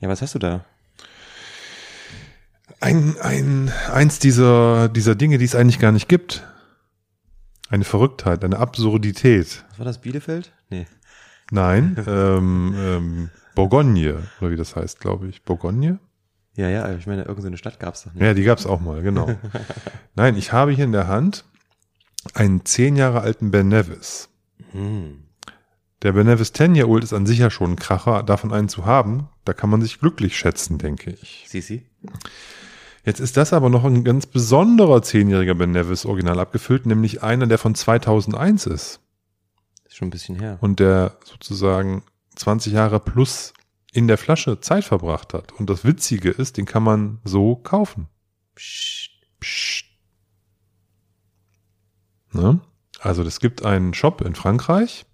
Ja, was hast du da? Ein, ein, eins dieser, dieser Dinge, die es eigentlich gar nicht gibt. Eine Verrücktheit, eine Absurdität. Was war das, Bielefeld? Nee. Nein, ähm, ähm, Bourgogne, oder wie das heißt, glaube ich. Bourgogne? Ja, ja, ich meine, irgendeine Stadt gab's doch nicht. Ja, die gab's auch mal, genau. Nein, ich habe hier in der Hand einen zehn Jahre alten Ben Nevis. Hm. Der Ben Nevis 10 Year Old ist an sich ja schon ein Kracher, davon einen zu haben. Da kann man sich glücklich schätzen, denke ich. Sisi? Jetzt ist das aber noch ein ganz besonderer zehnjähriger Ben Nevis Original abgefüllt, nämlich einer, der von 2001 ist Ist schon ein bisschen her. und der sozusagen 20 Jahre plus in der Flasche Zeit verbracht hat. Und das Witzige ist, den kann man so kaufen. Psst. Psst. Ne? Also es gibt einen Shop in Frankreich,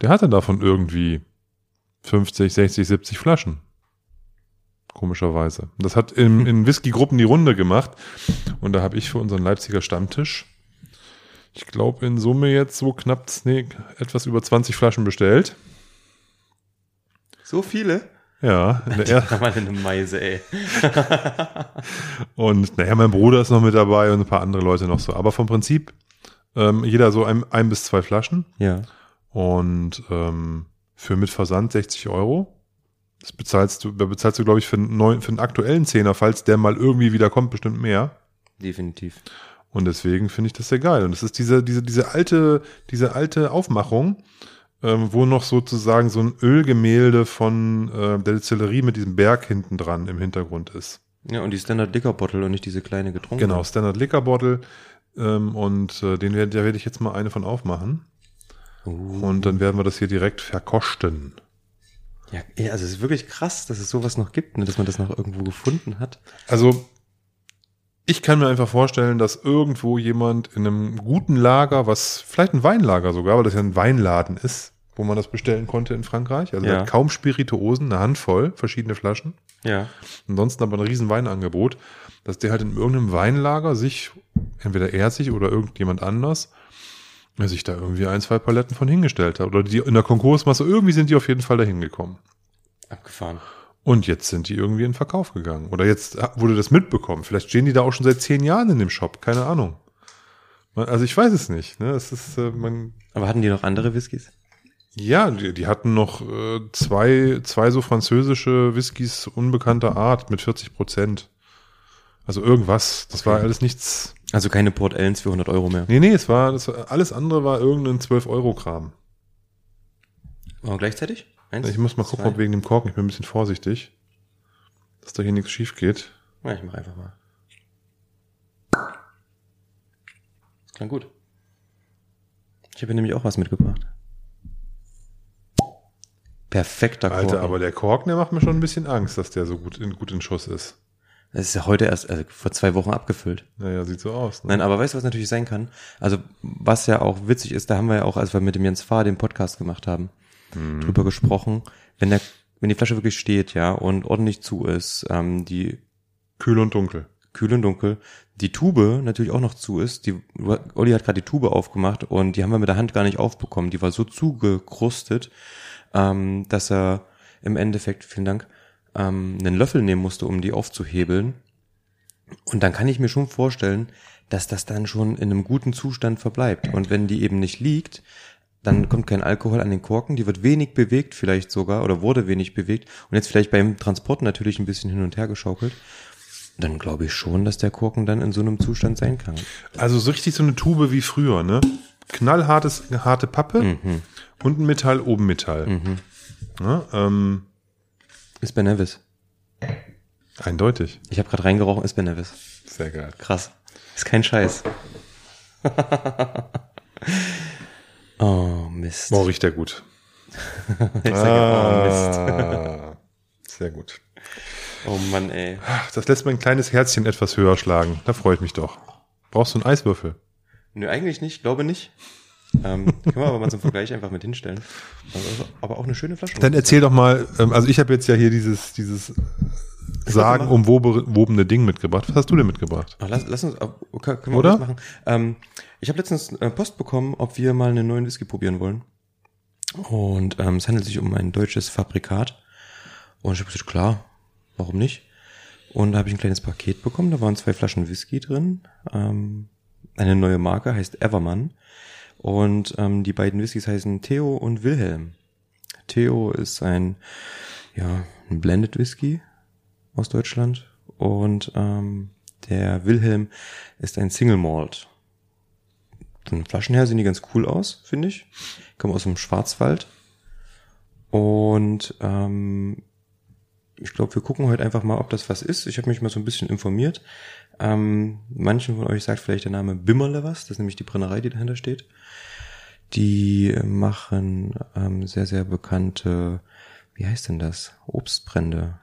der hatte davon irgendwie 50, 60, 70 Flaschen. Komischerweise. Das hat in, in Whisky-Gruppen die Runde gemacht. Und da habe ich für unseren Leipziger Stammtisch, ich glaube in Summe jetzt so knapp, nee, etwas über 20 Flaschen bestellt. So viele? Ja, in der er Da mal eine Meise, ey. Und naja, mein Bruder ist noch mit dabei und ein paar andere Leute noch so. Aber vom Prinzip ähm, jeder so ein, ein bis zwei Flaschen Ja. Und ähm, für mit Versand 60 Euro. Das bezahlst du, da bezahlst du, glaube ich, für einen, neuen, für einen aktuellen Zehner, falls der mal irgendwie wieder kommt, bestimmt mehr. Definitiv. Und deswegen finde ich das sehr geil. Und es ist diese, diese, diese alte, diese alte Aufmachung, ähm, wo noch sozusagen so ein Ölgemälde von äh, der Distillerie mit diesem Berg hinten dran im Hintergrund ist. Ja, und die Standard Liquor Bottle und nicht diese kleine getrunken. Genau, Standard Liquor Bottle. Ähm, und äh, den werd, da werde ich jetzt mal eine von aufmachen. Uh. Und dann werden wir das hier direkt verkosten. Ja, also es ist wirklich krass, dass es sowas noch gibt, ne, dass man das noch irgendwo gefunden hat. Also, ich kann mir einfach vorstellen, dass irgendwo jemand in einem guten Lager, was vielleicht ein Weinlager sogar, weil das ja ein Weinladen ist, wo man das bestellen konnte in Frankreich. Also Ja. kaum Spirituosen, eine Handvoll, verschiedene Flaschen. Ja. Ansonsten aber ein riesen Weinangebot, dass der halt in irgendeinem Weinlager sich, entweder er sich oder irgendjemand anders, er sich da irgendwie ein, zwei Paletten von hingestellt hat. Oder die in der Konkursmasse, irgendwie sind die auf jeden Fall dahin gekommen. Abgefahren. Und jetzt sind die irgendwie in Verkauf gegangen. Oder jetzt wurde das mitbekommen. Vielleicht stehen die da auch schon seit zehn Jahren in dem Shop. Keine Ahnung. Also ich weiß es nicht. Ne? Es ist, äh, man, Aber hatten die noch andere Whiskys? ja, die, die hatten noch äh, zwei, zwei so französische Whiskys unbekannter Art mit 40 Prozent. Also irgendwas. Das war alles nichts. Also keine Port Ellens für 100 Euro mehr. Nee, nee, es war, das alles andere war irgendein 12-Euro-Kram. Aber gleichzeitig? Eins, Ich muss mal gucken, zwei. ob wegen dem Korken, ich bin ein bisschen vorsichtig, dass da hier nichts schief geht. Ja, ich mach einfach mal. Das klang gut. Ich habe nämlich auch was mitgebracht. Perfekter Korken. Alter, aber der Korken, der macht mir schon ein bisschen Angst, dass der so gut in, gut in Schuss ist. Das ist ja heute erst, also vor zwei Wochen abgefüllt. Naja, sieht so aus. Ne? Nein, aber weißt du, was natürlich sein kann? Also, was ja auch witzig ist, da haben wir ja auch, als wir mit dem Jens Fahr den Podcast gemacht haben, Mhm. drüber gesprochen, wenn der, wenn die Flasche wirklich steht, ja, und ordentlich zu ist, ähm, die Kühl und dunkel. kühl und dunkel, die Tube natürlich auch noch zu ist, die, Olli hat gerade die Tube aufgemacht und die haben wir mit der Hand gar nicht aufbekommen, die war so zugekrustet, ähm, dass er im Endeffekt, vielen Dank, ähm, einen Löffel nehmen musste, um die aufzuhebeln. Und dann kann ich mir schon vorstellen, dass das dann schon in einem guten Zustand verbleibt. Und wenn die eben nicht liegt, dann kommt kein Alkohol an den Korken, die wird wenig bewegt vielleicht sogar oder wurde wenig bewegt und jetzt vielleicht beim Transport natürlich ein bisschen hin und her geschaukelt. Dann glaube ich schon, dass der Korken dann in so einem Zustand sein kann. Also so richtig so eine Tube wie früher, ne? Knallhartes, harte Pappe Mhm. unten Metall, oben Metall. Ja, ähm, Ist Ben Nevis. eindeutig. Ich habe gerade reingerochen, ist Ben Nevis. Sehr geil. Krass. Ist kein Scheiß. oh, Mist. Boah, riecht der gut. Ich sage, oh, Mist. Ah, sehr gut. Oh Mann, ey. Das lässt mein kleines Herzchen etwas höher schlagen. Da freue ich mich doch. Brauchst du einen Eiswürfel? Nö, eigentlich nicht, glaube nicht. Ähm, können wir aber mal zum Vergleich einfach mit hinstellen. Also, aber auch eine schöne Flasche. Dann erzähl doch mal, ähm, also ich habe jetzt ja hier dieses, dieses äh, sagenumwobene Ding mitgebracht. Was hast du denn mitgebracht? Ach, lass, lass uns, können wir Oder? machen? Ähm, ich habe letztens äh, Post bekommen, ob wir mal einen neuen Whisky probieren wollen. Und ähm, es handelt sich um ein deutsches Fabrikat. Und ich habe gesagt, klar, warum nicht? Und da habe ich ein kleines Paket bekommen, da waren zwei Flaschen Whisky drin. Ähm, eine neue Marke heißt Everman. Und ähm, die beiden Whiskys heißen Theo und Wilhelm. Theo ist ein, ja, ein Blended Whisky aus Deutschland. Und ähm, der Wilhelm ist ein Single Malt. Von den Flaschen her sehen die ganz cool aus, finde ich. Kommen aus dem Schwarzwald. Und ähm, ich glaube, wir gucken heute einfach mal, ob das was ist. Ich habe mich mal so ein bisschen informiert. Ähm, manchen von euch sagt vielleicht der Name Bimmerle was. Das ist nämlich die Brennerei, die dahinter steht. Die machen ähm, sehr, sehr bekannte, wie heißt denn das? Obstbrände,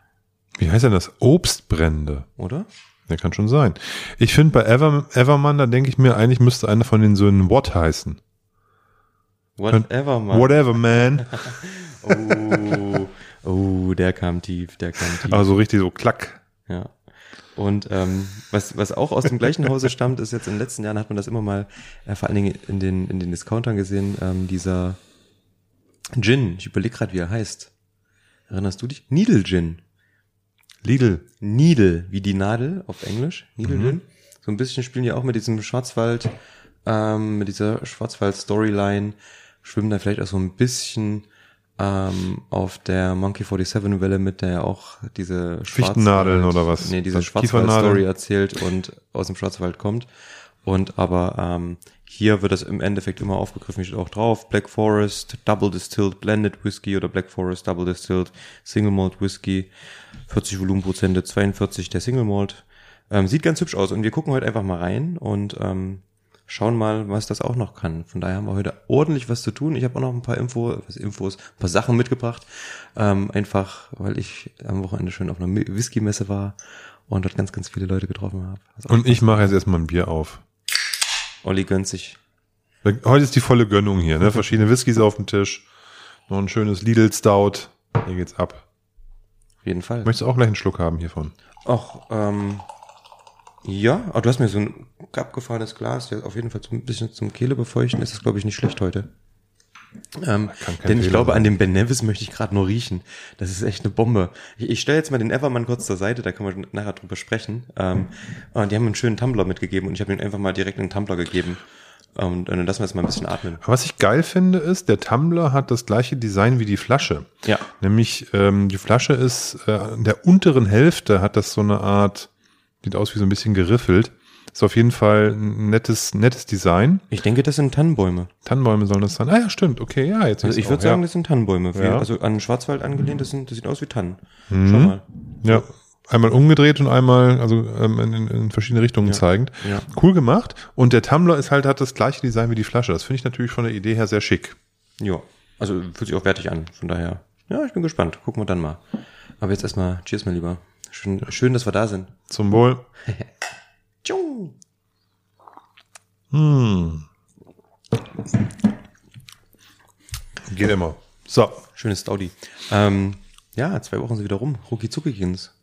Wie heißt denn das? Obstbrände. oder? Ja, kann schon sein. Ich finde bei Ever, Everman, da denke ich mir, eigentlich müsste einer von den Söhnen What heißen. Whatever, man. Whatever, man. Oh, oh, der kam tief, der kam tief. Also richtig so klack. Ja. Und ähm, was, was auch aus dem gleichen Hause stammt, ist jetzt in den letzten Jahren hat man das immer mal, äh, vor allen Dingen in den, in den Discountern gesehen, ähm, dieser Gin, ich überlege gerade, wie er heißt. Erinnerst du dich? Needle Gin. Lidl. Needle, wie die Nadel auf Englisch. Needle Mhm. Gin. So ein bisschen spielen die auch mit diesem Schwarzwald, ähm, mit dieser Schwarzwald-Storyline, schwimmen da vielleicht auch so ein bisschen ähm, auf der Monkey 47 Welle mit, der ja auch diese Fichtennadeln oder was? Nee, diese Was, Schwarzwald-Story erzählt und aus dem Schwarzwald kommt. Und aber ähm, hier wird das im Endeffekt immer aufgegriffen, steht auch drauf, Black Forest, Double Distilled Blended Whisky oder Black Forest Double Distilled Single Malt Whisky, 40 Volumenprozente, 42 der Single Malt. Ähm, sieht ganz hübsch aus und wir gucken heute einfach mal rein und ähm, schauen mal, was das auch noch kann. Von daher haben wir heute ordentlich was zu tun. Ich habe auch noch ein paar Info, was Infos, ein paar Sachen mitgebracht. Ähm, einfach, weil ich am Wochenende schön auf einer Whisky-Messe war und dort ganz, ganz viele Leute getroffen habe. Also Und ich mache jetzt erstmal ein Bier auf. Olli gönnt sich. Heute ist die volle Gönnung hier, ne? Verschiedene Whiskys auf dem Tisch. Noch ein schönes Lidl Stout. Hier geht's ab. Auf jeden Fall. Möchtest du auch gleich einen Schluck haben hiervon? Ach, ähm, ja, aber du hast mir so ein abgefahrenes Glas, der auf jeden Fall so ein bisschen zum Kehle befeuchten. Ist das, glaube ich, nicht schlecht heute. Ähm, denn ich Fehler glaube, sein. an dem Ben Nevis möchte ich gerade nur riechen. Das ist echt eine Bombe. Ich, ich stelle jetzt mal den Evermann kurz zur Seite, da können wir nachher drüber sprechen. Ähm, und die haben einen schönen Tumbler mitgegeben und ich habe ihm einfach mal direkt einen Tumbler gegeben. Und dann lassen wir jetzt mal ein bisschen atmen. Aber Was ich geil finde, ist, der Tumbler hat das gleiche Design wie die Flasche. Ja. Nämlich, ähm, die Flasche ist äh, an der unteren Hälfte hat das so eine Art, sieht aus wie so ein bisschen geriffelt. Ist auf jeden Fall ein nettes, nettes Design. Ich denke, das sind Tannenbäume. Tannenbäume sollen das sein. Ah ja, stimmt. Okay, ja, jetzt Also ich würde sagen, ja. das sind Tannenbäume. Ja. Also an den Schwarzwald angelehnt, das, sind, das sieht aus wie Tannen. Schau Mhm. mal. Ja, einmal umgedreht und einmal also ähm, in, in, in verschiedene Richtungen Ja. zeigend. Ja. Cool gemacht. Und der Tumbler ist halt, hat das gleiche Design wie die Flasche. Das finde ich natürlich von der Idee her sehr schick. Ja, also fühlt sich auch wertig an, von daher. Ja, ich bin gespannt. Gucken wir dann mal. Aber jetzt erstmal, cheers, mein Lieber. Schön, schön, dass wir da sind. Zum Wohl. Tschung. Hm. Geht immer. So. Schönes Staudi. Ähm, ja, zwei Wochen sind wieder rum. Rucki Zuckigins.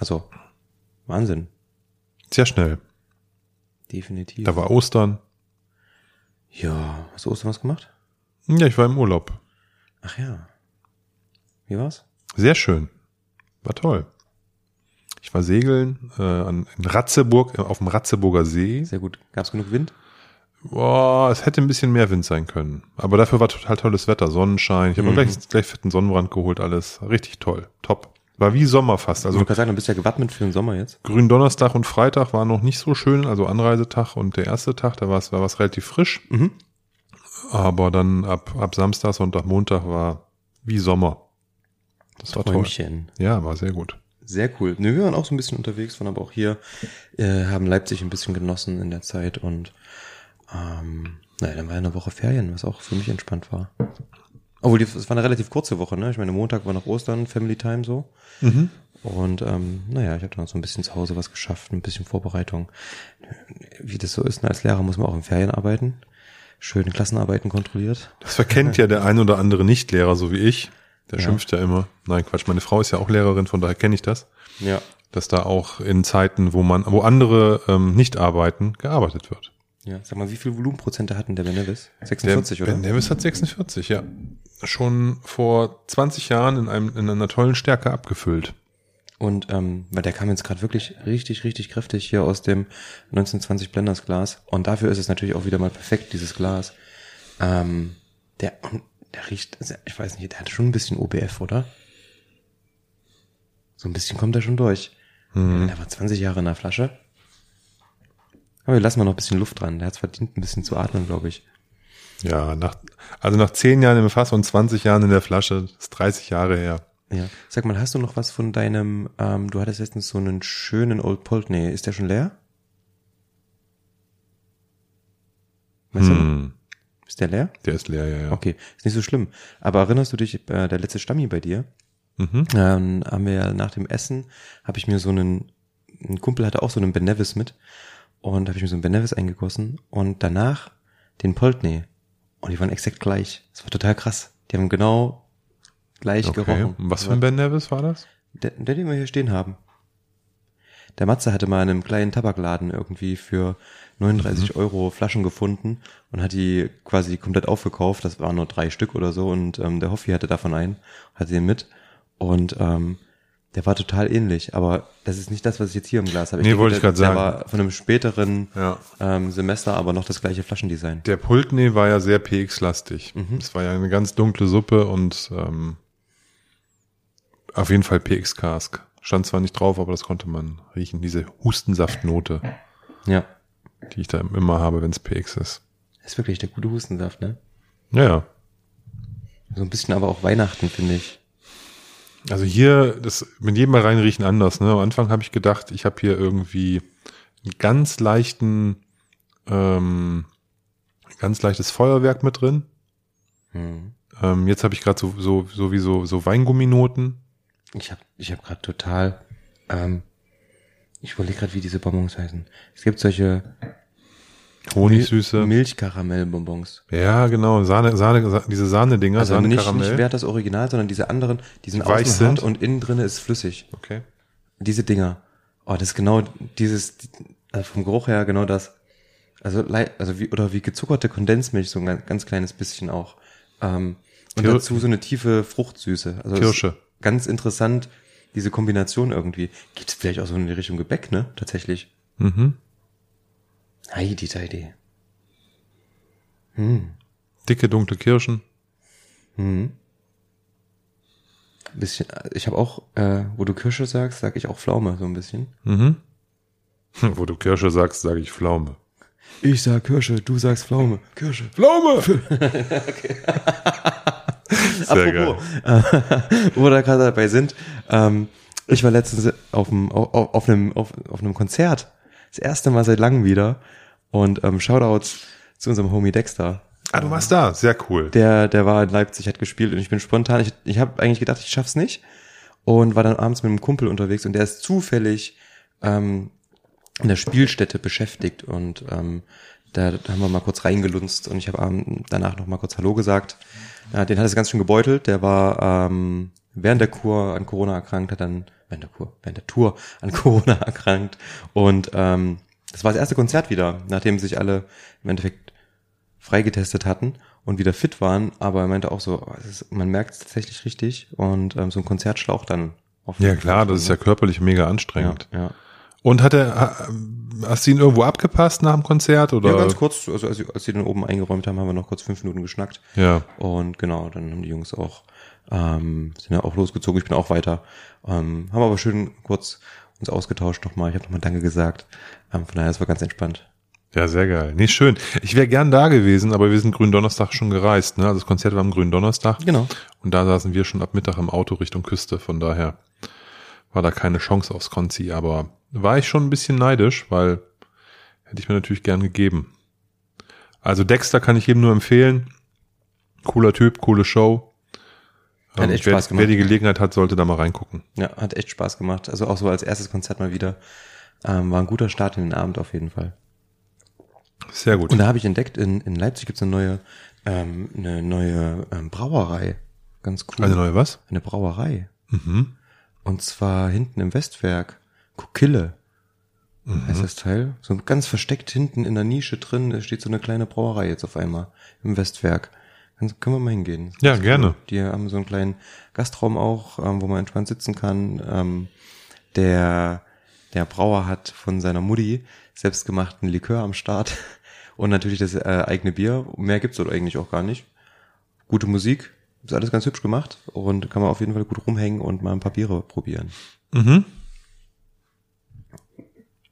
Also, Wahnsinn. Sehr schnell. Definitiv. Da war Ostern. ja, hast du Ostern was gemacht? Ja, ich war im Urlaub. Ach ja. Wie war's? Sehr schön. War toll. Ich war segeln äh, an, in Ratzeburg, äh, auf dem Ratzeburger See. Sehr gut. Gab's genug Wind? Boah, es hätte ein bisschen mehr Wind sein können. Aber dafür war total tolles Wetter, Sonnenschein. Ich habe Mhm. mir gleich, gleich fetten Sonnenbrand geholt, alles. Richtig toll. Top. War wie Sommer fast. Also, du kannst sagen, du bist ja gewappnet für den Sommer jetzt. Gründonnerstag und Freitag waren noch nicht so schön, also Anreisetag und der erste Tag, da war es war was relativ frisch. Mhm. Aber dann ab, ab Samstag, Sonntag, Montag war wie Sommer. Das war toll. Träumchen. Ja, war sehr gut. Sehr cool. Ne, wir waren auch so ein bisschen unterwegs, waren aber auch hier, äh, haben Leipzig ein bisschen genossen in der Zeit und ähm, naja, dann war eine Woche Ferien, was auch für mich entspannt war. Obwohl, es war eine relativ kurze Woche, ne? Ich meine, Montag war noch Ostern, Family Time so. Und ähm, naja, ich habe dann so ein bisschen zu Hause was geschafft, ein bisschen Vorbereitung. Wie das so ist, ne? als Lehrer muss man auch in Ferien arbeiten. Schön Klassenarbeiten kontrolliert. Das verkennt ja der ein oder andere Nichtlehrer, so wie ich. Der Ja. schimpft ja immer. Nein, Quatsch. Meine Frau ist ja auch Lehrerin, von daher kenne ich das. Ja. Dass da auch in Zeiten, wo man, wo andere ähm, nicht arbeiten, gearbeitet wird. Ja, sag mal, wie viel Volumenprozente hatten der Ben Nevis? 46, der oder? Ben Nevis hat 46, ja. Schon vor 20 Jahren in, einem, in einer tollen Stärke abgefüllt. Und ähm, weil der kam jetzt gerade wirklich richtig, richtig kräftig hier aus dem 1920 Blenders Glas. Und dafür ist es natürlich auch wieder mal perfekt, dieses Glas. Ähm, der, und der riecht, also ich weiß nicht, der hat schon ein bisschen OBF, oder? So ein bisschen kommt er schon durch. Mhm. Der war 20 Jahre in der Flasche. Aber wir lassen mal noch ein bisschen Luft dran. Der hat verdient, ein bisschen zu atmen, glaube ich. Ja, nach, also nach 10 Jahren im Fass und 20 Jahren in der Flasche, ist 30 Jahre her. Ja. Sag mal, hast du noch was von deinem, ähm, du hattest letztens so einen schönen Old Pulteney. Ist der schon leer? Weißt du? Hm, Ist der leer? der ist leer, ja, ja. Okay, ist nicht so schlimm. Aber erinnerst du dich, äh, der letzte Stammi bei dir? Mhm. Ähm, haben wir ja nach dem Essen, habe ich mir so einen, ein Kumpel hatte auch so einen Ben Nevis mit und habe ich mir so einen Ben Nevis eingegossen und danach den Poltney und die waren exakt gleich. Das war total krass. Die haben genau gleich Okay. gerochen. Was für ein Ben Nevis war das? Der, der, den wir hier stehen haben. Der Matze hatte mal in einem kleinen Tabakladen irgendwie für 39 Euro Flaschen gefunden und hat die quasi komplett aufgekauft. Das waren nur drei Stück oder so und ähm, der Hoffi hatte davon einen, hatte den mit und ähm, der war total ähnlich, aber das ist nicht das, was ich jetzt hier im Glas habe. Nee, denke, wollte ich grad sagen. Der war von einem späteren Ja. ähm, Semester, aber noch das gleiche Flaschendesign. Der Pulteney war ja sehr PX-lastig. Mhm. War ja eine ganz dunkle Suppe und ähm, auf jeden Fall PX-Cask. Stand zwar nicht drauf, aber das konnte man riechen. Diese Hustensaftnote, Ja, die ich da immer habe, wenn es PX ist. ist wirklich der gute Hustensaft, ne? Ja, ja. So ein bisschen aber auch Weihnachten, finde ich. Also hier, das mit jedem Mal reinriechen anders. Ne? Am Anfang habe ich gedacht, ich habe hier irgendwie einen ganz leichten, ähm, ganz leichtes Feuerwerk mit drin. Hm. Ähm, jetzt habe ich gerade so, so, so wie so, so Weingumminoten. Ich habe ich hab gerade total, ähm, ich überlege gerade, wie diese Bonbons heißen. Es gibt solche Honigsüße. Milchkaramellbonbons. Ja, genau. Sahne, Sahne, Sa- diese Sahne-Dinger, Also Sahne nicht, nicht wert das Original, sondern diese anderen, die sind Weich außen hart sind. und innen drin ist flüssig. okay. Diese Dinger. Oh, das ist genau dieses, also vom Geruch her genau das. Also, also wie, oder wie gezuckerte Kondensmilch, so ein ganz, ganz kleines bisschen auch. Ähm, und Kir- dazu so eine tiefe Fruchtsüße. Also Kirsche. Ganz interessant, diese Kombination irgendwie. Geht vielleicht auch so in die Richtung Gebäck, ne? Tatsächlich. Mhm. Heidi, Heidi. Hm. Dicke, dunkle Kirschen. Hm. Bisschen, ich habe auch, äh, wo du Kirsche sagst, sag ich auch Pflaume, so ein bisschen. Mhm. Wo du Kirsche sagst, sage ich Pflaume. Ich sag Kirsche, du sagst Pflaume. Kirsche. Pflaume! Geil. Apropos, wo wir da gerade dabei sind, ähm, ich war letztens auf einem, auf, auf, einem, auf, auf einem Konzert. Das erste Mal seit langem wieder. Und ähm, Shoutouts zu unserem Homie Dexter. Ah, du warst da. Sehr cool. Der, der war in Leipzig, hat gespielt und ich bin spontan. Ich, ich habe eigentlich gedacht, ich schaff's nicht. Und war dann abends mit einem Kumpel unterwegs und der ist zufällig ähm, in der Spielstätte beschäftigt und ähm, da, da haben wir mal kurz reingelunzt und ich habe ähm, danach noch mal kurz Hallo gesagt. Ja, den hat es ganz schön gebeutelt. Der war ähm, während der Kur an Corona erkrankt, hat dann während der Kur, während der Tour an Corona erkrankt und ähm, das war das erste Konzert wieder, nachdem sich alle im Endeffekt freigetestet hatten und wieder fit waren, aber er meinte auch so, es ist, man merkt es tatsächlich richtig und ähm, so ein Konzert schlaucht dann. Auf Ja, klar, das ist ja körperlich mega ja, anstrengend. ja. Und hat er, ha- hast du ihn irgendwo abgepasst nach dem Konzert oder? Ja, ganz kurz, also als, sie- als sie den oben eingeräumt haben, haben wir noch kurz fünf Minuten geschnackt. Ja. Und genau, dann haben die Jungs auch, ähm, sind ja auch losgezogen, ich bin auch weiter. Ähm, haben aber schön kurz uns ausgetauscht nochmal. Ich habe nochmal Danke gesagt. Ähm, von daher, es war ganz entspannt. Ja, sehr geil. Nee, schön. Ich wäre gern da gewesen, aber wir sind grünen Donnerstag schon gereist. Ne? Also das Konzert war am grünen Donnerstag. Genau. Und da saßen wir schon ab Mittag im Auto Richtung Küste. Von daher war da keine Chance aufs Konzi. Aber war ich schon ein bisschen neidisch, weil hätte ich mir natürlich gern gegeben. Also Dexter kann ich jedem nur empfehlen. Cooler Typ, coole Show. Hat Ähm, echt wer, Spaß gemacht. wer die Gelegenheit hat, sollte da mal reingucken. Ja, hat echt Spaß gemacht. Also auch so als erstes Konzert mal wieder. Ähm, war ein guter Start in den Abend auf jeden Fall. Sehr gut. Und da habe ich entdeckt, in, in Leipzig gibt's eine neue, ähm, eine neue ähm, Brauerei. Ganz cool. Eine neue was? Eine Brauerei. Mhm. Und zwar hinten im Westwerk. Kokille. heißt das Teil. So ganz versteckt hinten in der Nische drin steht so eine kleine Brauerei jetzt auf einmal im Westwerk. Dann können wir mal hingehen. Ja, ist gerne. Die haben so einen kleinen Gastraum auch, ähm, wo man entspannt sitzen kann. Ähm, der, der Brauer hat von seiner Mutti selbstgemachten Likör am Start und natürlich das äh, eigene Bier. Mehr gibt's dort eigentlich auch gar nicht. Gute Musik, ist alles ganz hübsch gemacht und kann man auf jeden Fall gut rumhängen und mal ein paar Biere probieren. Mhm.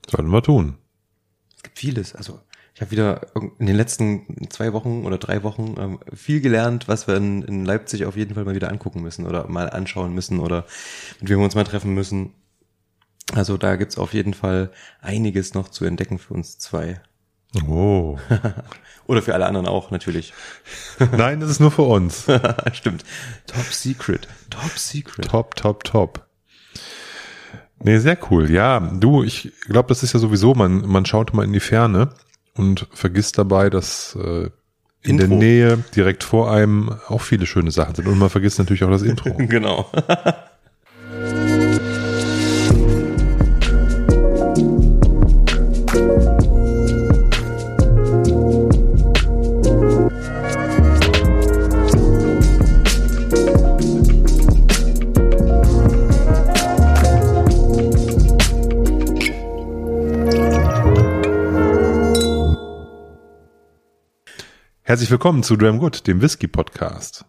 Sollten wir tun. Es gibt vieles. Also ich habe wieder in den letzten zwei Wochen oder drei Wochen ähm, viel gelernt, was wir in, in Leipzig auf jeden Fall mal wieder angucken müssen oder mal anschauen müssen oder mit wem wir uns mal treffen müssen. Also da gibt's auf jeden Fall einiges noch zu entdecken für uns zwei. Oh. Oder für alle anderen auch, natürlich. Nein, das ist nur für uns. Stimmt. Top Secret. Top Secret. Top, top, top. Nee, sehr cool. Ja, du, ich glaube, das ist ja sowieso, man, man schaut mal in die Ferne und vergisst dabei, dass äh, in Intro. der Nähe direkt vor einem auch viele schöne Sachen sind. Und man vergisst natürlich auch das Intro. Genau. Herzlich willkommen zu Dram Good, dem Whisky Podcast.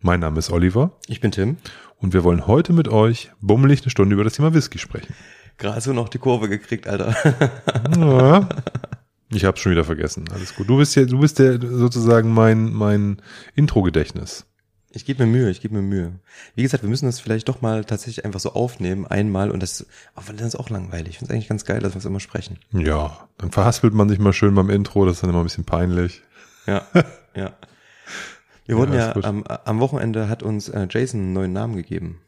Mein Name ist Oliver Ich bin Tim. und wir wollen heute mit euch bummelig eine Stunde über das Thema Whisky sprechen. Gerade so noch die Kurve gekriegt, Alter. Ja. Ich hab's schon wieder vergessen. Alles gut. Du bist ja, du bist ja sozusagen mein, mein Intro-Gedächtnis. Ich gebe mir Mühe, ich gebe mir Mühe. Wie gesagt, wir müssen das vielleicht doch mal tatsächlich einfach so aufnehmen, einmal und das, aber dann ist auch langweilig. Ich finde es eigentlich ganz geil, dass wir es immer sprechen. Ja, dann verhaspelt man sich mal schön beim Intro, das ist dann immer ein bisschen peinlich. Ja, ja. Wir wurden ja, gut. am, am Wochenende hat uns äh, Jason einen neuen Namen gegeben.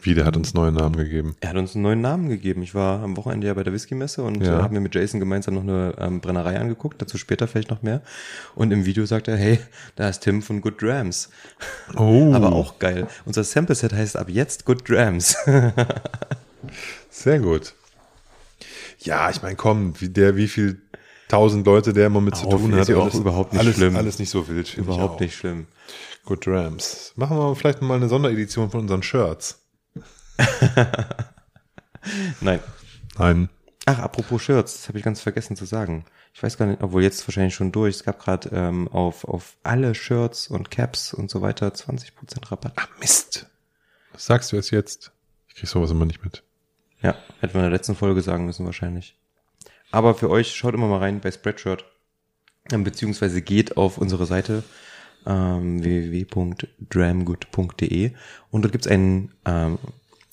Wie, der hat uns neue Namen gegeben. Er hat uns einen neuen Namen gegeben. Ich war am Wochenende ja bei der Whisky-Messe und Ja. äh, habe mir mit Jason gemeinsam noch eine ähm, Brennerei angeguckt, dazu später vielleicht noch mehr. Und im Video sagt er, hey, da ist Tim von Good Drams. Oh, Aber auch geil. Unser Sample-Set heißt ab jetzt Good Drams. sehr gut. Ja, ich meine, komm, wie der, wie viel tausend Leute der immer mit zu Auf, tun ist hat. ja auch alles, überhaupt nicht alles, schlimm. Alles nicht so wild. Überhaupt nicht schlimm. Good Rams. Machen wir vielleicht mal eine Sonderedition von unseren Shirts. Nein. Nein. Ach, apropos Shirts, das habe ich ganz vergessen zu sagen. Ich weiß gar nicht, obwohl jetzt wahrscheinlich schon durch. Es gab gerade ähm, auf, auf alle Shirts und Caps und so weiter 20% Rabatt. Ah, Mist. Was sagst du jetzt? Ich krieg sowas immer nicht mit. Ja, hätten wir in der letzten Folge sagen müssen wahrscheinlich. Aber für euch, schaut immer mal rein bei Spreadshirt, ähm, beziehungsweise geht auf unsere Seite ähm, www.dramgood.de und dort gibt's einen, ähm,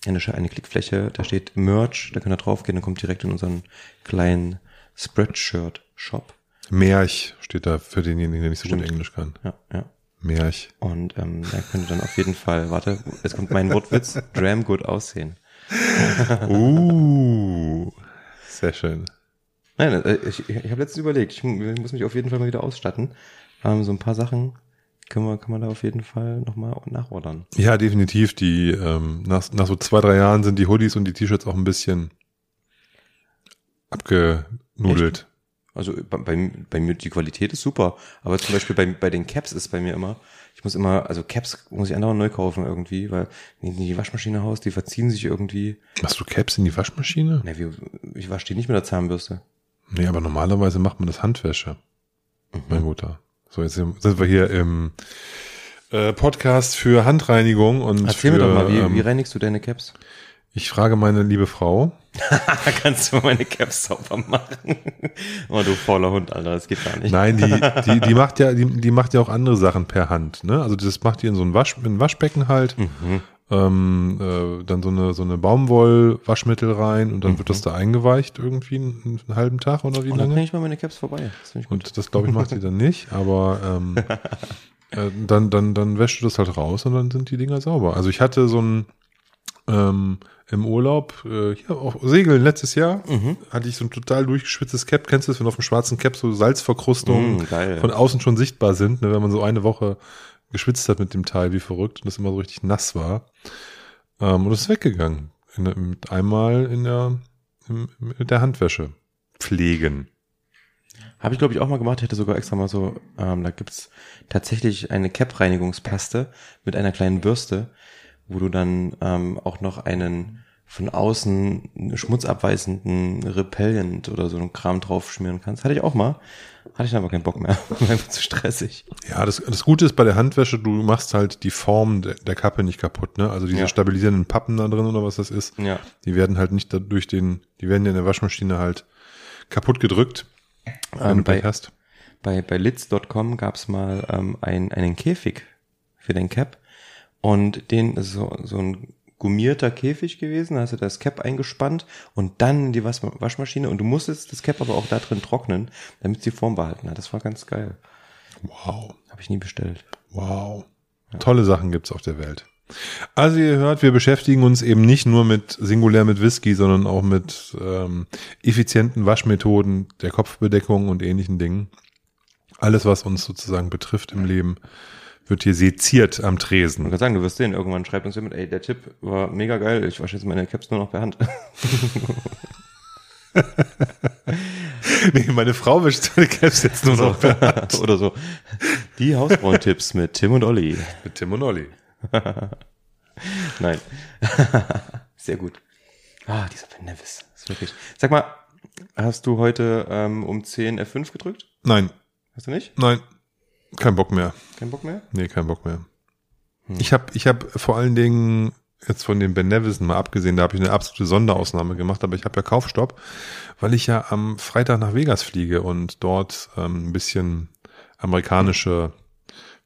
eine, eine Klickfläche, da steht Merch, da könnt ihr draufgehen, dann kommt direkt in unseren kleinen Spreadshirt-Shop. Märch steht da für denjenigen, der nicht so gut Stimmt. Englisch kann. Ja, ja. Märch. Und ähm, da könnt ihr dann auf jeden Fall, warte, jetzt kommt mein Wortwitz, Dramgood aussehen. Uh, sehr schön. Nein, äh, ich, ich habe letztens überlegt, ich mu- muss mich auf jeden Fall mal wieder ausstatten. Ähm, so ein paar Sachen können wir, kann man da auf jeden Fall nochmal nachordern. Ja, definitiv. Die ähm, nach, nach so zwei, drei Jahren sind die Hoodies und die T-Shirts auch ein bisschen abgenudelt. Also bei, bei, bei mir, die Qualität ist super, aber zum Beispiel bei, bei den Caps ist bei mir immer, ich muss immer, also Caps muss ich andauernd neu kaufen irgendwie, weil wenn die in die Maschmaschine haust, die verziehen sich irgendwie. Machst du Caps in die Waschmaschine? Ne, wie, ich wasche die nicht mit der Zahnbürste. Nee, aber normalerweise macht man das Handwäsche. Mein Guter. So, jetzt sind wir hier im äh, Podcast für Handreinigung und Erzähl für, mir doch mal, wie, ähm, wie reinigst du deine Caps? ich frage meine liebe Frau. Kannst du meine Caps sauber machen? oh, du fauler Hund, Alter, das geht gar nicht. Nein, die, die, die macht ja, die, die macht ja auch andere Sachen per Hand, ne? Also das macht die in so ein Wasch, in ein Waschbecken halt, Mhm. Ähm, äh, dann so eine, so eine Baumwoll-Waschmittel rein und dann wird das da eingeweicht irgendwie einen, einen halben Tag oder wie Und dann lange? bringe ich mal meine Caps vorbei. Das. Und das glaube ich macht sie dann nicht, aber ähm, äh, dann, dann, dann wäschst du das halt raus und dann sind die Dinger sauber. Also ich hatte so ein ähm, im Urlaub, äh, hier auch Segeln letztes Jahr, Mhm. hatte ich so ein total durchgeschwitztes Cap. Kennst du das, wenn auf dem schwarzen Cap so Salzverkrustungen Mm, von außen schon sichtbar sind, ne, wenn man so eine Woche geschwitzt hat mit dem Teil wie verrückt und das immer so richtig nass war. Ähm, und ist weggegangen. In, mit einmal in der, im, mit der Handwäsche pflegen. Habe ich, glaube ich, auch mal gemacht. Ich hätte sogar extra mal so, ähm, da gibt's tatsächlich eine Cap-Reinigungspaste mit einer kleinen Bürste, wo du dann ähm, auch noch einen von außen schmutzabweisenden Repellent oder so einen Kram draufschmieren kannst. Hatte ich auch mal. Hatte ich dann aber keinen Bock mehr. War einfach zu stressig. Ja, das, das Gute ist bei der Handwäsche, du machst halt die Form der, der Kappe nicht kaputt, ne? Also diese Ja. stabilisierenden Pappen da drin oder was das ist, Ja. die werden halt nicht da durch den, die werden ja in der Waschmaschine halt kaputt gedrückt, wenn Ähm, du bei, hast. bei, bei litz.com gab's mal ähm, ein, einen Käfig für den Cap und den so, so ein gummierter Käfig gewesen, da hast du das Cap eingespannt und dann in die Was Waschmaschine und du musstest das Cap aber auch da drin trocknen, damit es die Form behalten hat. Das war ganz geil. Wow. Habe ich nie bestellt. Wow. Tolle Sachen gibt's auf der Welt. Also ihr hört, wir beschäftigen uns eben nicht nur mit singulär mit Whisky, sondern auch mit ähm, effizienten Waschmethoden der Kopfbedeckung und ähnlichen Dingen. Alles, was uns sozusagen betrifft im Leben, wird hier seziert am Ich Tresen. kann sagen, du wirst sehen, irgendwann schreibt uns jemand, ey, der Tipp war mega geil, ich wasche jetzt meine Caps nur noch per Hand. Nee, meine Frau wäscht seine Caps jetzt nur noch per Hand. Oder so. Die Hausfrauentipps mit Tim und Olli. Mit Tim und Olli. Nein. Sehr gut. Ah, dieser Ben Nevis. Ist wirklich. Sag mal, hast du heute ähm, um 10 F5 gedrückt? Nein, Hast du nicht? nein, kein Bock mehr. Kein Bock mehr? Nee, kein Bock mehr. Ich habe ich hab vor allen Dingen jetzt von dem Ben Nevison mal abgesehen, da habe ich eine absolute Sonderausnahme gemacht, aber ich habe ja Kaufstopp, weil ich ja am Freitag nach Vegas fliege und dort ähm, ein bisschen amerikanische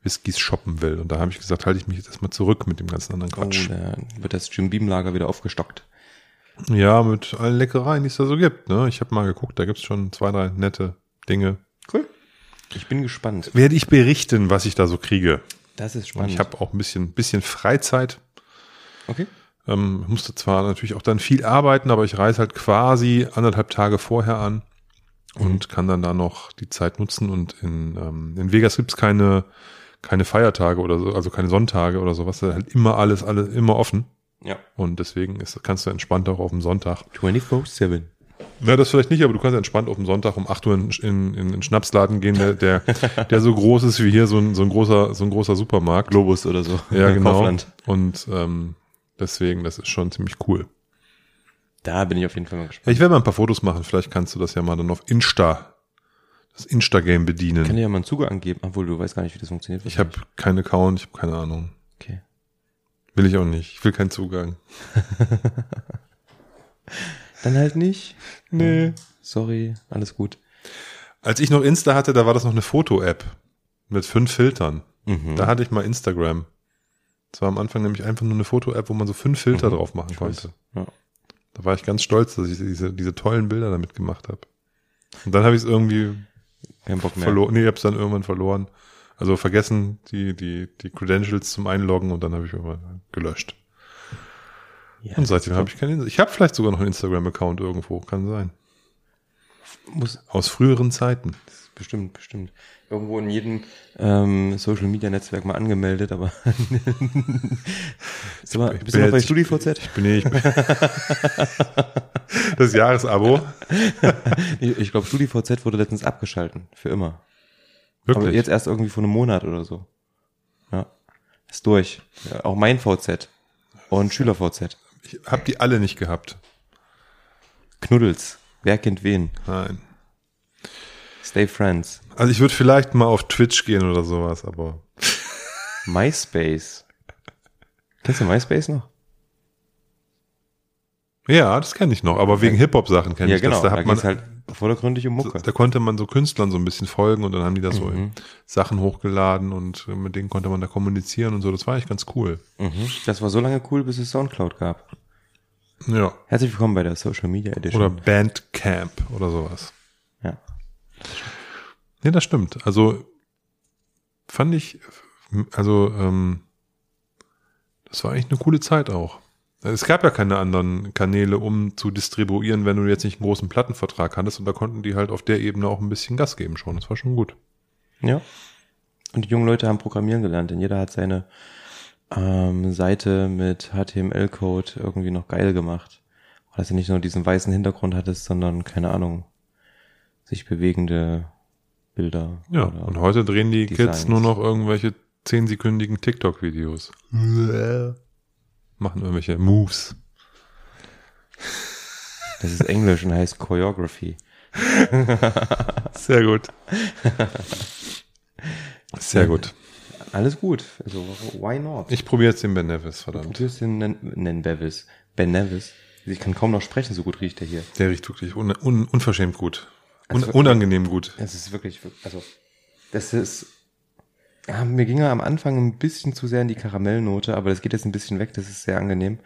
Whiskys shoppen will. Und da habe ich gesagt, halte ich mich jetzt erstmal zurück mit dem ganzen anderen Oh, Quatsch. da wird das Jim Beam Lager wieder aufgestockt. Ja, mit allen Leckereien, die es da so gibt. Ne? Ich habe mal geguckt, da gibt's schon zwei, drei nette Dinge. Cool. Ich bin gespannt. Werde ich berichten, was ich da so kriege. Das ist Und spannend. ich habe auch ein bisschen, bisschen Freizeit. okay. Ähm, musste zwar natürlich auch dann viel arbeiten, aber ich reise halt quasi anderthalb Tage vorher an und kann dann da noch die Zeit nutzen. Und in, ähm, in Vegas gibt's keine, keine Feiertage oder so, also keine Sonntage oder sowas. Da ist halt immer alles, alles immer offen. Ja. Und deswegen ist, kannst du entspannt auch auf dem Sonntag. 24-7. Na, das vielleicht nicht, aber du kannst entspannt auf dem Sonntag um 8 Uhr in, in, in den Schnapsladen gehen, der, der, der so groß ist wie hier, so ein, so ein großer, so ein großer Supermarkt. Globus oder so. Ja, genau. Kaufland. Und ähm, deswegen, das ist schon ziemlich cool. Da bin ich auf jeden Fall mal gespannt. Ich werde mal ein paar Fotos machen. Vielleicht kannst du das ja mal dann auf Insta, das Insta-Game bedienen. Ich kann dir ja mal einen Zugang geben, obwohl du weißt gar nicht, wie das funktioniert. ich habe keinen Account, ich habe keine Ahnung. Okay. Will ich auch nicht. Ich will keinen Zugang. Dann halt nicht. Nee. Sorry, alles gut. Als ich noch Insta hatte, da war das noch eine Foto-App mit fünf Filtern. Mhm. Da hatte ich mal Instagram. Das war am Anfang nämlich einfach nur eine Foto-App, wo man so fünf Filter Mhm. drauf machen Ich konnte. Ja. Da war ich ganz stolz, dass ich diese, diese tollen Bilder damit gemacht habe. Und dann habe ich es irgendwie Kein Bock mehr. verloren. Nee, ich habe es dann irgendwann verloren. Also vergessen, die, die, die Credentials zum Einloggen und dann habe ich irgendwann gelöscht. Ja, Und seitdem habe ich keinen Ich habe vielleicht sogar noch einen Instagram-Account irgendwo, kann sein. muss Aus früheren Zeiten. bestimmt, bestimmt. Irgendwo in jedem ähm, Social Media Netzwerk mal angemeldet, aber bist du, mal, bist du noch bei jetzt- StudiVZ? Ich bin ich bin Das Jahresabo. Ich, glaube, StudiVZ wurde letztens abgeschalten. Für immer. Aber Wirklich. jetzt erst irgendwie vor einem Monat oder so. Ja. Ist durch. Ja, auch mein VZ. Und SchülerVZ. Ich habe die alle nicht gehabt. Knuddels. Wer kennt wen? Nein. Stay Friends. Also ich würde vielleicht mal auf Twitch gehen oder sowas, aber MySpace. Kennst du MySpace noch? ja, das kenne ich noch. Aber wegen Hip-Hop-Sachen kenne Ja, ich genau. das. Da, Da, hat man, halt vordergründig um Mucke. da konnte man so Künstlern so ein bisschen folgen und dann haben die da so Mhm. Sachen hochgeladen und mit denen konnte man da kommunizieren und so. Das war eigentlich ganz cool. Mhm. Das war so lange cool, bis es Soundcloud gab. Ja. Herzlich willkommen bei der Social Media Edition. Oder Bandcamp oder sowas. ja. Nee, das stimmt. Also fand ich, also ähm, das war eigentlich eine coole Zeit auch. Es gab ja keine anderen Kanäle, um zu distribuieren, wenn du jetzt nicht einen großen Plattenvertrag hattest und da konnten die halt auf der Ebene auch ein bisschen Gas geben schon. Das war schon gut. Ja. Und die jungen Leute haben Programmieren gelernt, denn jeder hat seine ähm, Seite mit HTML-Code irgendwie noch geil gemacht. Dass du nicht nur diesen weißen Hintergrund hattest, sondern, keine Ahnung, sich bewegende Bilder. Ja, und heute drehen die Designs. Kids nur noch irgendwelche zehnsekündigen TikTok-Videos. Machen irgendwelche Moves. Das ist Englisch und heißt Choreography. Sehr gut. Sehr gut. Alles gut. Also, why not? Ich probiere jetzt den Ben Nevis, verdammt. Probierst den Nen, Nen Bevis. Ben Nevis. Ich kann kaum noch sprechen, so gut riecht er hier. Der riecht wirklich un, un, unverschämt gut. Un, Also- unangenehm gut. Es ist wirklich, also, das ist, ja, mir ging er am Anfang ein bisschen zu sehr in die Karamellnote, aber das geht jetzt ein bisschen weg, das ist sehr angenehm.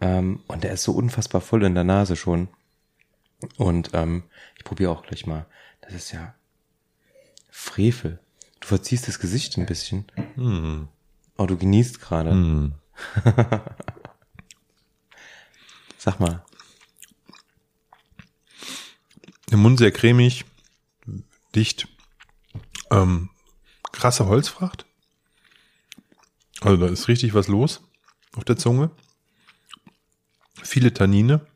Ähm, und der ist so unfassbar voll in der Nase schon. Und ähm, ich probiere auch gleich mal. Das ist ja Frevel. Du verziehst das Gesicht ein bisschen. Hm. Oh, du genießt gerade. Hm. Sag mal. Im Mund sehr cremig, dicht. Ähm, krasse Holzfracht. Also da ist richtig was los auf der Zunge. Viele Tannine.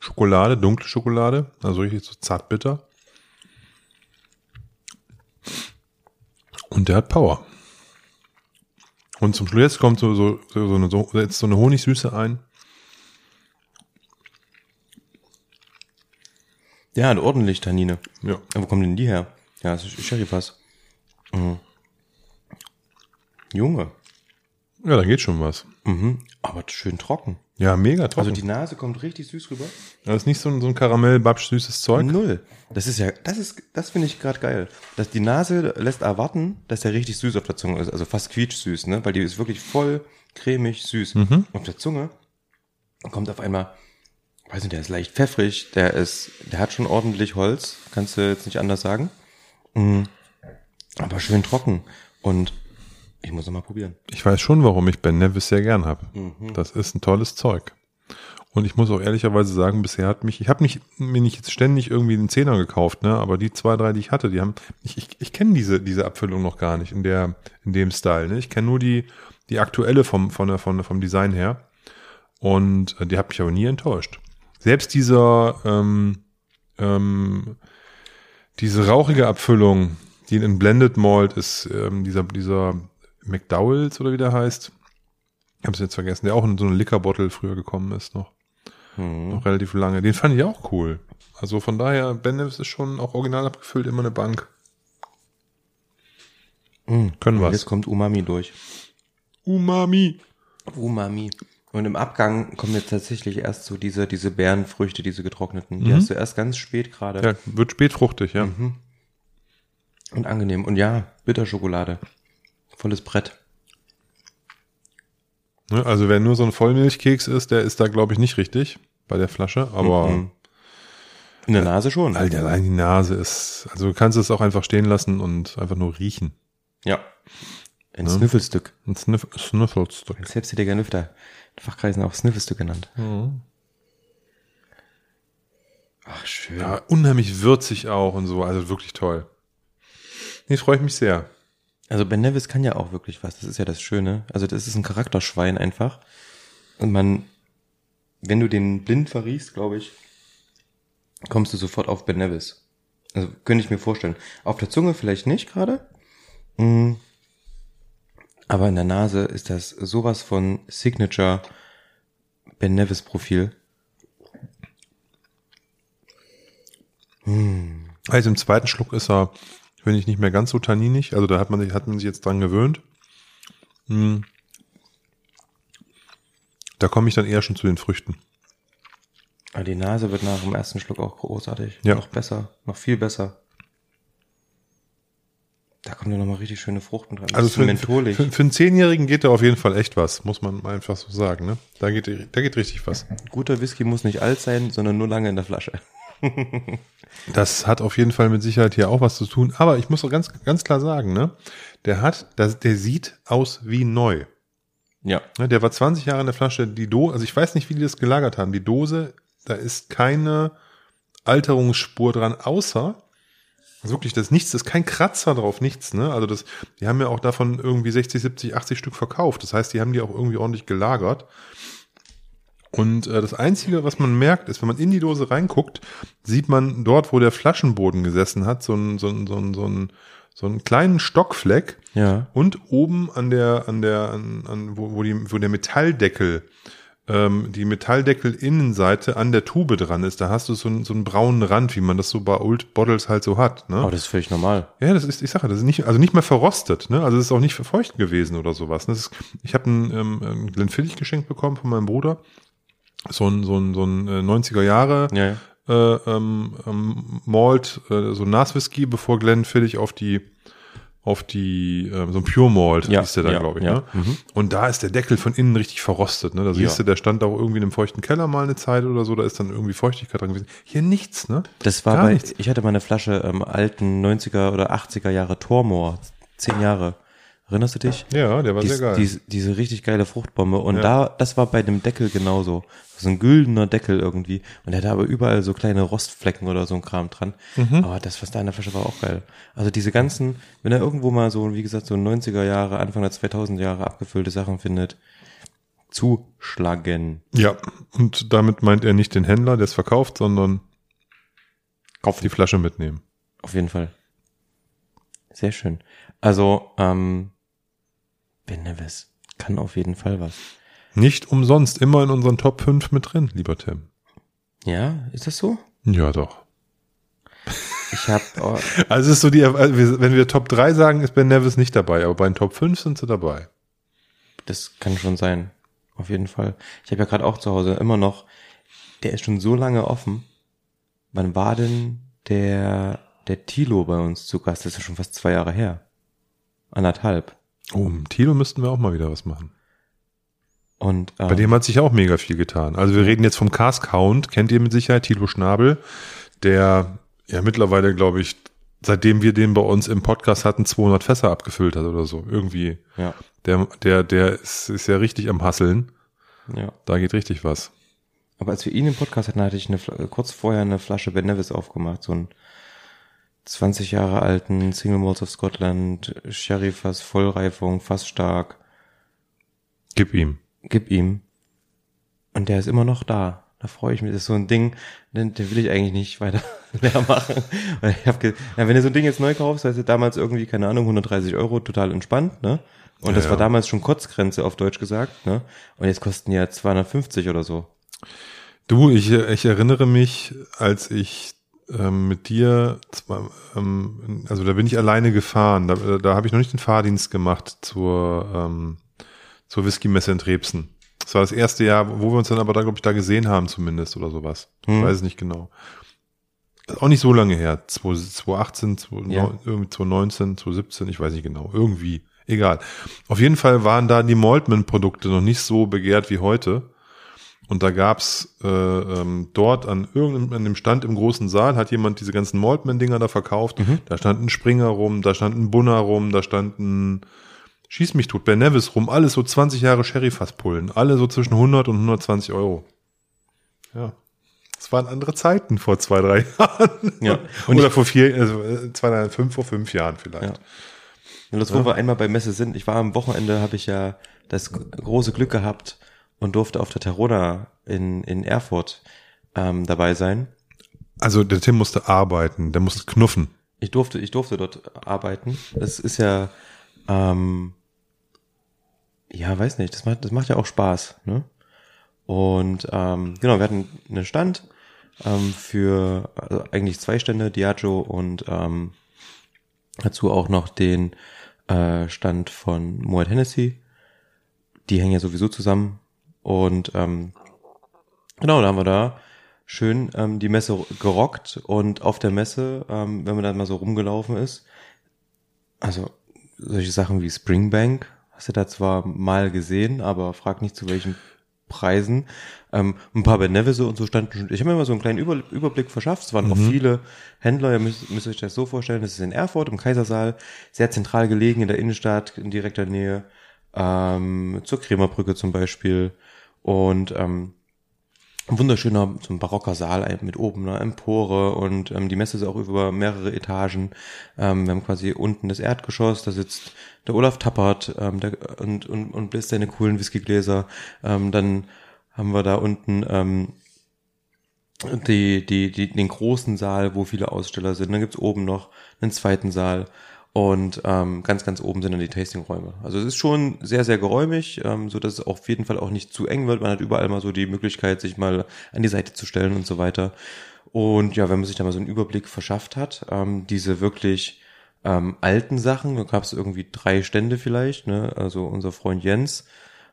Schokolade, dunkle Schokolade, also richtig so zartbitter. Und der hat Power. Und zum Schluss kommt so, so, so, so, eine, so, jetzt so eine Honigsüße ein. Ja, und ordentlich Tannine. Ja. Ja, wo kommen denn die her? Ja, das ist Sherryfass. Mhm. Junge. Ja, da geht schon was. Mhm. Aber schön trocken. Ja, mega trocken. Also die Nase kommt richtig süß rüber. Das ist nicht so ein, so ein Karamell-Babsch-süßes Zeug. Null. Das ist ja, das ist, das finde ich gerade geil. Dass die Nase lässt erwarten, dass der richtig süß auf der Zunge ist. Also fast quietschsüß, ne? Weil die ist wirklich voll cremig süß. Auf der Zunge kommt auf einmal, weiß nicht, der ist leicht pfeffrig, der ist, der hat schon ordentlich Holz, kannst du jetzt nicht anders sagen. Mhm. Aber schön trocken. Und ich muss noch mal probieren. Ich weiß schon, warum ich Ben Nevis sehr gern habe. Mhm. Das ist ein tolles Zeug. Und ich muss auch ehrlicherweise sagen, bisher hat mich, ich habe mich mir nicht jetzt ständig irgendwie den Zehner gekauft, ne? Aber die zwei, drei, die ich hatte, die haben, ich, ich, ich kenne diese, diese Abfüllung noch gar nicht in der, in dem Style, ne? Ich kenne nur die, die aktuelle vom, von der, von, vom Design her. Und äh, die hat mich aber nie enttäuscht. Selbst dieser, ähm, ähm, diese rauchige Abfüllung, die in Blended Malt ist, ähm, dieser, dieser McDowells oder wie der heißt. Ich habe es jetzt vergessen, der auch in so eine Liquor-Bottle früher gekommen ist noch. Mhm. Noch relativ lange. Den fand ich auch cool. Also von daher, Ben Nevis ist schon auch original abgefüllt, immer eine Bank. Mhm. Können was. Jetzt kommt Umami durch. Umami. Umami. Und im Abgang kommen jetzt tatsächlich erst so diese, diese Beerenfrüchte, diese getrockneten. Die Mhm. hast du erst ganz spät gerade. Ja, wird spätfruchtig, ja. Mhm. Und angenehm. Und ja, Bitterschokolade. Volles Brett. Ne, Also wer nur so ein Vollmilchkeks ist, der ist da, glaube ich, nicht richtig bei der Flasche. Aber Mhm. In der Nase schon. Alter, allein die Nase ist, also du kannst es auch einfach stehen lassen und einfach nur riechen. Ja. Ein Ne? Sniffelstück. Ein Sniff Sniffelstück. Ein selbsttätiger Nüfter. Fachkreisen auch Sniffelstück genannt. Mhm. Ach, schön. Ja, unheimlich würzig auch und so, also wirklich toll. Nee, freue ich mich sehr. Also Ben Nevis kann ja auch wirklich was. Das ist ja das Schöne. Also das ist ein Charakterschwein einfach. Und man, wenn du den blind verriechst, glaube ich, kommst du sofort auf Ben Nevis. Also könnte ich mir vorstellen. Auf der Zunge vielleicht nicht gerade. Mm. Aber in der Nase ist das sowas von Signature Ben Nevis Profil. Also im zweiten Schluck ist er, finde ich, nicht mehr ganz so tanninig. Also da hat man sich, hat man sich jetzt dran gewöhnt. Hm. Da komme ich dann eher schon zu den Früchten. Aber die Nase wird nach dem ersten Schluck auch großartig. Ja. Noch besser, noch viel besser. Da kommt ja nochmal richtig schöne Frucht mit dran. Also für, für, für einen Zehnjährigen geht da auf jeden Fall echt was, muss man einfach so sagen. Ne? Da, geht, da geht richtig was. Guter Whisky muss nicht alt sein, sondern nur lange in der Flasche. Das hat auf jeden Fall mit Sicherheit hier auch was zu tun. Aber ich muss auch ganz, ganz klar sagen, ne? der hat, das, der sieht aus wie neu. Ja. Ne, Der war 20 Jahre in der Flasche. Die Dose, also ich weiß nicht, wie die das gelagert haben. Die Dose, da ist keine Alterungsspur dran, außer also wirklich, das ist nichts, das ist kein Kratzer drauf, nichts, ne? Also das, die haben ja auch davon irgendwie 60, 70, 80 Stück verkauft. Das heißt, die haben die auch irgendwie ordentlich gelagert. Und äh, das Einzige, was man merkt, ist, wenn man in die Dose reinguckt, sieht man dort, wo der Flaschenboden gesessen hat, so einen so einen, so einen, so einen, so einen kleinen Stockfleck. Ja. Und oben an der, an der, an, an wo, wo, die, wo der Metalldeckel, ähm, die Metalldeckel-Innenseite an der Tube dran ist, da hast du so einen, so einen braunen Rand, wie man das so bei Old Bottles halt so hat. Ne? Aber das ist völlig normal. Ja, das ist, ich sage, das ist nicht, also nicht mehr verrostet, ne? Also es ist auch nicht verfeucht gewesen oder sowas. Ne? Ist, ich habe einen, ähm, einen Glenfiddich geschenkt bekommen von meinem Bruder. So ein, so ein, so ein äh, 90er Jahre Ja, ja. äh, ähm, ähm, Malt, äh, so ein Naswhisky, bevor Glenfiddich auf die auf die, ähm, so ein Pure Malt Ja, hieß der dann, ja, glaube ich. ja. Ne? Mhm. Und da ist der Deckel von innen richtig verrostet. Ne? Da siehst Ja. du, der stand auch irgendwie in einem feuchten Keller mal eine Zeit oder so, da ist dann irgendwie Feuchtigkeit dran gewesen. Hier nichts, ne? Das war Gar bei, nichts. ich hatte mal eine Flasche ähm, alten 90er oder 80er Jahre Tormor, zehn Jahre. Erinnerst du dich? Ja, der war Dies, sehr geil. Diese, diese richtig geile Fruchtbombe. Und Ja. da, das war bei dem Deckel genauso. So ein güldener Deckel irgendwie. Und der hatte aber überall so kleine Rostflecken oder so ein Kram dran. Mhm. Aber das, was da in der Flasche war, auch geil. Also diese ganzen, wenn er irgendwo mal so, wie gesagt, so 90er Jahre, Anfang der 2000 Jahre abgefüllte Sachen findet, zuschlagen. ja, und damit meint er nicht den Händler, der es verkauft, sondern Kaufen. die Flasche mitnehmen. Auf jeden Fall. Sehr schön. Also, ähm, Ben Nevis kann auf jeden Fall was. Nicht umsonst immer in unseren Top 5 mit drin, lieber Tim. Ja, ist das so? Ja, doch. Ich habe, oh, Also ist so die, wir- wenn wir Top 3 sagen, ist Ben Nevis nicht dabei, aber bei den Top 5 sind sie dabei. das kann schon sein. Auf jeden Fall. Ich habe ja gerade auch zu Hause immer noch, der ist schon so lange offen. Wann war denn der, der Tilo bei uns zu Gast? Das ist ja schon fast zwei Jahre her. Anderthalb. Oh, Tilo müssten wir auch mal wieder was machen. Und ähm, Bei dem hat sich auch mega viel getan. Also wir reden jetzt vom Cast Count, kennt ihr mit Sicherheit, Tilo Schnabel, der ja mittlerweile, glaube ich, seitdem wir den bei uns im Podcast hatten, 200 Fässer abgefüllt hat oder so. Irgendwie. ja, Der, der, der ist, ist ja richtig am Hasseln. ja. Da geht richtig was. Aber als wir ihn im Podcast hatten, hatte ich eine, kurz vorher eine Flasche Ben Nevis aufgemacht, so einen 20 Jahre alten Single Malts of Scotland, Sherry Fass, Vollreifung, fast stark. Gib ihm. Gib ihm. Und der ist immer noch da. Da freue ich mich. Das ist so ein Ding, den, den will ich eigentlich nicht weiter leer machen. Weil ich hab ge ja, wenn du so ein Ding jetzt neu kaufst, heißt es damals irgendwie, keine Ahnung, 130 Euro, total entspannt, ne? Und Ja, das war damals schon Kotzgrenze auf Deutsch gesagt, ne? Und jetzt kosten ja 250 oder so. Du, ich, ich erinnere mich, als ich ähm, mit dir, ähm, also da bin ich alleine gefahren, da, da habe ich noch nicht den Fahrdienst gemacht zur, ähm, zur Whisky-Messe in Trebsen. Das war das erste Jahr, wo wir uns dann aber da, glaube ich, da gesehen haben zumindest oder sowas. Ich Hm. weiß es nicht genau. Ist auch nicht so lange her. 2018, 2019, Ja. irgendwie 2019, 2017, ich weiß nicht genau. Irgendwie. Egal. Auf jeden Fall waren da die Maltman-Produkte noch nicht so begehrt wie heute. Und da gab's äh, ähm, dort an irgendeinem an dem Stand im großen Saal hat jemand diese ganzen Maltman-Dinger da verkauft. Da stand ein Springer rum, da stand ein Bunner rum, da stand ein Schieß mich tot, Ben Nevis rum, alles so 20 Jahre Sherry-Fasspullen, alle so zwischen 100 und 120 Euro. Ja. Es waren andere Zeiten vor zwei, drei Jahren. Ja. Und Oder vor vier, also äh, zwei, drei, fünf, vor fünf Jahren vielleicht. Ja. Und das, wo wir einmal bei Messe sind, ich war am Wochenende, habe ich ja das große Glück gehabt und durfte auf der Terona in, in Erfurt ähm, dabei sein. Also der Tim musste arbeiten, der musste knuffen. Ich durfte, ich durfte dort arbeiten. Das ist ja, ähm, ja, weiß nicht, das macht, das macht ja auch Spaß, ne? Und ähm, genau, wir hatten einen Stand ähm, für also eigentlich zwei Stände, Diageo und ähm, dazu auch noch den äh, Stand von Moet Hennessy. Die hängen ja sowieso zusammen. Und ähm, genau, da haben wir da schön ähm, die Messe gerockt und auf der Messe, ähm, wenn man dann mal so rumgelaufen ist, also solche Sachen wie Springbank, hast du da zwar mal gesehen, aber frag nicht zu welchen Preisen. Ähm, ein paar Ben Nevis und so standen schon. Ich habe mir immer so einen kleinen Über Überblick verschafft. Es waren auch viele Händler. Ihr müsst, müsst euch das so vorstellen. Das ist in Erfurt im Kaisersaal, sehr zentral gelegen in der Innenstadt, in direkter Nähe ähm, zur Kremerbrücke zum Beispiel. Und ähm, ein wunderschöner, so ein barocker Saal mit oben einer Empore und ähm, die Messe ist auch über mehrere Etagen. Ähm, wir haben quasi unten das Erdgeschoss, da sitzt der Olaf Tappert ähm, der, und, und, und bläst seine coolen Whiskygläser. Ähm, dann haben wir da unten ähm, die, die, die, den großen Saal, wo viele Aussteller sind. Dann gibt's oben noch einen zweiten Saal. Und ähm, ganz, ganz oben sind dann die Tastingräume. Also es ist schon sehr, sehr geräumig, ähm, so dass es auf jeden Fall auch nicht zu eng wird. Man hat überall mal so die Möglichkeit, sich mal an die Seite zu stellen und so weiter. Und ja, wenn man sich da mal so einen Überblick verschafft hat, ähm, diese wirklich ähm, alten Sachen, da gab es irgendwie drei Stände vielleicht, ne? Also unser Freund Jens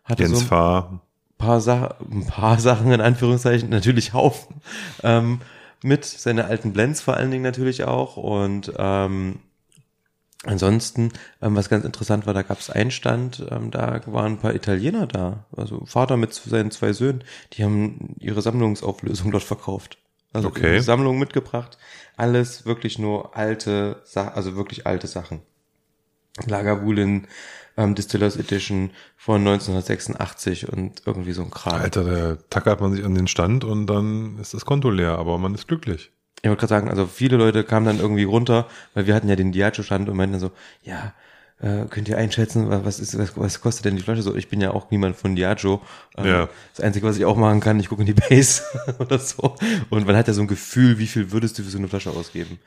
hatte Jens so Fahr. paar, Sa ein paar Sachen in Anführungszeichen, natürlich Haufen, ähm, mit seine alten Blends vor allen Dingen natürlich auch und ähm, ansonsten, ähm, was ganz interessant war, da gab es einen Stand, ähm, da waren ein paar Italiener da, also Vater mit seinen zwei Söhnen, die haben ihre Sammlungsauflösung dort verkauft. Also Okay. Sammlung mitgebracht, alles wirklich nur alte Sachen, also wirklich alte Sachen. Lagerwulin ähm, Distillers Edition von 1986 und irgendwie so ein Kram. Alter, da tackert man sich an den Stand und dann ist das Konto leer, aber man ist glücklich. Ich wollte gerade sagen, also viele Leute kamen dann irgendwie runter, weil wir hatten ja den Diageo-Stand und meinten dann so, ja, äh, könnt ihr einschätzen, wa- was ist, was, was kostet denn die Flasche so? Ich bin ja auch niemand von Diageo. Ähm, Ja. Das Einzige, was ich auch machen kann, ich gucke in die Base oder so. Und man hat ja so ein Gefühl, wie viel würdest du für so eine Flasche ausgeben?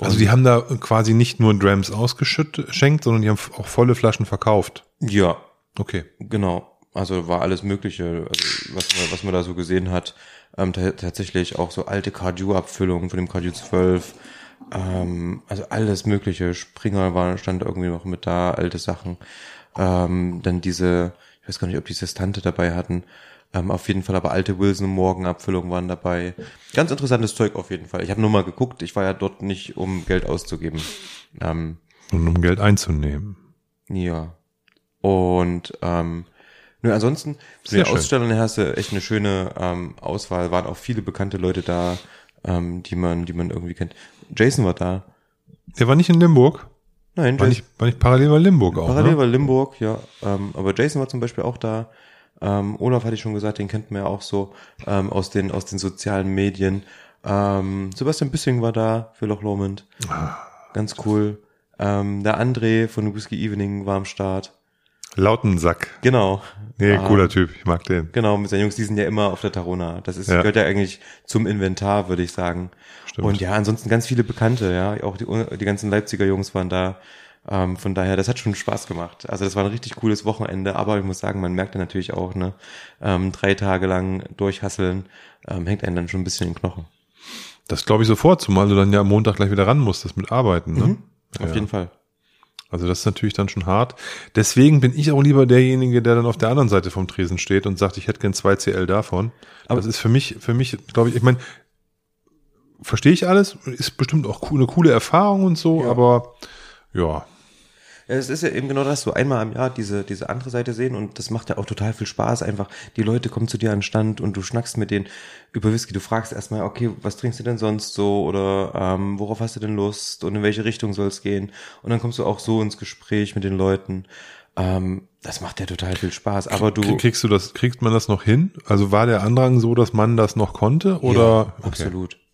Also die haben da quasi nicht nur Drams ausgeschenkt, sondern die haben auch volle Flaschen verkauft. Ja, Okay. Genau, also war alles Mögliche, also was man, was man da so gesehen hat. Ähm, ta- tatsächlich auch so alte Cardew-Abfüllungen von dem Cardew 12. Ähm, also alles Mögliche. Springer war, stand irgendwie noch mit da, alte Sachen. Ähm, dann diese, ich weiß gar nicht, ob die Sestante dabei hatten. Ähm, auf jeden Fall aber alte Wilson Morgan Abfüllungen waren dabei. Ganz interessantes Zeug auf jeden Fall. Ich habe nur mal geguckt, ich war ja dort nicht, um Geld auszugeben. Ähm, Und um Geld einzunehmen. ja. Und ähm, nö, ansonsten, zu Sehr den schön. Hast du echt eine schöne ähm, Auswahl. Waren auch viele bekannte Leute da, ähm, die man, die man irgendwie kennt. Jason war da. Der war nicht in Limburg. Nein, War Jason, nicht, war nicht parallel bei Limburg auch. parallel ne? war Limburg, ja. Ähm, aber Jason war zum Beispiel auch da. Ähm, Olaf hatte ich schon gesagt, den kennt man ja auch so ähm, aus den aus den sozialen Medien. Ähm, Sebastian Bissing war da für Loch Lomond. Ah. Ganz cool. Ähm, der André von Whiskey Evening war am Start. Lautensack. Genau. Nee, Ah. cooler Typ. Ich mag den. Genau, mit seinen Jungs, die sind ja immer auf der Tarona. Das ist, Ja. gehört ja eigentlich zum Inventar, würde ich sagen. Stimmt. Und ja, ansonsten ganz viele Bekannte, ja. Auch die, die ganzen Leipziger Jungs waren da. Ähm, von daher, das hat schon Spaß gemacht. Also das war ein richtig cooles Wochenende, aber ich muss sagen, man merkt ja natürlich auch, ne, ähm, drei Tage lang durchhasseln, ähm, hängt einen dann schon ein bisschen in den Knochen. Das glaube ich sofort, zumal du dann ja am Montag gleich wieder ran musstest mit Arbeiten. Ne? Auf Ja. jeden Fall. Also das ist natürlich dann schon hart. Deswegen bin ich auch lieber derjenige, der dann auf der anderen Seite vom Tresen steht und sagt, ich hätte gern zwei CL davon. Aber das ist für mich, für mich, glaube ich, ich meine, verstehe ich alles, ist bestimmt auch eine coole Erfahrung und so, Ja. aber ja, Ja, es ist ja eben genau das, so einmal im Jahr diese, diese andere Seite sehen und das macht ja auch total viel Spaß. Einfach, die Leute kommen zu dir an den Stand und du schnackst mit denen über Whisky. Du fragst erstmal, okay, was trinkst du denn sonst so oder ähm, worauf hast du denn Lust und in welche Richtung soll es gehen? Und dann kommst du auch so ins Gespräch mit den Leuten. Ähm, das macht ja total viel Spaß. Aber du. kriegst du das, kriegt man das noch hin? Also war der Andrang so, dass man das noch konnte oder? Ja, Okay.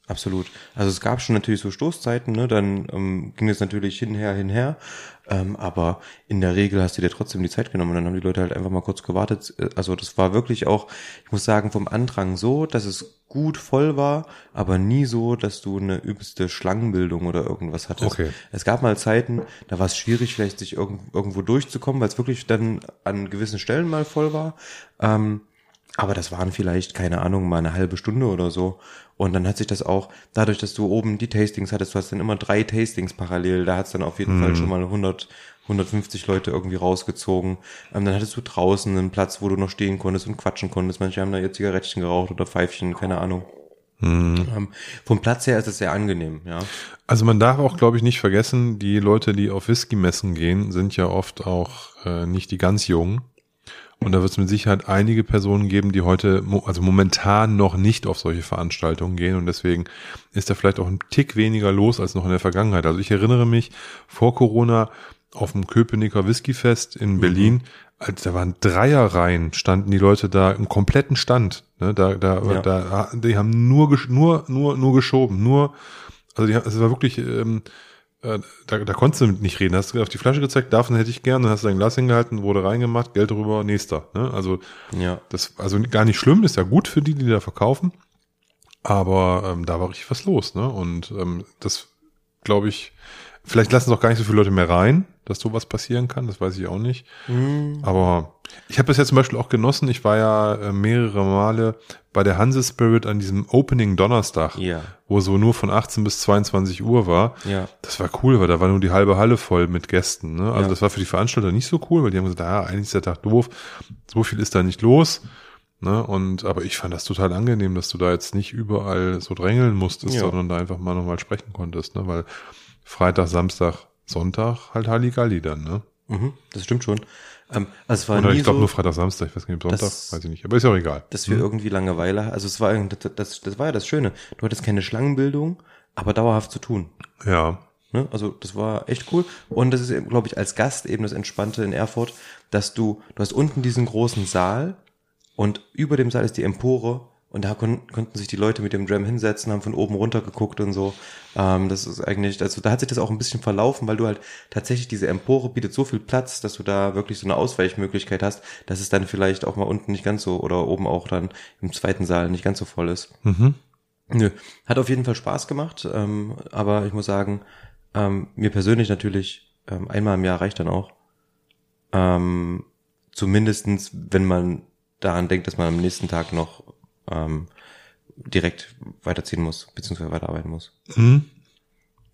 Absolut. Also es gab schon natürlich so Stoßzeiten, ne? Dann ähm, ging es natürlich hinher, hinher. Ähm, aber in der Regel hast du dir trotzdem die Zeit genommen und dann haben die Leute halt einfach mal kurz gewartet. Äh, Also das war wirklich auch, ich muss sagen, vom Andrang so, dass es gut voll war, aber nie so, dass du eine übelste Schlangenbildung oder irgendwas hattest. Okay. Es gab mal Zeiten, da war es schwierig, vielleicht sich irgend, irgendwo durchzukommen, weil es wirklich dann an gewissen Stellen mal voll war. Ähm, aber das waren vielleicht, keine Ahnung, mal eine halbe Stunde oder so. Und dann hat sich das auch, dadurch, dass du oben die Tastings hattest, du hast dann immer drei Tastings parallel, da hat es dann auf jeden Fall schon mal 100, 150 Leute irgendwie rausgezogen. Ähm, dann hattest du draußen einen Platz, wo du noch stehen konntest und quatschen konntest. Manche haben da ihr Zigarettchen geraucht oder Pfeifchen, keine Ahnung. Ähm, vom Platz her ist es sehr angenehm, ja. Also man darf auch, glaube ich, nicht vergessen, die Leute, die auf Whisky-Messen gehen, sind ja oft auch äh, nicht die ganz Jungen. Und da wird es mit Sicherheit einige Personen geben, die heute, also momentan noch nicht auf solche Veranstaltungen gehen. Und deswegen ist da vielleicht auch ein Tick weniger los als noch in der Vergangenheit. Also ich erinnere mich vor Corona auf dem Köpenicker Whiskyfest in Berlin, als da waren Dreierreihen, standen die Leute da im kompletten Stand. Ne? Da, da, Ja. da, die haben nur, nur, nur, nur geschoben, nur, also die, es war wirklich ähm, äh, da, da konntest du nicht reden. Hast du auf die Flasche gezeigt, davon hätte ich gern, dann hast du dein Glas hingehalten, wurde reingemacht, Geld drüber, nächster. Ne? Also Ja. das, also gar nicht schlimm, ist ja gut für die, die da verkaufen. Aber ähm, da war richtig was los, ne? Und ähm, das glaube ich, vielleicht lassen es auch gar nicht so viele Leute mehr rein, dass sowas passieren kann, das weiß ich auch nicht. Hm. Aber ich habe das ja zum Beispiel auch genossen. Ich war ja äh, mehrere Male bei der Hanse Spirit an diesem Opening Donnerstag, Ja. wo so nur von 18 bis 22 Uhr war. Ja. Das war cool, weil da war nur die halbe Halle voll mit Gästen. Ne? Also Ja. das war für die Veranstalter nicht so cool, weil die haben gesagt, ja, eigentlich ist der Tag doof, so viel ist da nicht los. Ne? Und aber ich fand das total angenehm, dass du da jetzt nicht überall so drängeln musstest, Ja. sondern da einfach mal nochmal sprechen konntest, ne? Weil Freitag, Samstag, Sonntag halt Halligalli dann, ne? Mhm, das stimmt schon. Ähm, also es war Oder nie ich glaube so, nur Freitag, Samstag, ich weiß gar nicht, Sonntag, Das- weiß ich nicht. Aber ist ja auch egal. dass wir irgendwie Langeweile, also es war das, das, das war ja das Schöne. Du hattest keine Schlangenbildung, aber dauerhaft zu tun. Ja. Ne? Also das war echt cool. Und das ist, glaube ich, als Gast eben das Entspannte in Erfurt, dass du, du hast unten diesen großen Saal und über dem Saal ist die Empore und da kon konnten sich die Leute mit dem Dram hinsetzen, haben von oben runter geguckt und so. Ähm, das ist eigentlich, also da hat sich das auch ein bisschen verlaufen, weil du halt tatsächlich diese Empore bietet so viel Platz, dass du da wirklich so eine Ausweichmöglichkeit hast, dass es dann vielleicht auch mal unten nicht ganz so oder oben auch dann im zweiten Saal nicht ganz so voll ist. Mhm. Nö, hat auf jeden Fall Spaß gemacht, ähm, aber ich muss sagen, ähm, mir persönlich natürlich ähm, einmal im Jahr reicht dann auch. Ähm, zumindestens, wenn man daran denkt, dass man am nächsten Tag noch ähm, direkt weiterziehen muss, beziehungsweise weiterarbeiten muss. Mhm.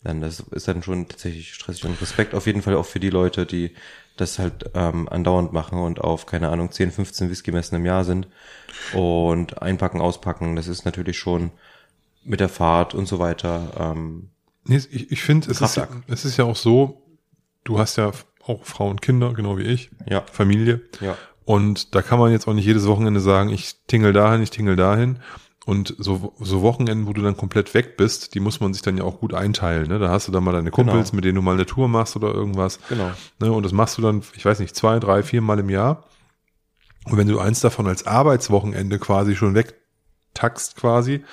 Dann das ist dann schon tatsächlich stressig und Respekt auf jeden Fall auch für die Leute, die das halt ähm, andauernd machen und auf, keine Ahnung, 10, 15 Whisky-Messen im Jahr sind und einpacken, auspacken, das ist natürlich schon mit der Fahrt und so weiter. Ähm, Nee, ich, ich finde, es ist, es ist ja auch so, du hast ja auch Frauen und Kinder, genau wie ich, ja, Familie. ja, Und da kann man jetzt auch nicht jedes Wochenende sagen, ich tingel dahin, ich tingel dahin. Und so, so Wochenenden, wo du dann komplett weg bist, die muss man sich dann ja auch gut einteilen. Ne? Da hast du dann mal deine Kumpels, Genau. mit denen du mal eine Tour machst oder irgendwas. genau. Ne? Und das machst du dann, ich weiß nicht, zwei, drei, vier Mal im Jahr. Und wenn du eins davon als Arbeitswochenende quasi schon wegtackst quasi,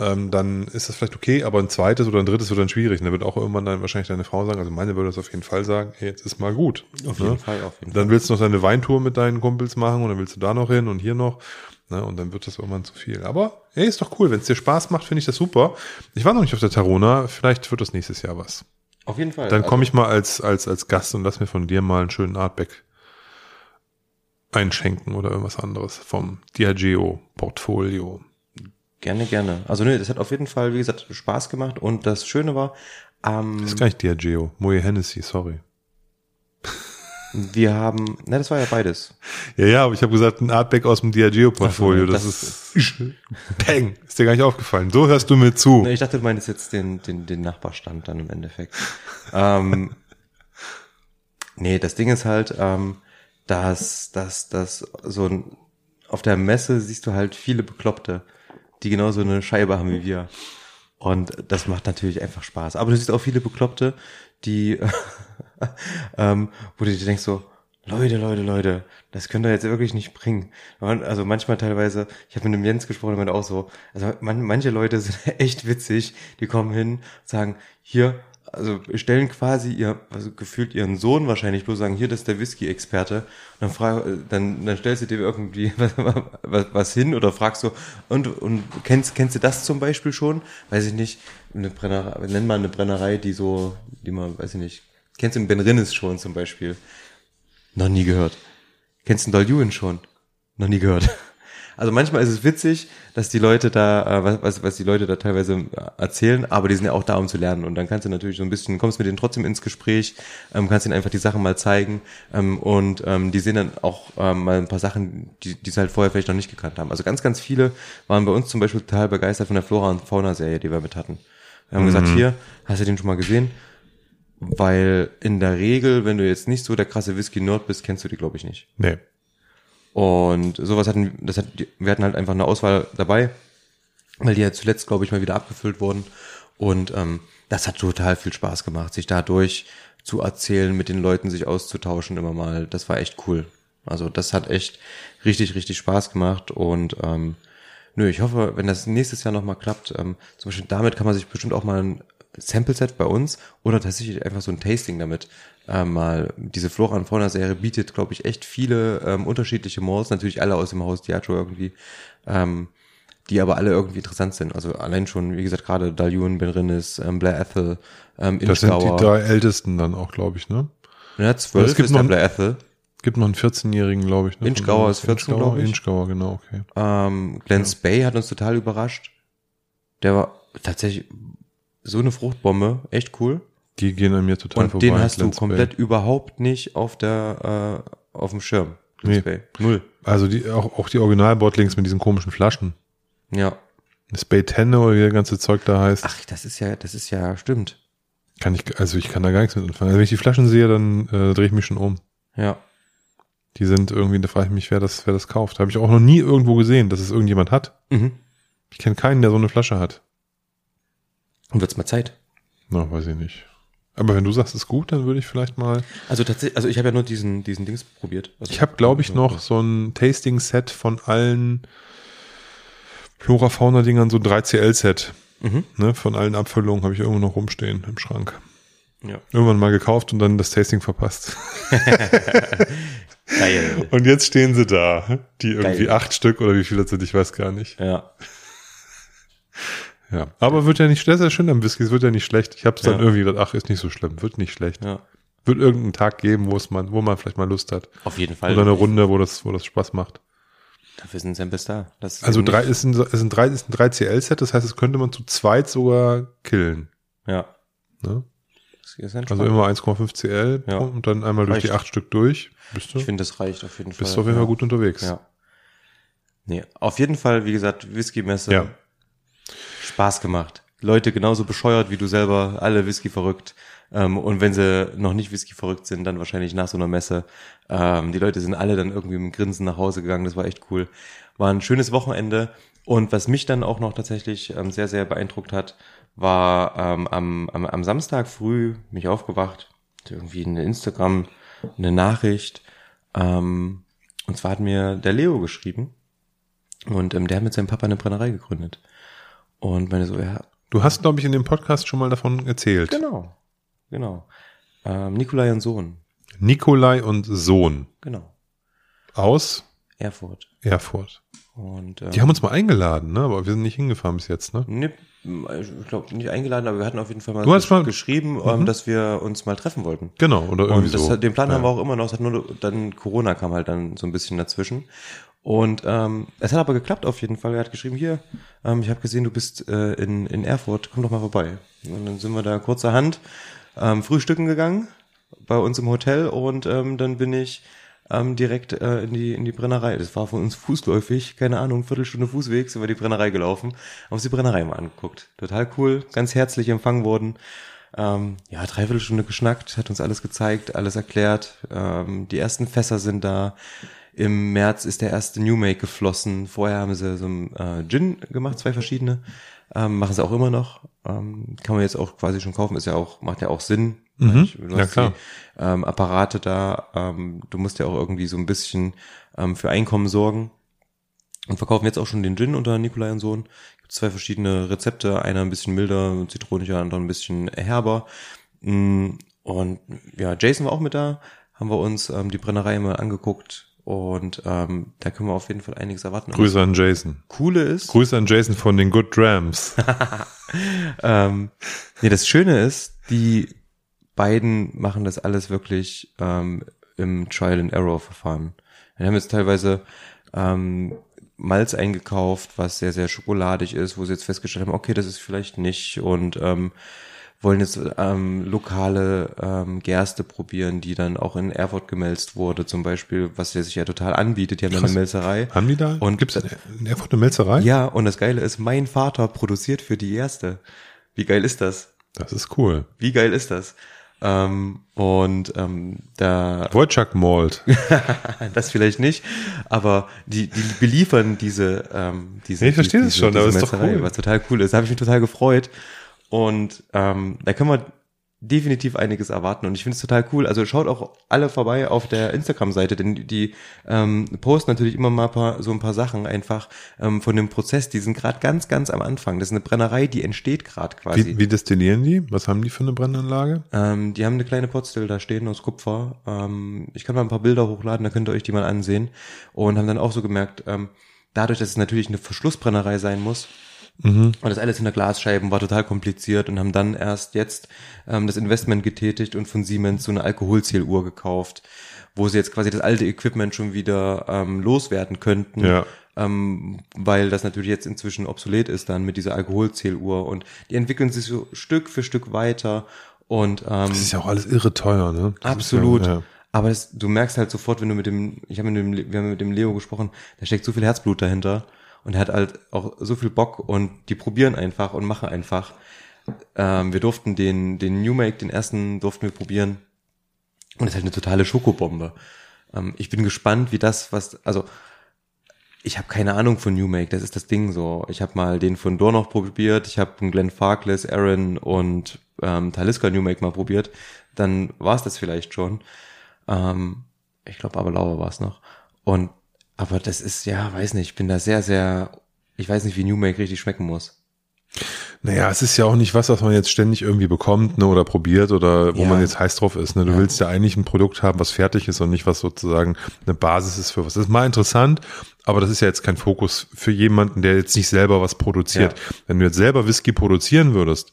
ähm, dann ist das vielleicht okay, aber ein zweites oder ein drittes wird dann schwierig. Da wird auch irgendwann dann wahrscheinlich deine Frau sagen, also meine würde das auf jeden Fall sagen, hey, jetzt ist mal gut. Auf ne? jeden Fall, auf jeden Fall. Dann willst du noch deine Weintour mit deinen Kumpels machen und dann willst du da noch hin und hier noch. Ne, und dann wird das irgendwann zu viel. Aber hey, ist doch cool. Wenn es dir Spaß macht, finde ich das super. Ich war noch nicht auf der Tarona. Vielleicht wird das nächstes Jahr was. Auf jeden Fall. Dann Also, komme ich mal als, als, als Gast und lass mir von dir mal einen schönen Artback einschenken oder irgendwas anderes vom Diageo-Portfolio. Gerne, gerne. Also nö, das hat auf jeden Fall, wie gesagt, Spaß gemacht und das Schöne war, ähm, Das ist gar nicht Diageo. Moe Hennessy, sorry. wir haben, na, das war ja beides. Ja, ja, aber ich habe gesagt, ein Artback aus dem Diageo-Portfolio. So, das, das ist Peng. Ist dir gar nicht aufgefallen. So hörst du mir zu. Ne, ich dachte, du meinst jetzt den, den, den Nachbarstand dann im Endeffekt. ähm, nee, das Ding ist halt, ähm, dass, dass, dass so ein, auf der Messe siehst du halt viele Bekloppte, die genauso eine Scheibe haben wie wir. Und das macht natürlich einfach Spaß. Aber du siehst auch viele Bekloppte, die, ähm, wo du dir denkst so, Leute, Leute, Leute, das könnt ihr jetzt wirklich nicht bringen. Also manchmal teilweise, ich habe mit dem Jens gesprochen, der meinte auch so, also man, manche Leute sind echt witzig, die kommen hin, sagen, hier, also stellen quasi ihr, also gefühlt ihren Sohn wahrscheinlich bloß sagen, hier, das ist der Whisky-Experte. Dann frag, dann, dann stellst du dir irgendwie was, was, was hin oder fragst so, und, und kennst, kennst du das zum Beispiel schon? Weiß ich nicht, eine Brennerei, nenn mal eine Brennerei, die so, die man, weiß ich nicht, kennst du einen Ben Rinnes schon zum Beispiel? Noch nie gehört. Kennst du einen Doljuin schon? Noch nie gehört. Also manchmal ist es witzig, dass die Leute da, äh, was, was, die Leute da teilweise äh, erzählen, aber die sind ja auch da, um zu lernen. Und dann kannst du natürlich so ein bisschen, kommst mit denen trotzdem ins Gespräch, ähm, kannst ihnen einfach die Sachen mal zeigen ähm, und ähm, die sehen dann auch ähm, mal ein paar Sachen, die, die sie halt vorher vielleicht noch nicht gekannt haben. Also ganz, ganz viele waren bei uns zum Beispiel total begeistert von der Flora und Fauna Serie, die wir mit hatten. Wir haben gesagt, hier, hast du den schon mal gesehen? Weil in der Regel, wenn du jetzt nicht so der krasse Whisky-Nerd bist, kennst du die, glaube ich, nicht. Nee. Und sowas hatten, das hat, wir hatten halt einfach eine Auswahl dabei, weil die ja zuletzt, glaube ich, mal wieder abgefüllt wurden. Und ähm, das hat total viel Spaß gemacht, sich dadurch zu erzählen, mit den Leuten sich auszutauschen immer mal. Das war echt cool. Also das hat echt richtig, richtig Spaß gemacht. Und ähm, nö, ich hoffe, wenn das nächstes Jahr nochmal klappt, ähm, zum Beispiel damit kann man sich bestimmt auch mal Sample-Set bei uns oder tatsächlich einfach so ein Tasting damit. Ähm, mal diese Flora und Fauna Serie bietet, glaube ich, echt viele ähm, unterschiedliche Malls, natürlich alle aus dem Haus Diageo irgendwie, ähm, die aber alle irgendwie interessant sind. Also allein schon, wie gesagt, gerade Dalyun, Benrinnis, ähm, Blair Ethel, ähm, Das sind die drei ältesten dann auch, glaube ich, ne? Ja, zwölf Es gibt ist noch- Blair Ethel. Gibt noch einen 14-jährigen, glaube ich. Ne? Inchgauer ist 14, Inchgauer, glaub ich. Inchgauer, genau, okay. Ähm, Glenn Spey hat uns total überrascht. Der war tatsächlich so eine Fruchtbombe, echt cool. Die gehen an mir total Und vorbei. den hast Glen du komplett überhaupt nicht auf der äh, auf dem Schirm. Nee. Spey. Null. Also die, auch, auch die Original-Bottlings mit diesen komischen Flaschen. Ja. Spay Tenne oder wie das ganze Zeug da heißt. Ach, das ist ja, das ist ja stimmt. Kann ich, also ich kann da gar nichts mit anfangen. Also wenn ich die Flaschen sehe, dann äh, drehe ich mich schon um. Ja. Die sind irgendwie, da frage ich mich, wer das, wer das kauft. Habe ich auch noch nie irgendwo gesehen, dass es irgendjemand hat. Mhm. Ich kenne keinen, der so eine Flasche hat. Und wird's mal Zeit. Na, weiß ich nicht. Aber wenn du sagst, es ist gut, dann würde ich vielleicht mal. Also tatsächlich, also ich habe ja nur diesen diesen Dings probiert. Also, Ich habe, glaube ich, noch so ein Tasting-Set von allen Flora-Fauna-Dingern, so ein 3CL-Set. Mhm. Ne, von allen Abfüllungen habe ich irgendwo noch rumstehen im Schrank. Ja. Irgendwann mal gekauft und dann das Tasting verpasst. Geil. Und jetzt stehen sie da. Die irgendwie Geil. acht Stück oder wie viele sind, ich weiß gar nicht. Ja. Ja. Aber wird ja nicht, das ist ja schön am Whisky, es wird ja nicht schlecht. Ich habe es dann Ja. irgendwie gedacht, ach, ist nicht so schlimm, wird nicht schlecht. Ja. Wird irgendeinen Tag geben, wo es man, wo man vielleicht mal Lust hat. Auf jeden Fall. Oder eine Runde, wo das, wo das Spaß macht. Dafür sind Samples da. Das ist Also drei, ist ein, ist ein drei, ist ein 3CL-Set, das heißt, es könnte man zu zweit sogar killen. Ja. Ne? Also immer 1,5 CL Ja. und dann einmal durch die Reicht. acht Stück durch. Bist du, Ich finde, das reicht auf jeden Fall. bist du auf jeden ja. Fall gut unterwegs. Ja. Nee, auf jeden Fall, wie gesagt, Whisky-Messe. Ja. Spaß gemacht. Leute genauso bescheuert wie du selber, alle Whisky verrückt. Ähm, und wenn sie noch nicht Whisky verrückt sind, dann wahrscheinlich nach so einer Messe. Ähm, die Leute sind alle dann irgendwie mit Grinsen nach Hause gegangen. Das war echt cool. War ein schönes Wochenende. Und was mich dann auch noch tatsächlich ähm, sehr, sehr beeindruckt hat, war ähm, am, am, am Samstag früh mich aufgewacht, irgendwie eine Instagram, eine Nachricht. Ähm, und zwar hat mir der Leo geschrieben. Und ähm, der hat mit seinem Papa eine Brennerei gegründet. Und meine so, ja, Du hast, glaube ich, in dem Podcast schon mal davon erzählt. genau, genau. Ähm, Nikolai und Sohn, Nikolai und Sohn genau. aus Erfurt. Erfurt. Und ähm, Die haben uns mal eingeladen, ne? aber wir sind nicht hingefahren bis jetzt. Ne? ne, ich glaube nicht eingeladen, aber wir hatten auf jeden Fall mal, Du hast gesch- mal- geschrieben, ähm, dass wir uns mal treffen wollten. Genau, oder irgendwie Und das, so. den Plan ja. haben wir auch immer noch. Es hat nur dann Corona kam halt dann so ein bisschen dazwischen. Und ähm, es hat aber geklappt auf jeden Fall. Er hat geschrieben, hier, ähm, ich habe gesehen, du bist äh, in, in Erfurt, komm doch mal vorbei. Und dann sind wir da kurzerhand ähm, frühstücken gegangen bei uns im Hotel und ähm, dann bin ich ähm, direkt äh, in, die, in die Brennerei. Das war von uns fußläufig, keine Ahnung, Viertelstunde Fußweg sind wir die Brennerei gelaufen, haben uns die Brennerei mal angeguckt. Total cool, ganz herzlich empfangen worden. Ähm, ja, dreiviertel Stunde geschnackt, hat uns alles gezeigt, alles erklärt. Ähm, die ersten Fässer sind da. Im März ist der erste New Make geflossen. Vorher haben sie so ein äh, Gin gemacht, zwei verschiedene. Ähm, machen sie auch immer noch. Ähm, kann man jetzt auch quasi schon kaufen. Ist ja auch, macht ja auch Sinn. Mhm. Ich- du Ja, klar. Die, ähm, Apparate da. Ähm, du musst ja auch irgendwie so ein bisschen ähm, für Einkommen sorgen. Und verkaufen jetzt auch schon den Gin unter Nikolai und Sohn. Gibt zwei verschiedene Rezepte. Einer ein bisschen milder, zitroniger, andere ein bisschen herber. Mm, Und ja, Jason war auch mit da. Haben wir uns ähm, die Brennerei mal angeguckt. Und ähm, da können wir auf jeden Fall einiges erwarten. Grüße an Jason. Coole ist, Grüße an Jason von den Good Drams. ähm, nee, das Schöne ist, die beiden machen das alles wirklich ähm, im Trial and Error Verfahren. Wir haben jetzt teilweise ähm, Malz eingekauft, was sehr, sehr schokoladig ist, wo sie jetzt festgestellt haben, okay, das ist vielleicht nicht und ähm, wollen jetzt ähm, lokale ähm, Gerste probieren, die dann auch in Erfurt gemälzt wurde, zum Beispiel, was der sich ja total anbietet. Die haben Krass. eine Melzerei. Haben die da? Und- gibt's in Erfurt eine Melzerei? Ja, und das Geile ist, mein Vater produziert für die erste. Wie geil ist das? Das ist cool. Wie geil ist das? Ähm, und ähm, da Wojciech Malt. das vielleicht nicht, aber die, die beliefern diese diese diese. Ich verstehe diese, schon, aber ist doch cool. Was total cool ist. Da habe ich mich total gefreut. Und ähm, da können wir definitiv einiges erwarten und ich finde es total cool. Also schaut auch alle vorbei auf der Instagram-Seite, denn die, ähm, posten natürlich immer mal paar, so ein paar Sachen einfach ähm, von dem Prozess. Die sind gerade ganz, ganz am Anfang. Das ist eine Brennerei, die entsteht gerade quasi. Wie, wie destillieren die? Was haben die für eine Brennanlage? Ähm, die haben eine kleine Potstill da stehen aus Kupfer. Ähm, ich kann mal ein paar Bilder hochladen, da könnt ihr euch die mal ansehen. Und haben dann auch so gemerkt, ähm, dadurch, dass es natürlich eine Verschlussbrennerei sein muss, Mhm. und das alles hinter Glasscheiben war total kompliziert und haben dann erst jetzt ähm, das Investment getätigt und von Siemens so eine Alkoholzähluhr gekauft, wo sie jetzt quasi das alte Equipment schon wieder ähm, loswerden könnten. Ja. Ähm, weil das natürlich jetzt inzwischen obsolet ist dann mit dieser Alkoholzähluhr und die entwickeln sich so Stück für Stück weiter und ähm, Das ist ja auch alles irre teuer, ne? Das Absolut. Ja, ja. Aber das, du merkst halt sofort, wenn du mit dem, ich habe mit dem, wir haben mit dem Leo gesprochen, da steckt so viel Herzblut dahinter und hat halt auch so viel Bock und die probieren einfach und machen einfach. Ähm, wir durften den, den New Make, den ersten durften wir probieren und es ist halt eine totale Schokobombe. Ähm, ich bin gespannt, wie das, was, also ich habe keine Ahnung von New Make, das ist das Ding so. Ich habe mal den von Dornoch probiert, ich habe einen Glenn Farkless, Aaron und ähm, Taliska New Make mal probiert. Dann war es das vielleicht schon. Ähm, ich glaube, aber Lauer war es noch. Und aber das ist, ja, weiß nicht, ich bin da sehr, sehr, ich weiß nicht, wie New Make richtig schmecken muss. Naja, es ist ja auch nicht was, was man jetzt ständig irgendwie bekommt ne, oder probiert oder wo Ja. man jetzt heiß drauf ist. Ne? Du Ja. willst ja eigentlich ein Produkt haben, was fertig ist und nicht was sozusagen eine Basis ist für was. Das ist mal interessant, aber das ist ja jetzt kein Fokus für jemanden, der jetzt nicht selber was produziert. Wenn du jetzt selber Whisky produzieren würdest,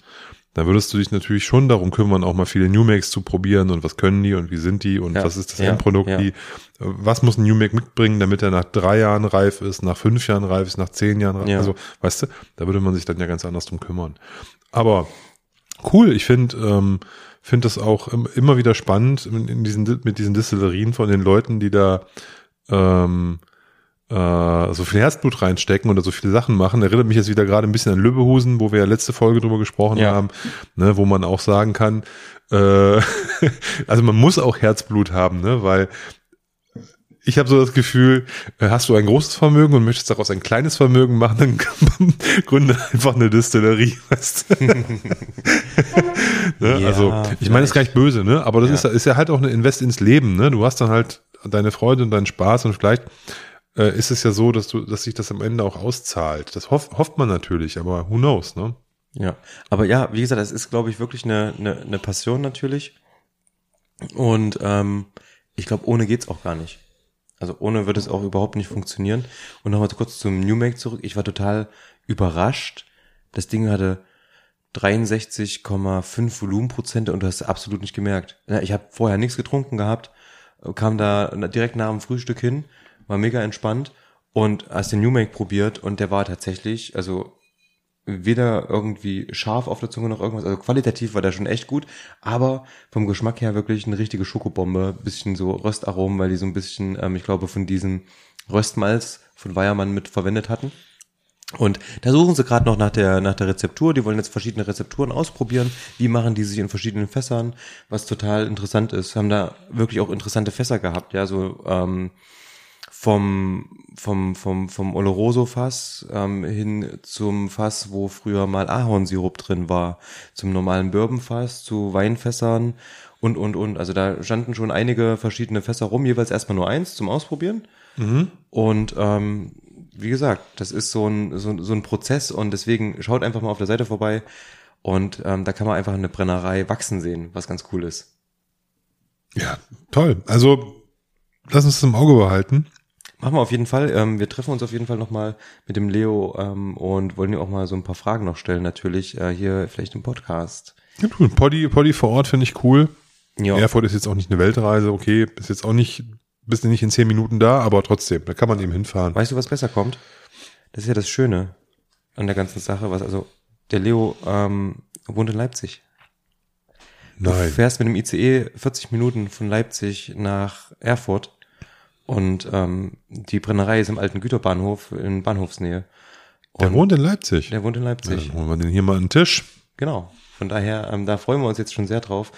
dann würdest du dich natürlich schon darum kümmern, auch mal viele New Makes zu probieren und was können die und wie sind die und Ja. was ist das Ja. Endprodukt, Ja. wie, was muss ein New Make mitbringen, damit er nach drei Jahren reif ist, nach fünf Jahren reif ist, nach zehn Jahren reif Ja. Also, weißt du, da würde man sich dann ja ganz anders drum kümmern. Aber cool, ich finde ähm, finde das auch im- immer wieder spannend in diesen, mit diesen Distillerien von den Leuten, die da ähm, äh, so viel Herzblut reinstecken oder so viele Sachen machen. Erinnert mich jetzt wieder gerade ein bisschen an Lübbehusen, wo wir ja letzte Folge drüber gesprochen Ja. haben, ne, wo man auch sagen kann, äh, also man muss auch Herzblut haben, ne, weil ich habe so das Gefühl, äh, hast du ein großes Vermögen und möchtest daraus ein kleines Vermögen machen, dann gründe einfach eine Distillerie. Weißt du? ne? Ja, also ich meine, das ist gar nicht böse, ne? Aber das Ja. ist, ist ja halt auch eine Invest ins Leben, ne? Du hast dann halt deine Freude und deinen Spaß und vielleicht äh, ist es ja so, dass du, dass sich das am Ende auch auszahlt. Das hoff, hofft man natürlich, aber who knows, ne? Ja, aber ja, wie gesagt, das ist, glaube ich, wirklich eine, eine, eine Passion natürlich. Und ähm, ich glaube, ohne geht's auch gar nicht. Also ohne wird es auch überhaupt nicht funktionieren. Und nochmal kurz zum New Make zurück. Ich war total überrascht. Das Ding hatte 63,5 Volumenprozente und du hast absolut nicht gemerkt. Ich habe vorher nichts getrunken gehabt, kam da direkt nach dem Frühstück hin, war mega entspannt und hast den New Make probiert und der war tatsächlich, also weder irgendwie scharf auf der Zunge noch irgendwas. Also qualitativ war der schon echt gut, aber vom Geschmack her wirklich eine richtige Schokobombe. Bisschen so Röstaromen, weil die so ein bisschen, ähm, ich glaube, von diesem Röstmalz von Weiermann mit verwendet hatten. Und da suchen sie gerade noch nach der, nach der Rezeptur. Die wollen jetzt verschiedene Rezepturen ausprobieren. Wie machen die sich in verschiedenen Fässern? Was total interessant ist. Haben da wirklich auch interessante Fässer gehabt. Ja, so ähm, vom, vom, vom, vom Oloroso-Fass ähm, hin zum Fass, wo früher mal Ahornsirup drin war, zum normalen Bourbonfass, zu Weinfässern und, und, und. Also da standen schon einige verschiedene Fässer rum, jeweils erstmal nur eins zum Ausprobieren. Und ähm, wie gesagt, das ist so ein, so, so ein Prozess und deswegen schaut einfach mal auf der Seite vorbei und ähm, da kann man einfach eine Brennerei wachsen sehen, was ganz cool ist. Ja, toll. Also lass uns das im Auge behalten. Machen wir auf jeden Fall. Ähm, wir treffen uns auf jeden Fall nochmal mit dem Leo ähm, und wollen ihm auch mal so ein paar Fragen noch stellen, natürlich äh, hier vielleicht im Podcast. Ja, cool. Poddy, Poddy vor Ort finde ich cool. Ja, Erfurt ist jetzt auch nicht eine Weltreise, okay, ist jetzt auch nicht, bist du nicht in zehn Minuten da, aber trotzdem, da kann man eben hinfahren. weißt du, was besser kommt? Das ist ja das Schöne an der ganzen Sache, was also der Leo ähm, wohnt in Leipzig. Du Nein. fährst mit dem ICE 40 Minuten von Leipzig nach Erfurt und ähm, die Brennerei ist im alten Güterbahnhof in Bahnhofsnähe. Der Und wohnt in Leipzig. der wohnt in Ja, Leipzig. dann holen wir den hier mal an den Tisch. Genau. Von daher, ähm, da freuen wir uns jetzt schon sehr drauf.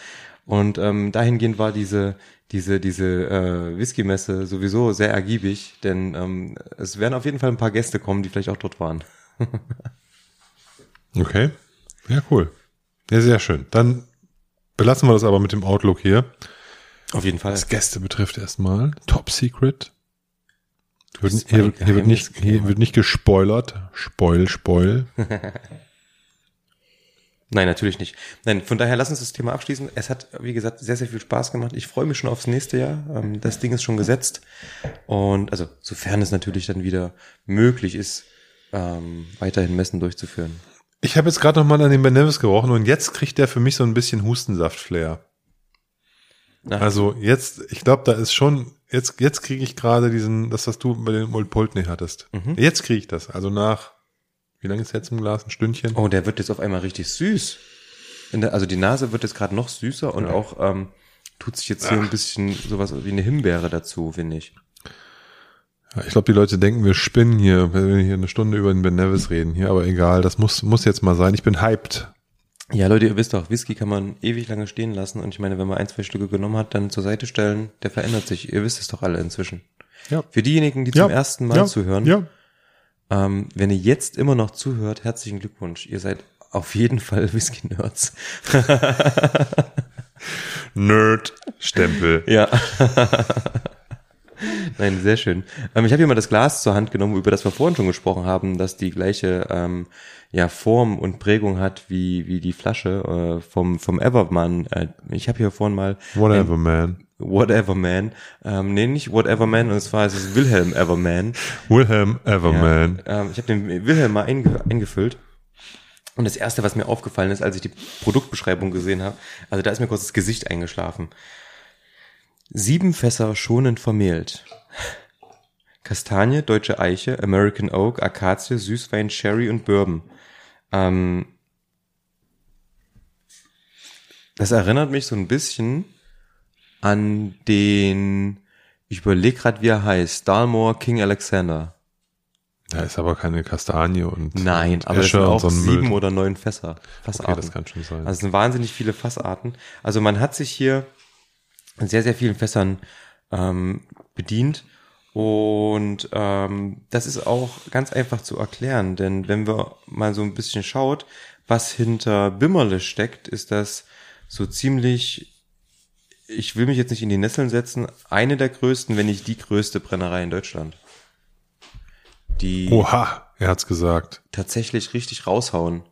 Und ähm, dahingehend war diese diese diese äh, Whisky-Messe sowieso sehr ergiebig, denn ähm, es werden auf jeden Fall ein paar Gäste kommen, die vielleicht auch dort waren. Okay. Ja, cool. Ja, sehr schön. Dann Belassen wir das aber mit dem Outlook hier. Auf jeden Fall. Was Gäste betrifft erstmal. Top Secret. Hier, mein hier, wird nicht, hier wird nicht gespoilert. Spoil, spoil. Nein, natürlich nicht. Nein, von daher lass uns das Thema abschließen. Es hat, wie gesagt, sehr, sehr viel Spaß gemacht. Ich freue mich schon aufs nächste Jahr. Ähm, Das Ding ist schon gesetzt. Und also, sofern es natürlich dann wieder möglich ist, ähm, weiterhin Messen durchzuführen. Ich habe jetzt gerade noch mal an den Ben Nevis gerochen und jetzt kriegt der für mich so ein bisschen Hustensaft-Flair. Nach- Also jetzt, ich glaube, da ist schon, jetzt, jetzt kriege ich gerade diesen, das, was du bei den Old Poltney hattest. Mhm. Jetzt kriege ich das. Also nach, wie lange ist jetzt im Glas? Ein Stündchen? Oh, der wird jetzt auf einmal richtig süß. In der, also die Nase wird jetzt gerade noch süßer und Ja. auch ähm, tut sich jetzt hier ein bisschen sowas wie eine Himbeere dazu, finde ich. Ja, ich glaube, die Leute denken, wir spinnen hier, wenn wir hier eine Stunde über den Ben Nevis reden hier, aber egal, das muss, muss jetzt mal sein. Ich bin hyped. Ja, Leute, ihr wisst doch, Whisky kann man ewig lange stehen lassen und ich meine, wenn man ein, zwei Stücke genommen hat, dann zur Seite stellen, der verändert sich. Ihr wisst es doch alle inzwischen. Ja. Für diejenigen, die zum ersten Mal ja, zuhören, Ja. ähm, wenn ihr jetzt immer noch zuhört, herzlichen Glückwunsch. Ihr seid auf jeden Fall Whisky-Nerds. Nerd-Stempel. Ja. Nein, sehr schön. Ähm, ich habe hier mal das Glas zur Hand genommen, über das wir vorhin schon gesprochen haben, das die gleiche ähm, ja, Form und Prägung hat wie, wie die Flasche äh, vom, vom Everman. Äh, ich habe hier vorhin mal Whatever, man. Whatever Man. Ähm, nee, nicht Whatever Man, und zwar ist es Wilhelm Everman. Wilhelm Everman. Ja, ähm, ich habe den Wilhelm mal einge eingefüllt. Und das erste, was mir aufgefallen ist, als ich die Produktbeschreibung gesehen habe, also da ist mir kurz das Gesicht eingeschlafen. Sieben Fässer schonend vermehlt. Kastanie, deutsche Eiche, American Oak, Akazie, Süßwein, Sherry und Bourbon. Ähm, das erinnert mich so ein bisschen an den, ich überlege gerade, wie er heißt, Dalmore King Alexander. Da ist aber keine Kastanie und, Nein, und aber Esche sind auch so sieben Müll. oder neun Fässer. Fassarten. Okay, das kann schon sein. Also es sind wahnsinnig viele Fassarten. Also man hat sich hier sehr, sehr vielen Fässern ähm, bedient. Und ähm, das ist auch ganz einfach zu erklären, denn wenn wir mal so ein bisschen schaut, was hinter Bimmerle steckt, ist das so ziemlich, ich will mich jetzt nicht in die Nesseln setzen, eine der größten, wenn nicht die größte Brennerei in Deutschland. Die Oha, er hat's gesagt. tatsächlich richtig raushauen,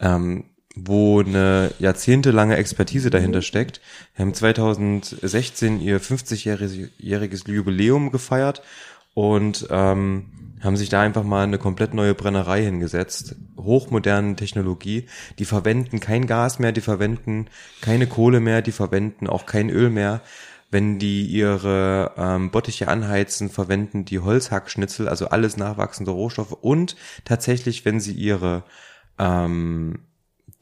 ähm, wo eine jahrzehntelange Expertise dahinter steckt. Wir haben 2016 ihr 50-jähriges Jubiläum gefeiert und ähm, haben sich da einfach mal eine komplett neue Brennerei hingesetzt. Hochmoderne Technologie. Die verwenden kein Gas mehr, die verwenden keine Kohle mehr, die verwenden auch kein Öl mehr. Wenn die ihre ähm, Bottiche anheizen, verwenden die Holzhackschnitzel, also alles nachwachsende Rohstoffe. Und tatsächlich, wenn sie ihre ähm,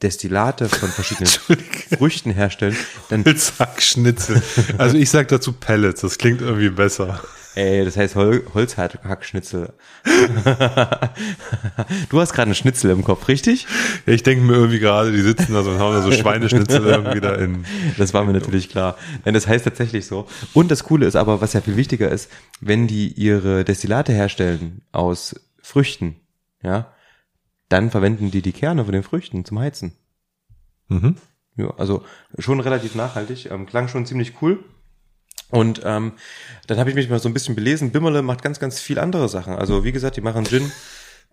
Destillate von verschiedenen Früchten herstellen, dann Holzhackschnitzel. Also ich sag dazu Pellets, das klingt irgendwie besser. Ey, das heißt Hol Holzhackschnitzel. du hast gerade einen Schnitzel im Kopf, richtig? Ja, ich denke mir irgendwie gerade, die sitzen da so und haben da so Schweineschnitzel irgendwie da in. Das war mir natürlich klar. Nein, das heißt tatsächlich so. Und das Coole ist aber, was ja viel wichtiger ist, wenn die ihre Destillate herstellen aus Früchten, ja, dann verwenden die die Kerne von den Früchten zum Heizen. Mhm. Ja, also schon relativ nachhaltig, ähm, klang schon ziemlich cool. Und ähm, dann habe ich mich mal so ein bisschen belesen. Bimmerle macht ganz, ganz viel andere Sachen. Also wie gesagt, die machen Gin,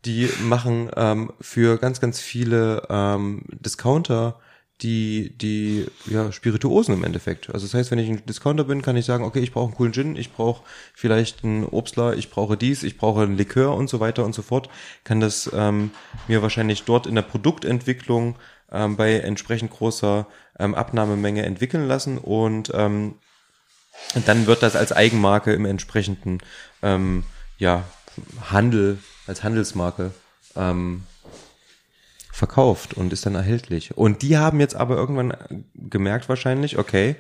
die machen ähm, für ganz, ganz viele ähm, Discounter die die ja Spirituosen im Endeffekt. Also das heißt, wenn ich ein Discounter bin, kann ich sagen, okay, ich brauche einen coolen Gin, ich brauche vielleicht einen Obstler, ich brauche dies, ich brauche einen Likör und so weiter und so fort. Kann das ähm, mir wahrscheinlich dort in der Produktentwicklung ähm, bei entsprechend großer ähm, Abnahmemenge entwickeln lassen und ähm, dann wird das als Eigenmarke im entsprechenden ähm, ja, Handel, als Handelsmarke ähm, verkauft und ist dann erhältlich. Und die haben jetzt aber irgendwann gemerkt wahrscheinlich, okay,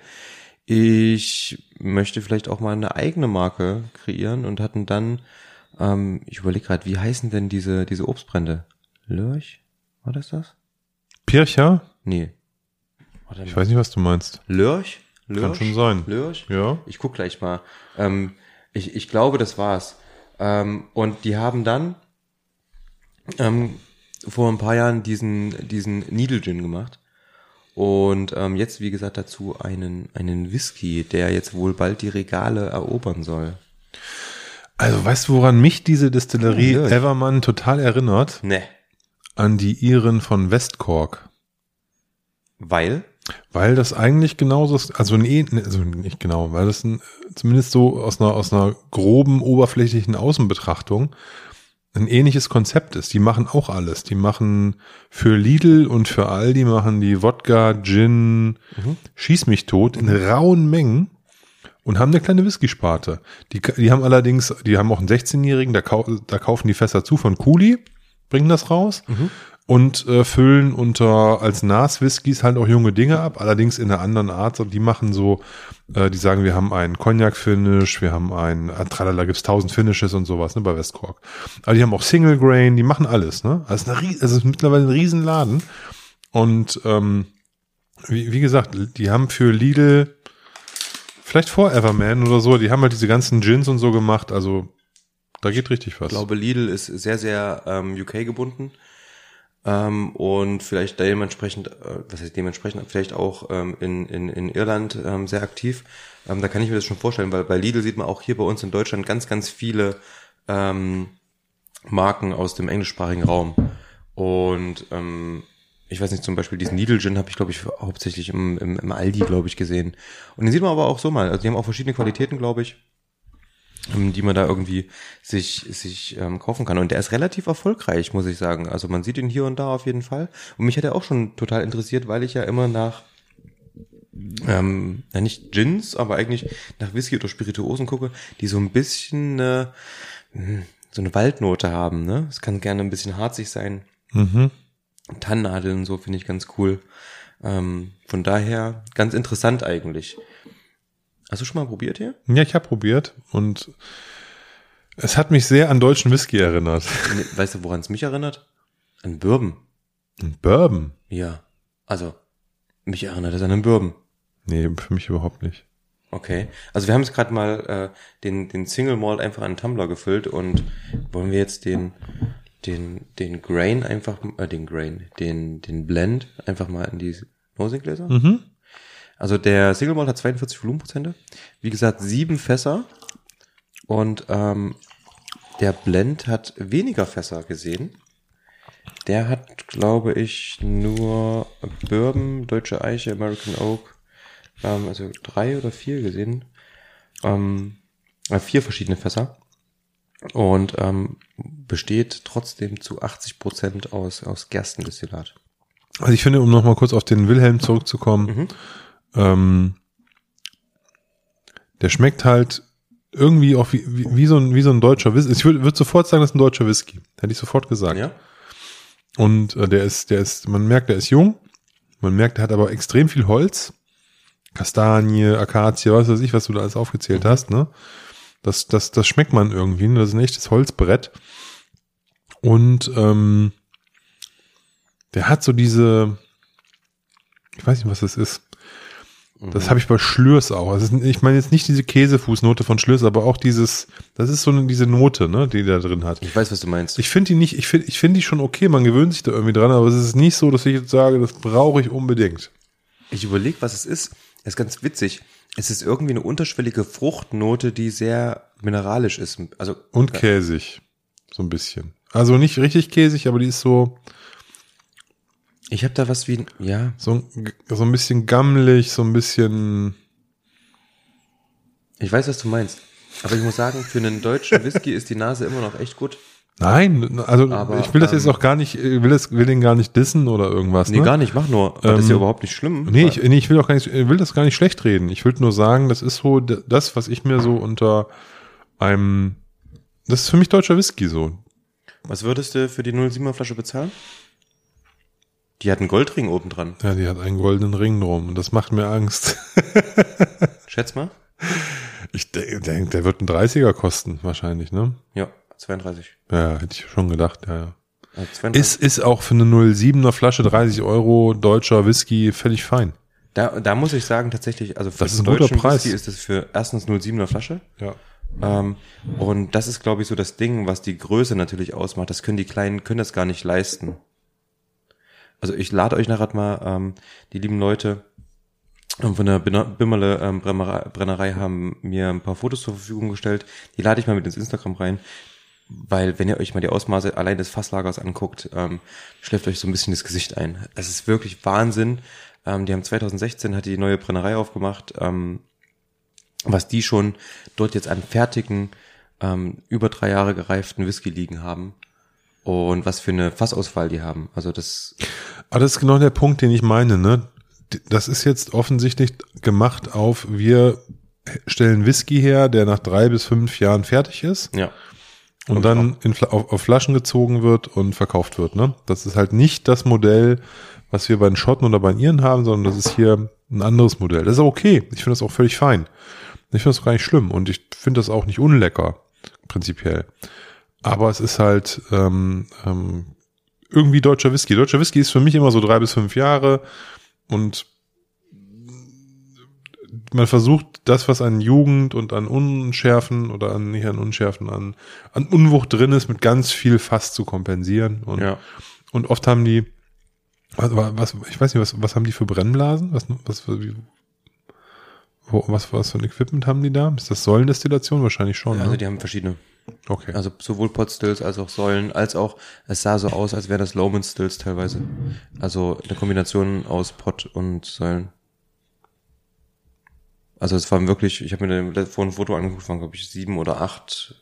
ich möchte vielleicht auch mal eine eigene Marke kreieren und hatten dann, ähm, ich überlege gerade, wie heißen denn diese, diese Obstbrände? Lörch? War das das? Pircher? Nee. Warte Ich weiß nicht, was du meinst. Lörch? Lörch? Kann schon sein. Lörch? Ja. Ich guck gleich mal. Ähm, ich, ich glaube, das war's. Ähm, und die haben dann ähm, vor ein paar Jahren diesen, diesen Needle Gin gemacht. Und ähm, jetzt, wie gesagt, dazu einen, einen Whisky, der jetzt wohl bald die Regale erobern soll. Also weißt du, woran mich diese Distillerie ja. Evermann total erinnert? Ne. An die Iren von Westcork. Weil? Weil das eigentlich genauso ist, also, nee, also nicht genau, weil das ein, zumindest so aus einer, aus einer groben, oberflächlichen Außenbetrachtung ein ähnliches Konzept ist. Die machen auch alles. Die machen für Lidl und für Aldi machen die Wodka, Gin, Schieß mich tot in rauen Mengen und haben eine kleine Whisky-Sparte. Die, die haben allerdings, die haben auch einen 16-Jährigen, da, kau da kaufen die Fässer zu von Kuli, bringen das raus und äh, füllen unter als Nas-Whiskys halt auch junge Dinge ab, allerdings in einer anderen Art. Die machen so, äh, die sagen, wir haben einen Cognac-Finish, wir haben einen, äh, tralala, gibt's tausend Finishes und sowas, ne, bei Westcork. Aber die haben auch Single Grain, die machen alles, ne. Also es ist, es ist mittlerweile ein Riesenladen. Und ähm, wie, wie gesagt, die haben für Lidl, vielleicht vor Everman oder so, die haben halt diese ganzen Gins und so gemacht, also da geht richtig was. Ich glaube, Lidl ist sehr, sehr ähm, UK gebunden. Ähm, und vielleicht dementsprechend, äh, was heißt dementsprechend, vielleicht auch ähm, in, in, in Irland ähm, sehr aktiv. Ähm, da kann ich mir das schon vorstellen, weil bei Lidl sieht man auch hier bei uns in Deutschland ganz, ganz viele ähm, Marken aus dem englischsprachigen Raum. Und ähm, ich weiß nicht, zum Beispiel diesen Needle Gin habe ich, glaube ich, hauptsächlich im, im, im Aldi, glaube ich, gesehen. Und den sieht man aber auch so mal. Also die haben auch verschiedene Qualitäten, glaube ich die man da irgendwie sich sich ähm, kaufen kann. Und der ist relativ erfolgreich muss ich sagen. Also man sieht ihn hier und da auf jeden Fall. Und mich hat er auch schon total interessiert weil ich ja immer nach ähm, ja nicht Gins aber eigentlich nach Whisky oder Spirituosen gucke die so ein bisschen äh, mh, so eine Waldnote haben ne? Es kann gerne ein bisschen harzig sein. Mhm. Tannennadeln und so finde ich ganz cool. Ähm, von daher ganz interessant eigentlich hast du schon mal probiert hier Ja, ich habe probiert und es hat mich sehr an deutschen Whisky erinnert. Weißt du, woran es mich erinnert? An Bourbon. Ein Bourbon? Ja. Also, mich erinnert es an einen Bourbon. Nee, für mich überhaupt nicht. Okay. Also wir haben jetzt gerade mal äh, den, den Single Malt einfach an einen Tumbler gefüllt und wollen wir jetzt den, den, den Grain einfach, äh, den Grain, den, den Blend einfach mal in die Nosingläser? Mhm. Also der Single Malt hat 42 Volumenprozente. Wie gesagt, sieben Fässer. Und ähm, der Blend hat weniger Fässer gesehen. Der hat, glaube ich, nur Bourbon, Deutsche Eiche, American Oak, ähm, also drei oder vier gesehen. Ähm, äh, vier verschiedene Fässer. Und ähm, besteht trotzdem zu 80 Prozent aus, aus Gerstendestillat. Also ich finde, um nochmal kurz auf den Wilhelm zurückzukommen, Mhm. Ähm, der schmeckt halt irgendwie auch wie, wie, wie, so, ein, wie so ein deutscher Whisky. Ich würde würd sofort sagen, das ist ein deutscher Whisky. Hätte ich sofort gesagt. Ja? Und äh, der ist, der ist, man merkt, der ist jung. Man merkt, der hat aber extrem viel Holz. Kastanie, Akazie, was weiß ich, was du da alles aufgezählt hast, ne? Das, das, das schmeckt man irgendwie. ne? Das ist ein echtes Holzbrett. Und ähm, der hat so diese, ich weiß nicht, was das ist. Das habe ich bei Schlürs auch. Also ich meine jetzt nicht diese Käsefußnote von Schlürs, aber auch dieses, das ist so eine, diese Note, ne, die der drin hat. Ich weiß, was du meinst. Ich finde die nicht, ich finde ich finde die schon okay, man gewöhnt sich da irgendwie dran, aber es ist nicht so, dass ich jetzt sage, das brauche ich unbedingt. Ich überlege, was es ist. Es ist ganz witzig. Es ist irgendwie eine unterschwellige Fruchtnote, die sehr mineralisch ist. Also Und käsig. So ein bisschen. Also nicht richtig käsig, aber die ist so, ich habe da was wie ja. so, so ein bisschen gammelig, so ein bisschen, Ich weiß, was du meinst. Aber ich muss sagen, für einen deutschen Whisky ist die Nase immer noch echt gut. nein, also Aber, ich will das ähm, jetzt auch gar nicht, ich will das, will den gar nicht dissen oder irgendwas, Nee, ne? gar nicht, mach nur. das ist ja Ähm, überhaupt nicht schlimm. Nee, ich, nee, ich will auch gar nicht, ich will das gar nicht schlecht reden. Ich will nur sagen, das ist so das, was ich mir so unter einem, das ist für mich deutscher Whisky so. was würdest du für die 07er Flasche bezahlen? Die hat einen Goldring oben dran. Ja, die hat einen goldenen Ring drum und das macht mir Angst. Schätz mal. Ich denke, denk, der wird ein 30er kosten, wahrscheinlich, ne? Ja, 32. Ja, hätte ich schon gedacht, ja, ja. Also 32. Ist, ist auch für eine 07er Flasche 30 Euro deutscher Whisky völlig fein. da, da muss ich sagen, tatsächlich, also für Das ist ein guter Preis. Whisky ist das für erstens 07er Flasche. Ja. Ähm, und das ist, glaube ich, so das Ding, was die Größe natürlich ausmacht. Das können die Kleinen, können das gar nicht leisten. Also ich lade euch nachher mal, ähm, die lieben Leute ähm, von der Bimmerle ähm, Brennerei, haben mir ein paar Fotos zur Verfügung gestellt. Die lade ich mal mit ins Instagram rein. Weil, wenn ihr euch mal die Ausmaße allein des Fasslagers anguckt, ähm, schläft euch so ein bisschen das Gesicht ein. Es ist wirklich Wahnsinn. Ähm, die haben 2016 hat die neue Brennerei aufgemacht. Ähm, was die schon dort jetzt an fertigen, ähm, über drei Jahre gereiften Whisky liegen haben. Und was für eine Fassauswahl die haben. Also das, Aber das ist genau der Punkt, den ich meine, ne? Das ist jetzt offensichtlich gemacht auf, wir stellen Whisky her, der nach drei bis fünf Jahren fertig ist ja. und, Und dann in, auf, auf Flaschen gezogen wird und verkauft wird, ne? Das ist halt nicht das Modell, was wir bei den Schotten oder bei den Iren haben, sondern das ist hier ein anderes Modell. Das ist auch okay. Ich finde das auch völlig fein. Ich finde das gar nicht schlimm und ich finde das auch nicht unlecker, prinzipiell. Aber es ist halt ähm, ähm, irgendwie deutscher Whisky. Deutscher Whisky ist für mich immer so drei bis fünf Jahre und man versucht das, was an Jugend und an Unschärfen oder an nicht an Unschärfen, an, an Unwucht drin ist, mit ganz viel Fass zu kompensieren. Und, Ja. und oft haben die, was, was, ich weiß nicht, was, was haben die für Brennblasen? Was, was, wie, wo, was, was für ein Equipment haben die da? Ist das Säulendestillation? Wahrscheinlich schon. Also ne? die haben verschiedene. Okay. Also sowohl Potstills als auch Säulen, als auch, es sah so aus, als wären das Lowman Stills teilweise. Also eine Kombination aus Pot und Säulen. Also es waren wirklich, ich habe mir da vorhin ein Foto angeguckt, waren glaube ich sieben oder acht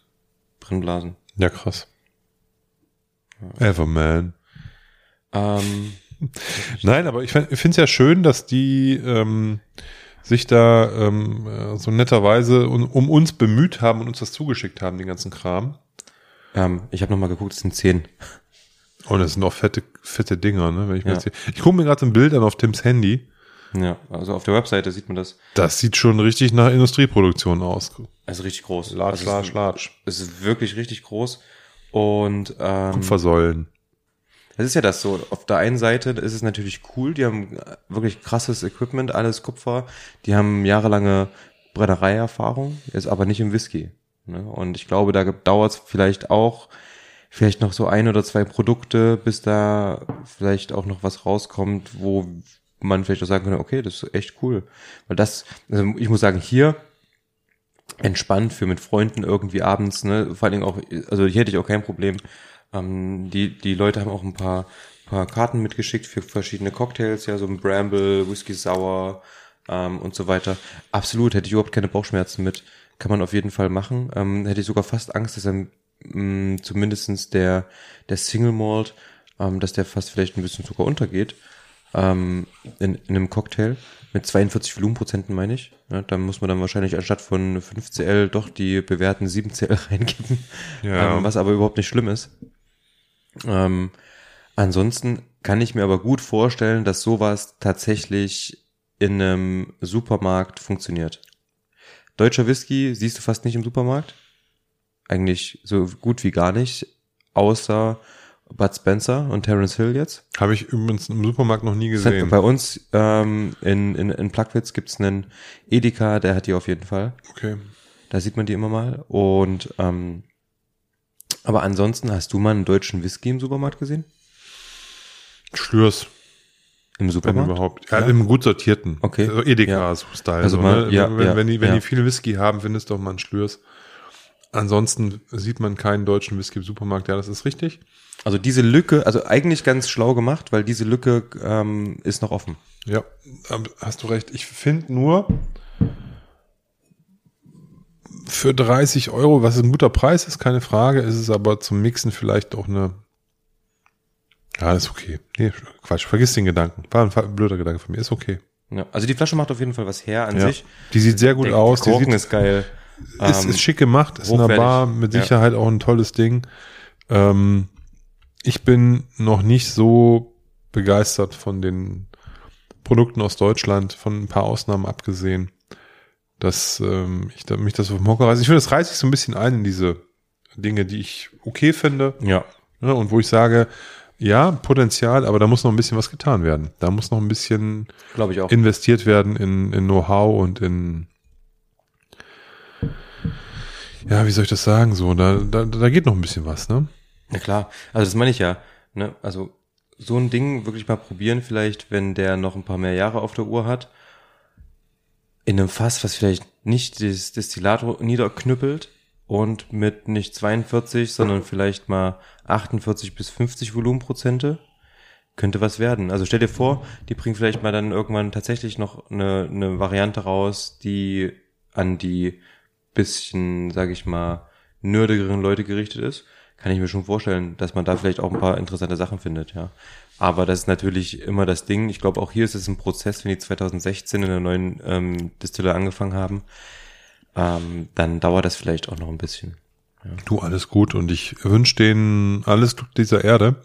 Brennblasen. ja, krass. Everman. Ähm, Nein, aber ich finde es ja schön, dass die ähm, sich da ähm, äh, so netterweise um, um uns bemüht haben und uns das zugeschickt haben, den ganzen Kram. ähm, ich habe nochmal geguckt, es sind zehn. Und das sind auch fette, fette Dinger, ne? Wenn ich mir Ja. jetzt ich gucke mir gerade ein Bild an auf Tims Handy. Ja, also auf der Webseite sieht man das. Das sieht schon richtig nach Industrieproduktion aus. Also richtig groß. Latsch, also latsch, es, latsch. es ist wirklich richtig groß. Und ähm, Kupfersäulen. Das ist ja das so. Auf der einen Seite ist es natürlich cool, die haben wirklich krasses Equipment, alles Kupfer. Die haben jahrelange Brennereierfahrung, ist aber nicht im Whisky. Ne? Und ich glaube, da dauert es vielleicht auch, vielleicht noch so ein oder zwei Produkte, bis da vielleicht auch noch was rauskommt, wo man vielleicht auch sagen könnte, okay, das ist echt cool. Weil das, also ich muss sagen, hier entspannt für mit Freunden irgendwie abends, ne, vor allen Dingen auch, also hier hätte ich auch kein Problem. Ähm, die, die Leute haben auch ein paar, paar Karten mitgeschickt für verschiedene Cocktails, ja, so ein Bramble, Whisky Sour ähm, und so weiter. Absolut, hätte ich überhaupt keine Bauchschmerzen mit. Kann man auf jeden Fall machen. Ähm, hätte ich sogar fast Angst, dass er mh, zumindestens der, der Single Malt, ähm, dass der fast vielleicht ein bisschen sogar untergeht ähm, in, in einem Cocktail mit 42 Volumenprozenten, meine ich. Ja, da muss man dann wahrscheinlich anstatt von 5cl doch die bewährten 7cl reingeben, Ja. ähm, was aber überhaupt nicht schlimm ist. Ähm, ansonsten kann ich mir aber gut vorstellen, dass sowas tatsächlich in einem Supermarkt funktioniert. Deutscher Whisky siehst du fast nicht im Supermarkt. Eigentlich so gut wie gar nicht, außer Bud Spencer und Terence Hill jetzt. Habe ich übrigens im Supermarkt noch nie gesehen. Bei uns ähm, in, in, in Plagwitz gibt's einen Edeka, der hat die auf jeden Fall. Okay. Da sieht man die immer mal. Und ähm, aber ansonsten hast du mal einen deutschen Whisky im Supermarkt gesehen? Schlürs, Im wenn Supermarkt? überhaupt. Ja, Ja. im gut sortierten. Okay. Also Edeka-Style. Also so, mal- ne? ja, wenn, ja, wenn die, wenn ja. die viel Whisky haben, findest du doch mal einen Schlürs. Ansonsten sieht man keinen deutschen Whisky im Supermarkt. Ja, das ist richtig. Also diese Lücke, also eigentlich ganz schlau gemacht, weil diese Lücke ähm, ist noch offen. Ja, hast du recht. Ich finde nur für 30 Euro, was ein guter Preis ist, keine Frage, ist es aber zum Mixen vielleicht auch eine. Ja, ist okay. Nee, Quatsch, vergiss den Gedanken. War ein blöder Gedanke von mir, ist okay. Ja, also die Flasche macht auf jeden Fall was her an Ja. sich. Die sieht sehr gut Der, aus. der Die Korken sieht, ist geil. ist, Ähm, ist schick gemacht, ist in der. Bar mit Ja. Sicherheit auch ein tolles Ding. Ähm, ich bin noch nicht so begeistert von den Produkten aus Deutschland, von ein paar Ausnahmen abgesehen, dass ähm, ich da, mich das auf den Hocker reiße. Ich finde, das reißt sich so ein bisschen ein in diese Dinge, die ich okay finde ja, ne, und wo ich sage, ja, Potenzial, aber da muss noch ein bisschen was getan werden. Da muss noch ein bisschen glaube ich auch. investiert werden in, in Know-how und in ja, wie soll ich das sagen? So, da, da, da geht noch ein bisschen was, ne? Na klar, also das meine ich ja. Ne? Also so ein Ding wirklich mal probieren, vielleicht, wenn der noch ein paar mehr Jahre auf der Uhr hat. In einem Fass, was vielleicht nicht das Destillat niederknüppelt und mit nicht 42, sondern vielleicht mal 48 bis 50 Volumenprozente. Könnte was werden. Also stell dir vor, die bringen vielleicht mal dann irgendwann tatsächlich noch eine, eine Variante raus, die an die bisschen, sag ich mal, nerdigeren Leute gerichtet ist kann ich mir schon vorstellen, dass man da vielleicht auch ein paar interessante Sachen findet, ja. Aber das ist natürlich immer das Ding. Ich glaube, auch hier ist es ein Prozess, wenn die 2016 in der neuen ähm, Distille angefangen haben, ähm, dann dauert das vielleicht auch noch ein bisschen. Ja. Du, alles gut und ich wünsche denen alles Glück dieser Erde,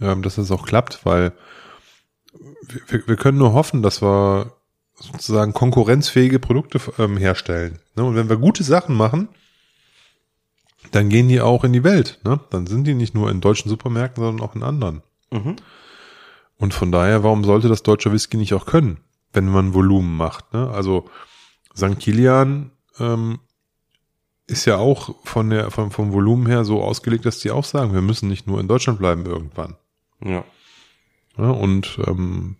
ähm, dass das auch klappt, weil wir, wir können nur hoffen, dass wir sozusagen konkurrenzfähige Produkte ähm, herstellen. Ne? Und wenn wir gute Sachen machen, dann gehen die auch in die Welt. Ne? Dann sind die nicht nur in deutschen Supermärkten, sondern auch in anderen. Mhm. Und von daher, warum sollte das deutsche Whisky nicht auch können, wenn man Volumen macht? Ne? Also St. Kilian ähm, ist ja auch von der, vom, vom Volumen her so ausgelegt, dass die auch sagen, wir müssen nicht nur in Deutschland bleiben irgendwann. Ja. ja und ähm,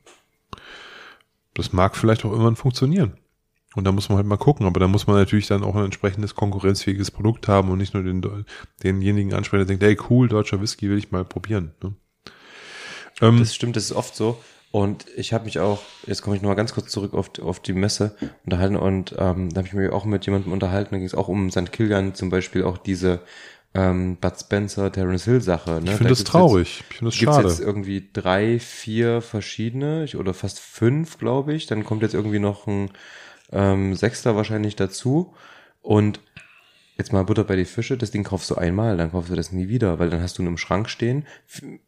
das mag vielleicht auch irgendwann funktionieren. Und da muss man halt mal gucken, aber da muss man natürlich dann auch ein entsprechendes konkurrenzfähiges Produkt haben und nicht nur den, denjenigen ansprechen, der denkt, hey cool, deutscher Whisky will ich mal probieren. Ne? Ähm, das stimmt, das ist oft so. Und ich habe mich auch, jetzt komme ich nochmal ganz kurz zurück auf, auf die Messe unterhalten und ähm, da habe ich mich auch mit jemandem unterhalten, da ging es auch um St. Kilian zum Beispiel auch diese ähm, Bud Spencer, Terence Hill Sache. Ne? Ich finde da das traurig. Jetzt, ich finde das schade. Gibt's jetzt irgendwie drei, vier verschiedene oder fast fünf, glaube ich. Dann kommt jetzt irgendwie noch ein ähm, Sechster wahrscheinlich dazu. Und jetzt mal Butter bei die Fische, das Ding kaufst du einmal, dann kaufst du das nie wieder, weil dann hast du ihn im Schrank stehen,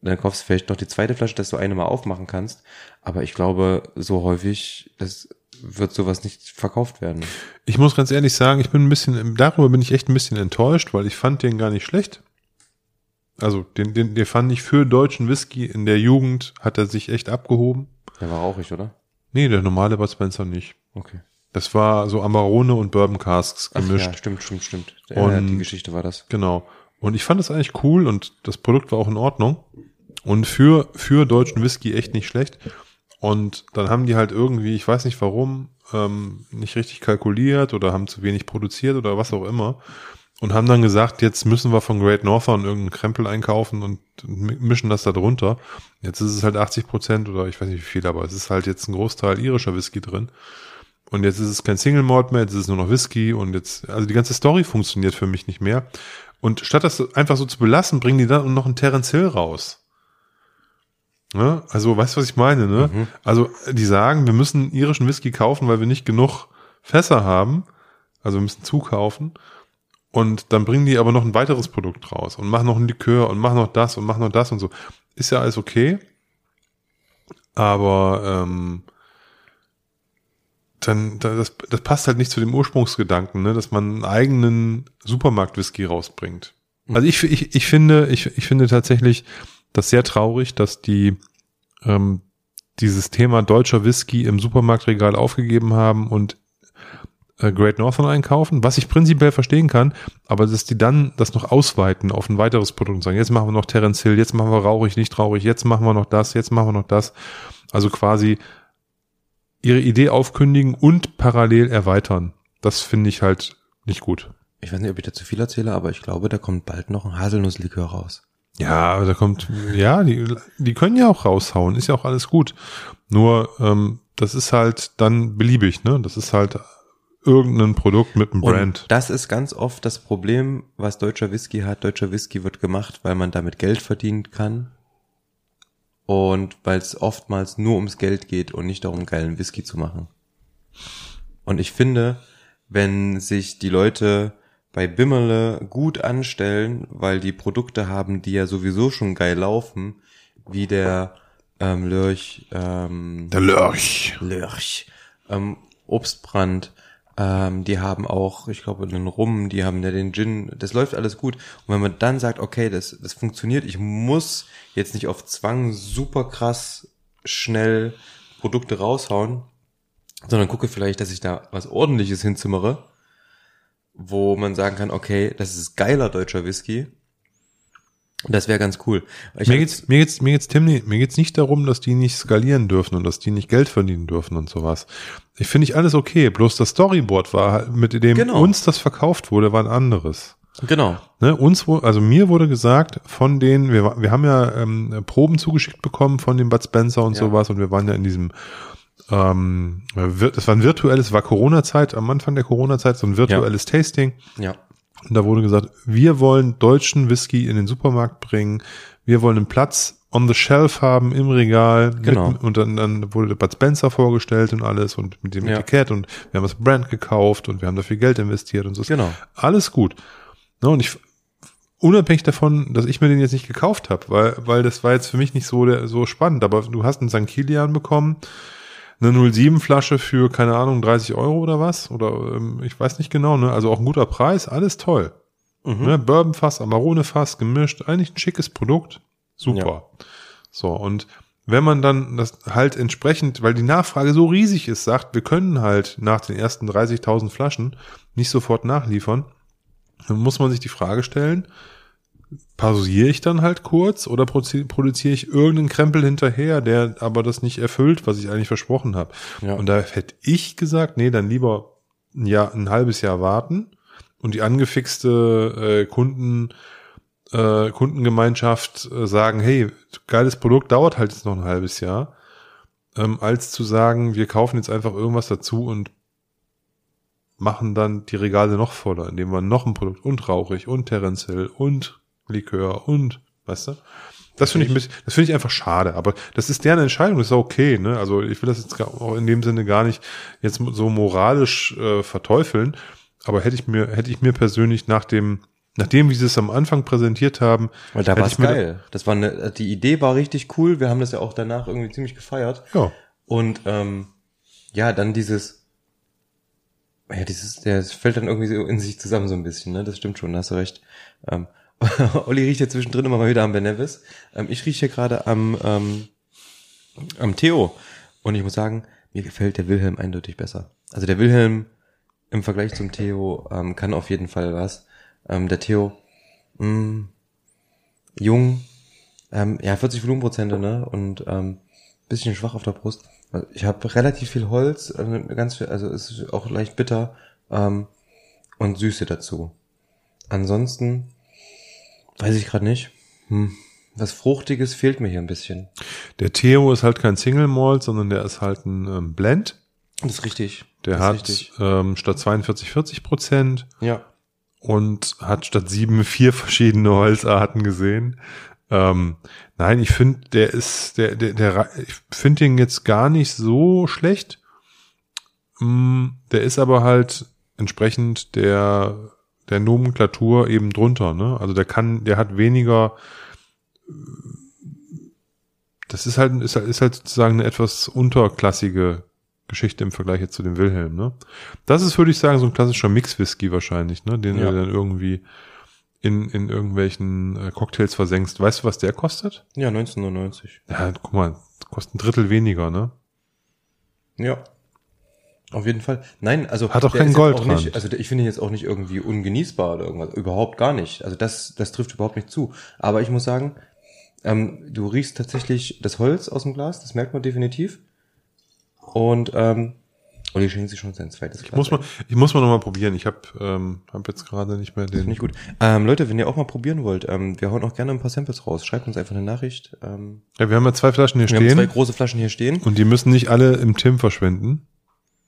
dann kaufst du vielleicht noch die zweite Flasche, dass du eine mal aufmachen kannst. Aber ich glaube, so häufig, das wird sowas nicht verkauft werden. Ich muss ganz ehrlich sagen, ich bin ein bisschen, darüber bin ich echt ein bisschen enttäuscht, weil ich fand den gar nicht schlecht. Also, den, den, den fand ich für deutschen Whisky in der Jugend, hat er sich echt abgehoben. Der war rauchig, oder? Nee, der normale Bud Spencer nicht. Okay. Das war so Amarone und Bourbon Casks gemischt. Ach ja, stimmt, stimmt, stimmt. Ja, und, die Geschichte war das. Genau. Und ich fand es eigentlich cool und das Produkt war auch in Ordnung. Und für, für deutschen Whisky echt nicht schlecht. Und dann haben die halt irgendwie, ich weiß nicht warum, ähm, nicht richtig kalkuliert oder haben zu wenig produziert oder was auch immer. Und haben dann gesagt, jetzt müssen wir von Great Northern irgendeinen Krempel einkaufen und mischen das da drunter. Jetzt ist es halt 80 Prozent oder ich weiß nicht wie viel, aber es ist halt jetzt ein Großteil irischer Whisky drin. Und jetzt ist es kein Single Malt mehr, jetzt ist es nur noch Whisky und jetzt, also die ganze Story funktioniert für mich nicht mehr. Und statt das einfach so zu belassen, bringen die dann noch einen Terence Hill raus. Ne? Also, weißt du, was ich meine, ne? Mhm. Also, die sagen, wir müssen irischen Whisky kaufen, weil wir nicht genug Fässer haben. Also, wir müssen zukaufen. Und dann bringen die aber noch ein weiteres Produkt raus und machen noch ein Likör und machen noch das und machen noch das und so. Ist ja alles okay. Aber, ähm, dann, das, das passt halt nicht zu dem Ursprungsgedanken, ne, dass man einen eigenen Supermarkt-Whisky rausbringt. Also ich, ich, ich finde, ich, ich finde tatsächlich das sehr traurig, dass die ähm, dieses Thema deutscher Whisky im Supermarktregal aufgegeben haben und äh, Great Northern einkaufen, was ich prinzipiell verstehen kann, aber dass die dann das noch ausweiten auf ein weiteres Produkt und sagen, jetzt machen wir noch Terence Hill, jetzt machen wir rauchig, nicht traurig, jetzt machen wir noch das, jetzt machen wir noch das. Also quasi ihre Idee aufkündigen und parallel erweitern. Das finde ich halt nicht gut. Ich weiß nicht, ob ich da zu viel erzähle, aber ich glaube, da kommt bald noch ein Haselnusslikör raus. Ja, da kommt, ja, die, die können ja auch raushauen, ist ja auch alles gut. Nur, ähm, das ist halt dann beliebig, ne? Das ist halt irgendein Produkt mit einem Brand. Und das ist ganz oft das Problem, was deutscher Whisky hat. Deutscher Whisky wird gemacht, weil man damit Geld verdienen kann und weil es oftmals nur ums Geld geht und nicht darum, geilen Whisky zu machen. Und ich finde, wenn sich die Leute bei Bimmerle gut anstellen, weil die Produkte haben, die ja sowieso schon geil laufen, wie der ähm, Lörch, ähm, der Lörch, Lörch, ähm, Obstbrand, ähm, die haben auch, ich glaube, einen Rum, die haben ja den Gin, das läuft alles gut. Und wenn man dann sagt, okay, das, das funktioniert, ich muss jetzt nicht auf Zwang super krass schnell Produkte raushauen, sondern gucke vielleicht, dass ich da was ordentliches hinzimmere, wo man sagen kann, okay, das ist geiler deutscher Whisky. Das wäre ganz cool. Ich mir geht's, mir geht's, mir geht's, Tim, mir geht's nicht darum, dass die nicht skalieren dürfen und dass die nicht Geld verdienen dürfen und sowas. Ich finde ich alles okay. Bloß das Storyboard war halt, mit dem Genau. uns das verkauft wurde, war ein anderes. genau. Ne, uns, also mir wurde gesagt von denen, wir, wir haben ja ähm, Proben zugeschickt bekommen von dem Bud Spencer und Ja. sowas und wir waren ja in diesem, ähm, das war ein virtuelles, war Corona-Zeit, am Anfang der Corona-Zeit, so ein virtuelles Tasting. Ja. Und da wurde gesagt, wir wollen deutschen Whisky in den Supermarkt bringen. Wir wollen einen Platz on the shelf haben im Regal. Genau. Mit, und dann, dann wurde der Bud Spencer vorgestellt und alles und mit dem Ja. Etikett und wir haben das Brand gekauft und wir haben dafür Geld investiert und so. Genau. Alles gut. Ne, und ich, unabhängig davon, dass ich mir den jetzt nicht gekauft habe, weil, weil das war jetzt für mich nicht so, der, so spannend. Aber du hast einen St. Kilian bekommen, eine 07 Flasche für, keine Ahnung, 30 Euro oder was? Oder ähm, ich weiß nicht genau, ne? Also auch ein guter Preis, alles toll. Mhm. Ne? Bourbonfass, Amarone-Fass gemischt, eigentlich ein schickes Produkt. Super. So, und wenn man dann das halt entsprechend, weil die Nachfrage so riesig ist, sagt, wir können halt nach den ersten 30.000 Flaschen nicht sofort nachliefern, dann muss man sich die Frage stellen, pausiere ich dann halt kurz oder produzi- produziere ich irgendeinen Krempel hinterher, der aber das nicht erfüllt, was ich eigentlich versprochen habe. Ja. Und da hätte ich gesagt, nee, dann lieber ein Jahr, ein halbes Jahr warten und die angefixte äh, Kunden, äh, Kundengemeinschaft äh, sagen, hey, geiles Produkt dauert halt jetzt noch ein halbes Jahr, ähm, als zu sagen, wir kaufen jetzt einfach irgendwas dazu und machen dann die Regale noch voller, indem wir noch ein Produkt und rauchig und Terence Hill und Likör und, weißt du? Das finde ich ein bisschen, das finde ich einfach schade, aber das ist deren Entscheidung, das ist okay, ne? Also ich will das jetzt auch in dem Sinne gar nicht jetzt so moralisch äh, verteufeln, aber hätte ich mir, hätte ich mir persönlich nach dem, nachdem wie sie es am Anfang präsentiert haben, Weil da war es geil. Das war eine, die Idee war richtig cool. Wir haben das ja auch danach irgendwie ziemlich gefeiert. Ja, Und ähm, ja, dann dieses, ja, dieses, der es fällt dann irgendwie so in sich zusammen so ein bisschen, ne? Das stimmt schon, da hast du recht. Ähm, Olli riecht ja zwischendrin immer mal wieder am Ben Nevis. Ähm, ich rieche hier gerade am, ähm, am Theo. Und ich muss sagen, mir gefällt der Wilhelm eindeutig besser. Also der Wilhelm im Vergleich zum Theo ähm, kann auf jeden Fall was. Ähm, der Theo, mh, jung, ähm, ja, 40 Volumenprozente, ne? Und ähm, bisschen schwach auf der Brust. Also Ich habe relativ viel Holz, äh, ganz viel, also es ist auch leicht bitter ähm, und Süße dazu. Ansonsten weiß ich gerade nicht. Hm. Was Fruchtiges fehlt mir hier ein bisschen. der Theo ist halt kein Single Malt, sondern der ist halt ein ähm, Blend. Das ist richtig. Der ist hat richtig. ähm, statt 42 40 Prozent Ja. und hat statt sieben vier verschiedene Holzarten gesehen. Ähm, nein, ich finde, der ist, der, der, der, ich finde den jetzt gar nicht so schlecht. Mm, der ist aber halt entsprechend der, der Nomenklatur eben drunter, ne? Also der kann, der hat weniger, das ist halt, ist halt, ist halt sozusagen eine etwas unterklassige Geschichte im Vergleich jetzt zu dem Wilhelm, ne? Das ist, würde ich sagen, so ein klassischer Mix-Whisky wahrscheinlich, ne? Den Ja. du dann irgendwie in, in irgendwelchen äh, Cocktails versenkst. Weißt du, was der kostet? Ja, 1999. Ja, guck mal, kostet ein Drittel weniger, ne? Ja. Auf jeden Fall. Nein, also Hat auch ist jetzt Goldrand. Nicht, also ich finde ihn jetzt auch nicht irgendwie ungenießbar oder irgendwas. Überhaupt gar nicht. Also das, das trifft überhaupt nicht zu. Aber ich muss sagen, ähm, du riechst tatsächlich das Holz aus dem Glas. Das merkt man definitiv. Und ähm, Olli schenkt sich schon sein zweites Glas. Ich muss mal, ich muss mal noch mal probieren. Ich habe ähm, hab jetzt gerade nicht mehr den. Finde ich gut. Ähm, Leute, wenn ihr auch mal probieren wollt, ähm, wir hauen auch gerne ein paar Samples raus. Schreibt uns einfach eine Nachricht. Ähm, Ja, wir haben ja zwei Flaschen hier wir haben zwei stehen große Flaschen hier stehen. und die müssen nicht alle im Tim verschwinden.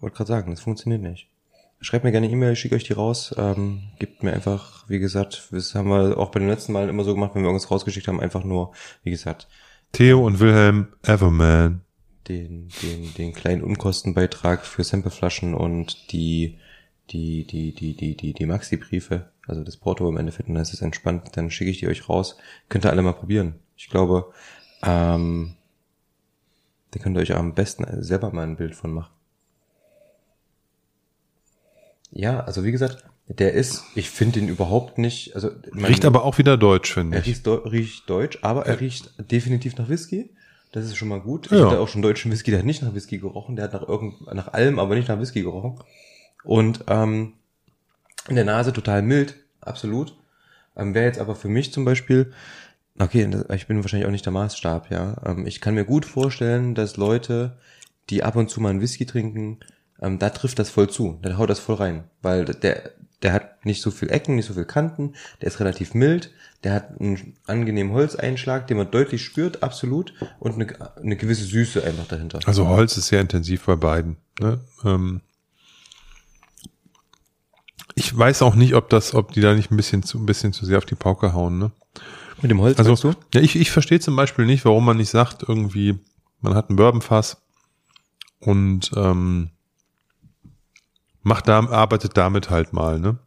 Wollte gerade sagen, das funktioniert nicht. Schreibt mir gerne E-Mail, ich schicke euch die raus. Ähm, gebt mir einfach, wie gesagt, das haben wir auch bei den letzten Malen immer so gemacht, wenn wir irgendwas rausgeschickt haben, einfach nur, wie gesagt, Theo und Wilhelm Everman. den, den, den kleinen Unkostenbeitrag für Sampleflaschen und die, die, die, die, die, die, die Maxi-Briefe, also das Porto im Endeffekt, und dann ist es entspannt, dann schicke ich die euch raus. Könnt ihr alle mal probieren. Ich glaube, ähm, da könnt ihr euch am besten selber mal ein Bild von machen. Ja, also wie gesagt, der ist, ich finde ihn überhaupt nicht, also Riecht aber auch wieder deutsch, finde er ich. riecht, deu riecht deutsch, aber er riecht definitiv nach Whisky. Das ist schon mal gut. Ich Ja. hatte auch schon deutschen Whisky, der hat nicht nach Whisky gerochen. Der hat nach irgend, nach allem, aber nicht nach Whisky gerochen. Und ähm, in der Nase total mild, absolut. Ähm, Wäre jetzt aber für mich zum Beispiel Okay, ich bin wahrscheinlich auch nicht der Maßstab, ja. Ähm, Ich kann mir gut vorstellen, dass Leute, die ab und zu mal einen Whisky trinken, ähm, da trifft das voll zu. Da haut das voll rein. Weil der, der hat nicht so viel Ecken, nicht so viel Kanten, der ist relativ mild, der hat einen angenehmen Holzeinschlag, den man deutlich spürt, absolut, und eine, eine gewisse Süße einfach dahinter. Also Holz ist sehr intensiv bei beiden. Ne? Ähm ich weiß auch nicht, ob das, ob die da nicht ein bisschen zu, ein bisschen zu sehr auf die Pauke hauen. Ne? Mit dem Holz, Also ja, ich, ich verstehe zum Beispiel nicht, warum man nicht sagt, irgendwie, man hat ein Bourbonfass und ähm, macht da, arbeitet damit halt mal, ne?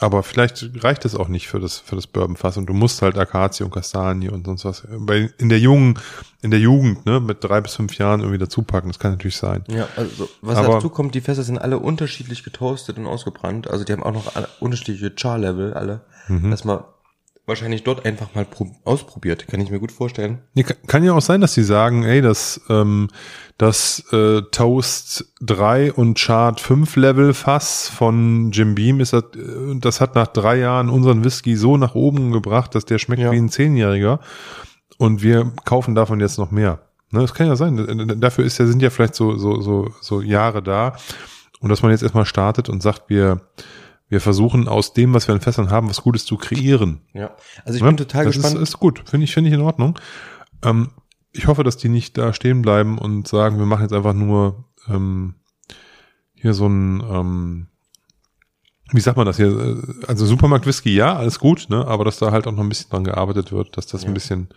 Aber vielleicht reicht es auch nicht für das, für das Bourbonfass und du musst halt Akazie und Kastanie und sonst was bei, in der jungen, in der Jugend, ne, mit drei bis fünf Jahren irgendwie dazu packen. Das kann natürlich sein. Ja, also was Aber- dazu kommt, die Fässer sind alle unterschiedlich getoastet und ausgebrannt. Also die haben auch noch alle unterschiedliche Char-Level, alle. Mhm. Man wahrscheinlich dort einfach mal prob- ausprobiert, kann ich mir gut vorstellen. Nee, kann, ja auch sein, dass sie sagen, ey, das, ähm, das äh, Toast 3 und Chart 5 Level Fass von Jim Beam ist das, äh, das hat nach drei Jahren unseren Whisky so nach oben gebracht, dass der schmeckt Ja. wie ein Zehnjähriger und wir kaufen davon jetzt noch mehr. Ne, das kann ja sein. Äh, Dafür ist ja, sind ja vielleicht so, so, so, so Jahre da und dass man jetzt erstmal startet und sagt, wir, wir versuchen aus dem, was wir an Fässern haben, was Gutes zu kreieren. Ja. Also ich Ja, bin total das gespannt. Ist, ist gut, finde ich, finde ich in Ordnung. Ähm, ich hoffe, dass die nicht da stehen bleiben und sagen, wir machen jetzt einfach nur ähm, hier so ein, ähm, wie sagt man das hier? Äh, Also Supermarkt Whisky, ja, alles gut, ne? Aber dass da halt auch noch ein bisschen dran gearbeitet wird, dass das Ja. ein bisschen,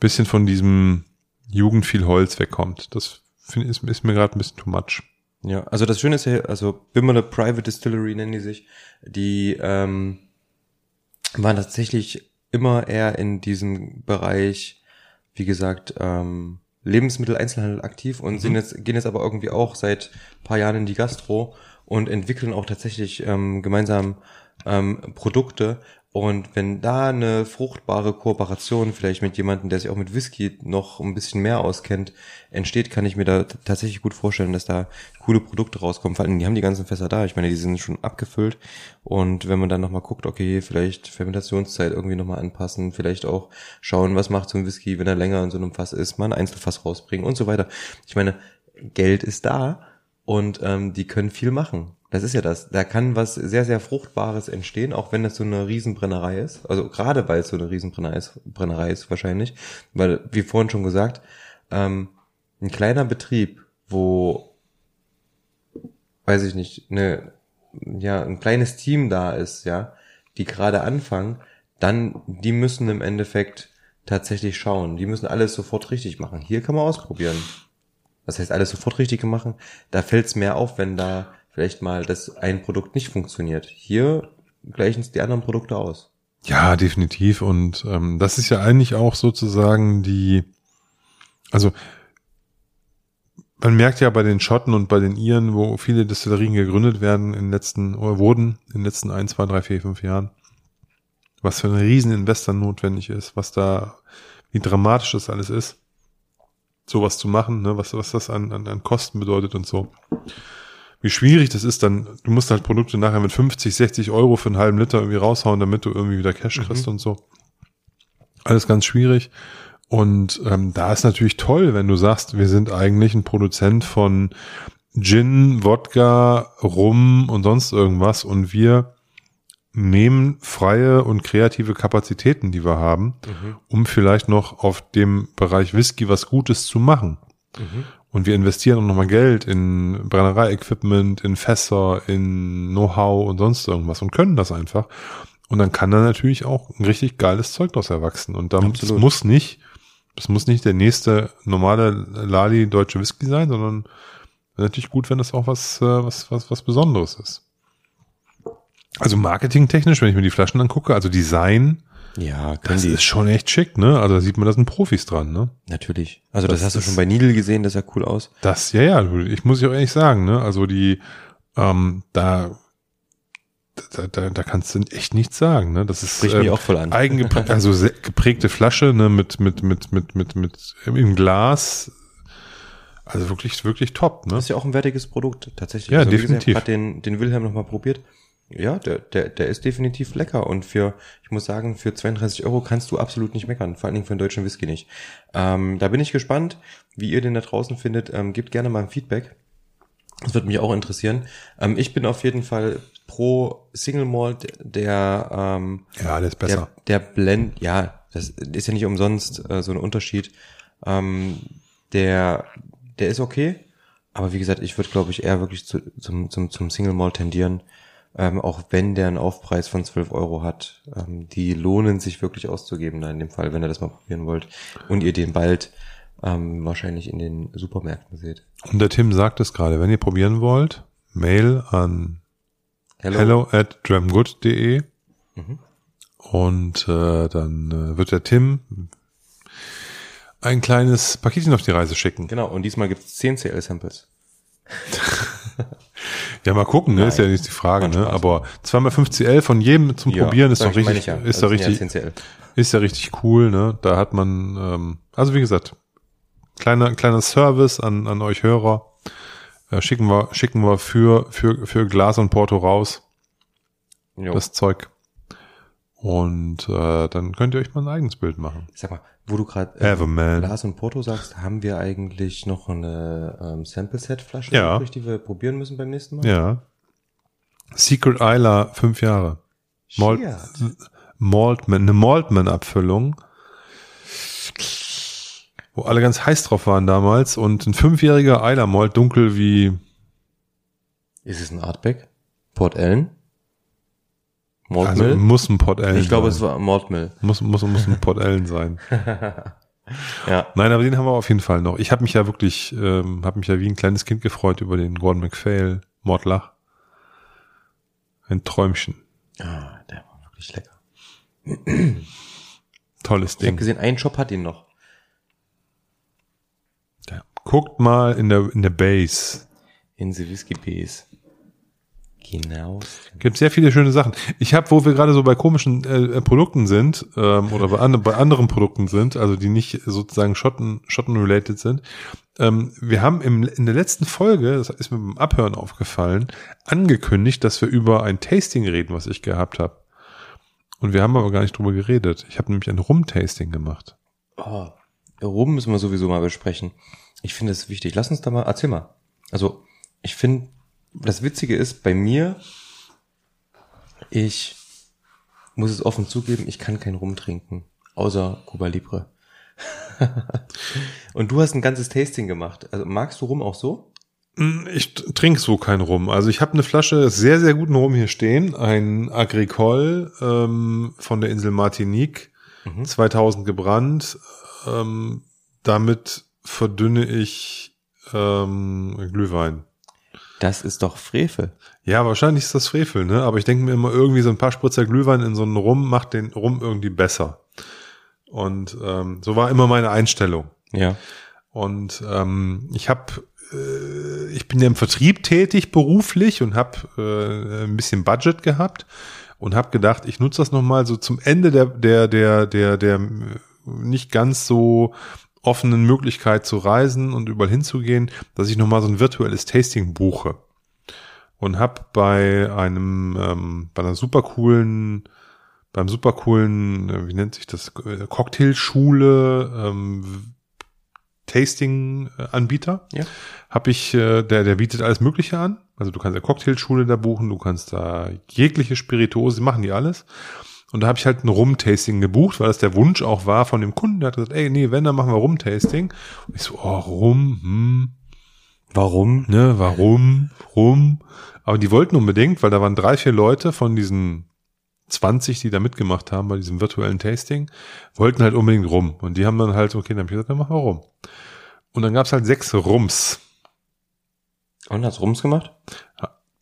bisschen von diesem Jugend viel Holz wegkommt. Das finde ist, ist mir gerade ein bisschen too much. Ja, also das Schöne ist ja, also Bimmele Private Distillery nennen die sich, die ähm, waren tatsächlich immer eher in diesem Bereich, wie gesagt, ähm, Lebensmitteleinzelhandel aktiv und sind jetzt, gehen jetzt aber irgendwie auch seit paar Jahren in die Gastro und entwickeln auch tatsächlich ähm, gemeinsam ähm, Produkte. Und wenn da eine fruchtbare Kooperation vielleicht mit jemandem, der sich auch mit Whisky noch ein bisschen mehr auskennt, entsteht, kann ich mir da tatsächlich gut vorstellen, dass da coole Produkte rauskommen. Vor allem, die haben die ganzen Fässer da. Ich meine, die sind schon abgefüllt. Und wenn man dann nochmal guckt, okay, vielleicht Fermentationszeit irgendwie nochmal anpassen, vielleicht auch schauen, was macht so ein Whisky, wenn er länger in so einem Fass ist, mal ein Einzelfass rausbringen und so weiter. Ich meine, Geld ist da und ähm, die können viel machen. Das ist ja das. Da kann was sehr, sehr Fruchtbares entstehen, auch wenn das so eine Riesenbrennerei ist. Also gerade weil es so eine Riesenbrennerei ist, Brennerei ist wahrscheinlich. Weil, wie vorhin schon gesagt, ähm, ein kleiner Betrieb, wo, weiß ich nicht, eine, ja, ein kleines Team da ist, ja, die gerade anfangen, dann, die müssen im Endeffekt tatsächlich schauen. Die müssen alles sofort richtig machen. Hier kann man ausprobieren. Das heißt, alles sofort richtig machen. Da fällt es mehr auf, wenn da vielleicht mal das ein Produkt nicht funktioniert. Hier gleichen es die anderen Produkte aus. Ja, definitiv. Und ähm, das ist ja eigentlich auch sozusagen die, also man merkt ja bei den Schotten und bei den Iren, wo viele Destillerien gegründet werden in den letzten, oder wurden in den letzten ein, zwei, drei, vier, fünf Jahren, was für ein Rieseninvestor notwendig ist, was da, wie dramatisch das alles ist, sowas zu machen, ne, was, was das an, an, an Kosten bedeutet und so. Wie schwierig das ist, dann, du musst halt Produkte nachher mit 50, 60 Euro für einen halben Liter irgendwie raushauen, damit du irgendwie wieder Cash kriegst und so. Alles ganz schwierig. Und ähm, da ist natürlich toll, wenn du sagst, wir sind eigentlich ein Produzent von Gin, Wodka, Rum und sonst irgendwas und wir nehmen freie und kreative Kapazitäten, die wir haben, um vielleicht noch auf dem Bereich Whisky was Gutes zu machen. Und wir investieren auch nochmal Geld in Brennerei-Equipment, in Fässer, in Know-how und sonst irgendwas und können das einfach. Und dann kann da natürlich auch ein richtig geiles Zeug daraus erwachsen. Und dann das muss nicht, das muss nicht der nächste normale Lali deutsche Whisky sein, sondern natürlich gut, wenn das auch was, äh, was, was, was Besonderes ist. Also marketingtechnisch, wenn ich mir die Flaschen angucke, also Design, Ja, können das die. ist schon echt schick, ne? Also da sieht man, da sind Profis dran, ne? Natürlich. Also das, Das hast du schon bei Needle gesehen, das sah cool aus. Das, ja, ja, ich muss ja auch ehrlich sagen, ne? Also die, ähm, da, da, da, da kannst du echt nichts sagen, ne? Das ist Spricht mich ähm, auch voll an. eigengeprägte, also geprägte Flasche, ne? Mit, mit, mit, mit, mit, mit im Glas. Also wirklich, wirklich top, ne? Das ist ja auch ein wertiges Produkt, tatsächlich. Ja, wie definitiv. Gesagt, hat den, den Wilhelm nochmal probiert. Ja, der, der, der ist definitiv lecker und für, ich muss sagen, für 32 Euro kannst du absolut nicht meckern, vor allen Dingen für einen deutschen Whisky nicht. Ähm, da bin ich gespannt, wie ihr den da draußen findet. Ähm, gebt gerne mal ein Feedback. Das wird mich auch interessieren. Ähm, ich bin auf jeden Fall pro Single Malt, der ähm, Ja, der ist besser. der, der Blend, ja, das ist ja nicht umsonst äh, so ein Unterschied. Ähm, der, der ist okay, aber wie gesagt, ich würde, glaube ich, eher wirklich zu, zum, zum, zum Single Malt tendieren, ähm, auch wenn der einen Aufpreis von 12 Euro hat. Ähm, die lohnen sich wirklich auszugeben, da in dem Fall, wenn ihr das mal probieren wollt und ihr den bald ähm, wahrscheinlich in den Supermärkten seht. Und der Tim sagt es gerade, wenn ihr probieren wollt, Mail an Hello. hello at dramgood.de und äh, dann äh, wird der Tim ein kleines Paketchen auf die Reise schicken. Genau, und diesmal gibt's 10 CL-Samples. Ja, mal gucken, ne? ist ja nicht die Frage, ne? Aber zweimal 5 CL von jedem zum Probieren ist doch richtig, ich ja. ist da sind ja richtig, 10 CL. ist ja richtig cool, ne? Da hat man, ähm, also wie gesagt, kleiner, kleiner Service an, an euch Hörer. Äh, schicken wir, schicken wir für, für, für Glas und Porto raus, Jo. das Zeug. Und äh, dann könnt ihr euch mal ein eigenes Bild machen. Sag mal, wo du gerade Everman. Lars und Porto sagst, haben wir eigentlich noch eine ähm, Sample-Set-Flasche, Ja. übrig, die wir probieren müssen beim nächsten Mal? Ja. Secret Isla, fünf Jahre. Malt. Maltman, eine Maltman-Abfüllung, wo alle ganz heiß drauf waren damals und ein fünfjähriger Isla Malt, dunkel wie, Ist es ein Artback? Port Ellen? Malt also muss ein Port Ellen ich glaube, es war Malt Mill. muss, muss, muss ein Port Ellen sein. Ja. Nein, aber den haben wir auf jeden Fall noch. Ich habe mich ja wirklich, ähm, habe mich ja wie ein kleines Kind gefreut über den Gordon MacPhail Mordlach. Ein Träumchen. Ah, der war wirklich lecker. Tolles Ich habe Ding. gesehen, ein Shop hat ihn noch. Ja. Guckt mal in der, in der Base. In the Whisky Base. Genau. Gibt sehr viele schöne Sachen. Ich habe, wo wir gerade so bei komischen äh, äh, Produkten sind ähm, oder bei, an, bei anderen Produkten sind, also die nicht sozusagen Schotten Schotten related sind. Ähm, wir haben im, in der letzten Folge, das ist mir beim Abhören aufgefallen, angekündigt, dass wir über ein Tasting reden, was ich gehabt habe. Und wir haben aber gar nicht drüber geredet. Ich habe nämlich ein Rum-Tasting gemacht. Oh, Rum müssen wir sowieso mal besprechen. Ich finde es wichtig. Lass uns da mal, erzähl mal. Also, ich finde, das Witzige ist, bei mir, ich muss es offen zugeben, ich kann kein Rum trinken. Außer Cuba Libre. Und du hast ein ganzes Tasting gemacht. Also, magst du Rum auch so? Mm, Ich trinke so kein Rum. Also ich habe eine Flasche sehr, sehr guten Rum hier stehen. Ein Agricole ähm, von der Insel Martinique, 2000 gebrannt. Ähm, damit verdünne ich ähm, Glühwein. Das ist doch Frevel. Ja, wahrscheinlich ist das Frevel, ne? Aber ich denke mir immer, irgendwie so ein paar Spritzer Glühwein in so einen Rum macht den Rum irgendwie besser. Und ähm, so war immer meine Einstellung. Ja. Und ähm, ich habe, äh, ich bin ja im Vertrieb tätig beruflich und habe äh, ein bisschen Budget gehabt und habe gedacht, ich nutze das noch mal so zum Ende der der der der der äh, nicht ganz so offenen Möglichkeit zu reisen und überall hinzugehen, dass ich noch mal so ein virtuelles Tasting buche und habe bei einem ähm, bei einer super coolen beim super coolen, äh, wie nennt sich das, äh, Cocktailschule, ähm, Tasting-Anbieter. Ja. Habe ich, äh, der, der bietet alles Mögliche an. Also du kannst eine Cocktailschule da buchen, du kannst da jegliche Spirituose, machen die alles. Und da habe ich halt ein Rum-Tasting gebucht, weil das der Wunsch auch war von dem Kunden. Der hat gesagt, ey, nee, wenn, dann machen wir Rum-Tasting. Und ich so, oh, Rum, hm, Warum? ne, warum, rum. Aber die wollten unbedingt, weil da waren drei, vier Leute von diesen 20, die da mitgemacht haben bei diesem virtuellen Tasting, wollten halt unbedingt rum. Und die haben dann halt, okay, dann hab ich gesagt, dann machen wir rum. Und dann gab's halt sechs Rums. Und hast Rums gemacht?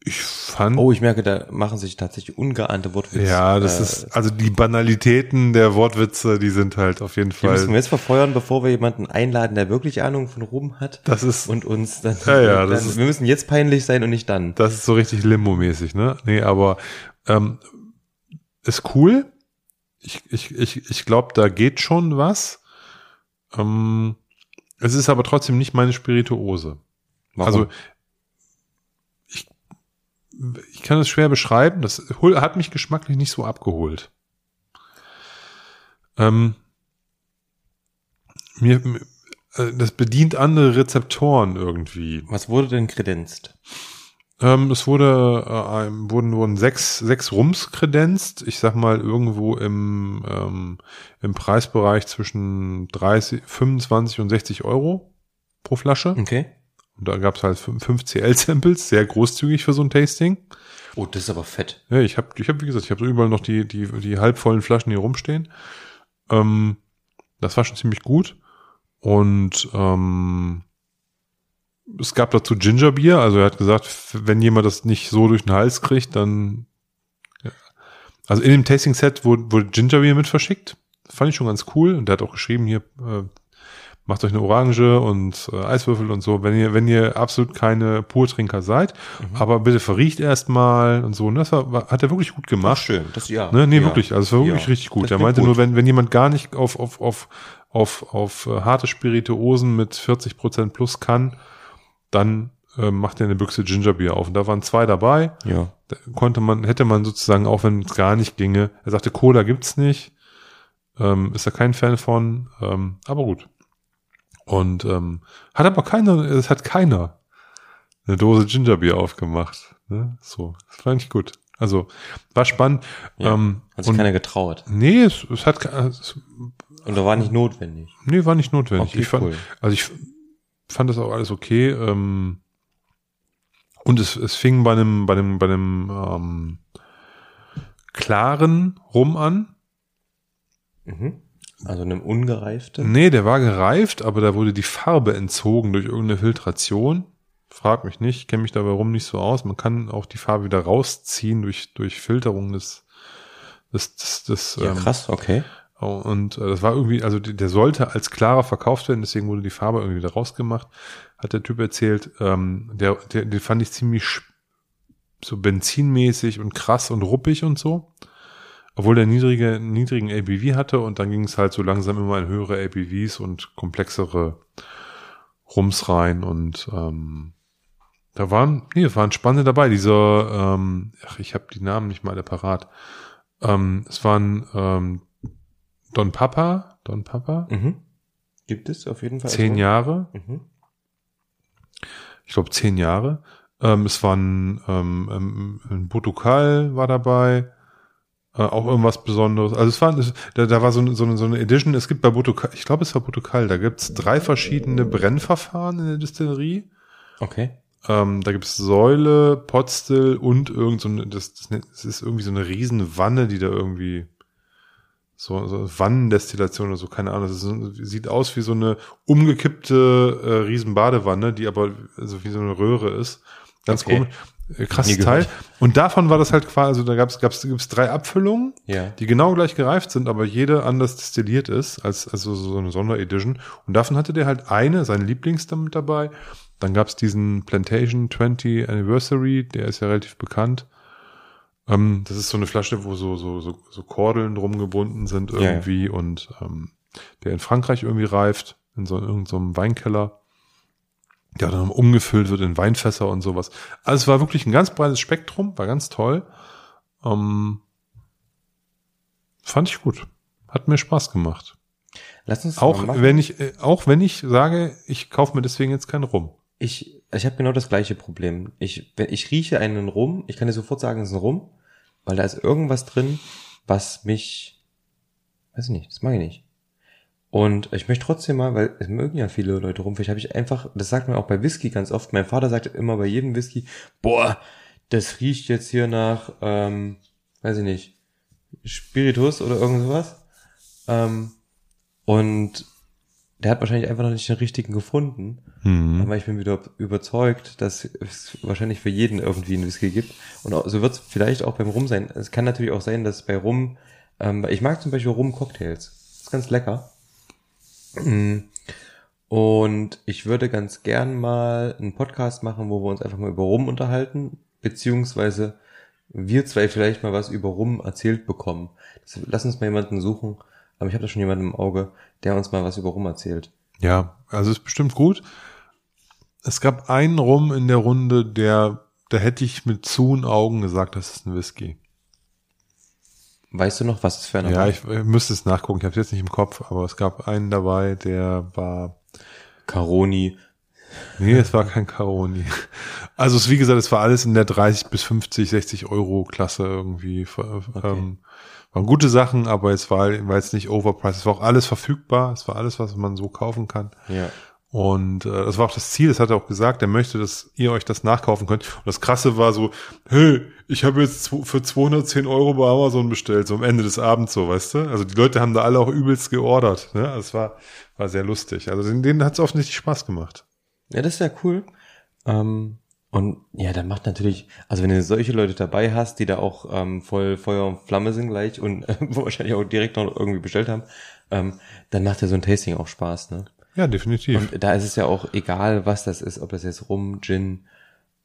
Ich fand, Oh, ich merke, da machen sich tatsächlich ungeahnte Wortwitze. ja, das äh, ist, also die Banalitäten der Wortwitze, die sind halt auf jeden Die müssen wir Fall, jetzt verfeuern, bevor wir jemanden einladen, der wirklich Ahnung von Rum hat. das ist, Und uns dann, Ja, ja, dann das ist- wir müssen jetzt peinlich sein und nicht dann. Das ist so richtig Limbo-mäßig, ne? Nee, aber ähm, ist cool. Ich, ich, ich, ich glaube, da geht schon was. Ähm, es ist aber trotzdem nicht meine Spirituose. Warum? Also ich, kann es schwer beschreiben. Das hat mich geschmacklich nicht so abgeholt. Ähm, mir, äh, das bedient andere Rezeptoren irgendwie. Was wurde denn kredenzt? Ähm, es wurde, äh, wurden, wurden sechs, sechs Rums kredenzt. Ich sag mal irgendwo im, ähm, im Preisbereich zwischen 30, 25 und 60 Euro pro Flasche. Okay. Und da gab es halt fünf CL-Samples, sehr großzügig für so ein Tasting. Oh, das ist aber fett. Ja, ich habe, ich hab, wie gesagt, ich habe so überall noch die, die, die halbvollen Flaschen hier rumstehen. Ähm, das war schon ziemlich gut. Und ähm, es gab dazu Gingerbier. Also er hat gesagt, wenn jemand das nicht so durch den Hals kriegt, dann. Ja. Also in dem Tasting-Set wurde, wurde Gingerbier mit verschickt. Das fand ich schon ganz cool. Und der hat auch geschrieben hier, äh, macht euch eine Orange und äh, Eiswürfel und so, wenn ihr, wenn ihr absolut keine Purtrinker seid. Aber bitte verriecht erstmal und so. Und das war, war, hat er wirklich gut Ach, gemacht. schön. Das ja. Ne, nee, ja. wirklich. Also es war wirklich Ja. richtig gut. Das Er meinte gut. nur, wenn, wenn jemand gar nicht auf, auf, auf, auf, auf äh, harte Spirituosen mit 40 Prozent plus kann, dann äh, macht er eine Büchse Gingerbier auf. Und da waren zwei dabei. Ja. Da konnte man, hätte man sozusagen, auch wenn es gar nicht ginge, er sagte, Cola gibt's nicht. Ähm, ist er kein Fan von, ähm, aber gut. Und ähm, hat aber keiner, es hat keiner eine Dose Gingerbier aufgemacht. Ne? So, das fand ich gut. Also war spannend. Ja, ähm, Hat sich und, keiner getraut. nee, es, es hat es, Und da war nicht notwendig. nee, war nicht notwendig. Okay, ich fand, cool. also ich fand das auch alles okay. Ähm, und es, es fing bei einem, bei einem, bei einem ähm, klaren Rum an. Mhm. Also einem ungereiften. Nee, der war gereift, aber da wurde die Farbe entzogen durch irgendeine Filtration. Frag mich nicht, kenne mich dabei rum nicht so aus. Man kann auch die Farbe wieder rausziehen durch, durch Filterung des, des, des, des Ja, ähm, krass, okay. Oh, Und äh, das war irgendwie, also der sollte als klarer verkauft werden, deswegen wurde die Farbe irgendwie wieder rausgemacht, hat der Typ erzählt. Ähm, der, der, den fand ich ziemlich so benzinmäßig und krass und ruppig und so. Obwohl der niedrige, niedrigen ABV hatte und dann ging es halt so langsam immer in höhere ABVs und komplexere Rums rein und ähm, da waren, nee, es waren spannende dabei. Dieser, ähm, ach, ich habe die Namen nicht mal alle parat. Ähm, es waren ähm, Don Papa, Don Papa, Mhm. Gibt es auf jeden Fall. zehn also? Jahre, Mhm. ich glaube zehn Jahre. Ähm, es waren ähm, ähm, ein Botukal war dabei, äh, auch irgendwas Besonderes. Also es war, da, da war so, eine- so, eine, so eine Edition. Es gibt bei Botukal, ich glaube es war Botukal, da gibt's drei verschiedene Brennverfahren in der Distillerie. Okay. Ähm, da gibt's Säule, Potstill und irgend so eine, das, das, ist irgendwie so eine riesen Wanne, die da irgendwie so, so Wannendestillation oder so, keine Ahnung. Das ist sieht aus wie so eine umgekippte äh, riesen Badewanne, die aber so wie so eine Röhre ist. Ganz Okay. komisch. Äh, krasses Teil. Und davon war das halt quasi, also da gab's, gab's, gibt's drei Abfüllungen Ja. die genau gleich gereift sind, aber jede anders destilliert ist, als also so eine Sonderedition. Und davon hatte der halt eine, seine Lieblings damit dabei. Dann gab's diesen Plantation 20 Anniversary, der ist ja relativ bekannt. Ähm, das ist so eine Flasche, wo so, so, so, so Kordeln drum gebunden sind Ja, ja. irgendwie und ähm, der in Frankreich irgendwie reift, in so in irgendeinem so einem Weinkeller. Der dann umgefüllt wird in Weinfässer und sowas. Also es war wirklich ein ganz breites Spektrum, war ganz toll. Ähm, fand ich gut. Hat mir Spaß gemacht. Lass uns Auch wenn ich, äh, auch wenn ich sage, ich kaufe mir deswegen jetzt keinen Rum. Ich, ich habe genau das gleiche Problem. Ich, wenn ich rieche einen Rum, ich kann dir sofort sagen, es ist ein Rum, weil da ist irgendwas drin, was mich, weiß ich nicht, das mag ich nicht. Und ich möchte trotzdem mal, weil es mögen ja viele Leute rum, vielleicht habe ich einfach, das sagt man auch bei Whisky ganz oft, mein Vater sagt immer bei jedem Whisky, boah, das riecht jetzt hier nach, ähm, weiß ich nicht, Spiritus oder irgend sowas. Ähm, und der hat wahrscheinlich einfach noch nicht den richtigen gefunden. Hm. Aber ich bin wieder überzeugt, dass es wahrscheinlich für jeden irgendwie einen Whisky gibt. Und so wird es vielleicht auch beim Rum sein. Es kann natürlich auch sein, dass bei Rum, ähm, ich mag zum Beispiel Rum-Cocktails. Das ist ganz lecker. Mm. Und ich würde ganz gern mal einen Podcast machen, wo wir uns einfach mal über Rum unterhalten, beziehungsweise wir zwei vielleicht mal was über Rum erzählt bekommen. Lass uns mal jemanden suchen, aber ich habe da schon jemanden im Auge, der uns mal was über Rum erzählt. Ja, also ist bestimmt gut. Es gab einen Rum in der Runde, der, da hätte ich mit zuen Augen gesagt, das ist ein Whisky. Weißt du noch, was es für einer Ja, war? ich äh, müsste es nachgucken, ich habe es jetzt nicht im Kopf, aber es gab einen dabei, der war Caroni. Nee, es war kein Caroni. Also es, wie gesagt, es war alles in der 30 bis 50, 60 Euro Klasse irgendwie. Ähm, waren gute Sachen, aber es war, war jetzt nicht overpriced. Es war auch alles verfügbar. Es war alles, was man so kaufen kann. Ja. Und äh, das war auch das Ziel, das hat er auch gesagt, er möchte, dass ihr euch das nachkaufen könnt. Und das Krasse war so, hey, ich habe jetzt für 210 Euro bei Amazon bestellt, so am Ende des Abends so, weißt du? Also die Leute haben da alle auch übelst geordert. Ne? Das war, war sehr lustig. Also denen, hat es offensichtlich Spaß gemacht. Ja, das ist ja cool. Ähm, und ja, dann macht natürlich, also wenn du solche Leute dabei hast, die da auch ähm, voll Feuer und Flamme sind gleich und äh, wahrscheinlich auch direkt noch irgendwie bestellt haben, ähm, dann macht ja so ein Tasting auch Spaß, ne? Ja, definitiv. Und da ist es ja auch egal, was das ist, ob das jetzt Rum, Gin,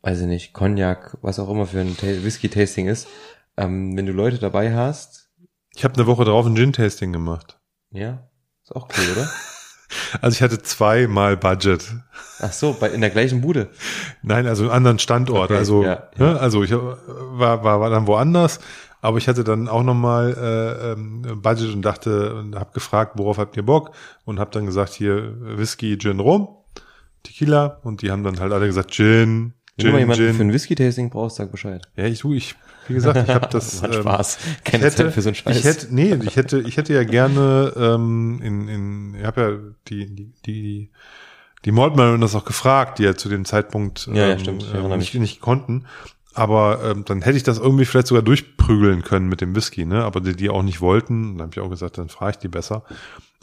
weiß ich nicht, Cognac, was auch immer für ein Ta Whisky-Tasting ist. Ähm, wenn du Leute dabei hast, Ich habe eine Woche drauf ein Gin-Tasting gemacht. ja, ist auch cool, oder? Also ich hatte zweimal Budget. Ach so, bei, in der gleichen Bude. Nein, also einen anderen Standort. Okay, also, ja, Ne, also ich war, war, war dann woanders, aber ich hatte dann auch nochmal äh, ähm, Budget und dachte und habe gefragt, worauf habt ihr Bock? Und habe dann gesagt, hier Whisky, Gin, Rum, Tequila. Und die haben dann halt alle gesagt, Gin, Wenn du mal Gin, jemanden für Gin. ein Whisky-Tasting brauchst, sag Bescheid. Ja, ich tu, ich, wie gesagt, ich habe das. Macht ähm, Spaß. Keine hätte, Zeit für so einen Scheiß. Ich hätte, nee, ich hätte, ich hätte ja gerne ähm, in, in, ich habe ja die, die, die, die Maltman das auch gefragt, die ja zu dem Zeitpunkt Ja, ja, ähm, stimmt, ähm, nicht, nicht konnten. Aber ähm, dann hätte ich das irgendwie vielleicht sogar durchprügeln können mit dem Whisky, ne? Aber die, die auch nicht wollten, dann habe ich auch gesagt, dann frage ich die besser.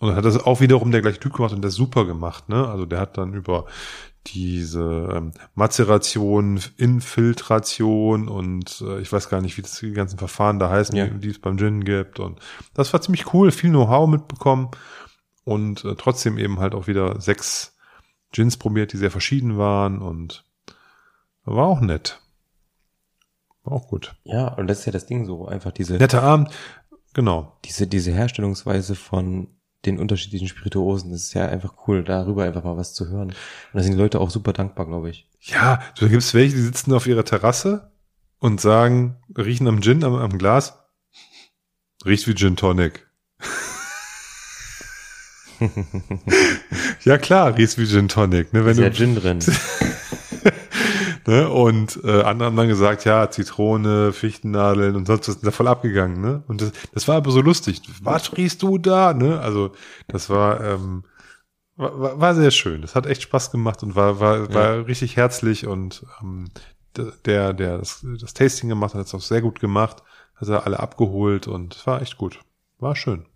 Und dann hat das auch wiederum der gleiche Typ gemacht und der super gemacht, ne? Also der hat dann über diese ähm, Mazeration, Infiltration und äh, ich weiß gar nicht, wie das die ganzen Verfahren da heißen, Ja. die, die es beim Gin gibt. Und das war ziemlich cool, viel Know-how mitbekommen und äh, trotzdem eben halt auch wieder sechs Gins probiert, die sehr verschieden waren und war auch nett. War auch gut. Ja, und das ist ja das Ding so, einfach diese, Netter Abend, genau. diese, diese Herstellungsweise von den unterschiedlichen Spirituosen, das ist ja einfach cool, darüber einfach mal was zu hören. Und da sind die Leute auch super dankbar, glaube ich. Ja, da gibt's welche, die sitzen auf ihrer Terrasse und sagen, riechen am Gin, am, am Glas, riecht wie Gin Tonic. ja klar, riecht wie Gin Tonic. Ne, wenn ist ja du, Gin drin. ne, und äh, andere haben dann gesagt, ja, Zitrone, Fichtennadeln und sonst was sind da voll abgegangen. Ne? Und das, das war aber so lustig. Was riechst du da? Ne? Also das war, ähm, war, war- sehr schön. Das hat echt Spaß gemacht und war, war, war richtig herzlich und ähm, der, der das, das Tasting gemacht hat, hat es auch sehr gut gemacht. Hat er alle abgeholt und es war echt gut. War schön.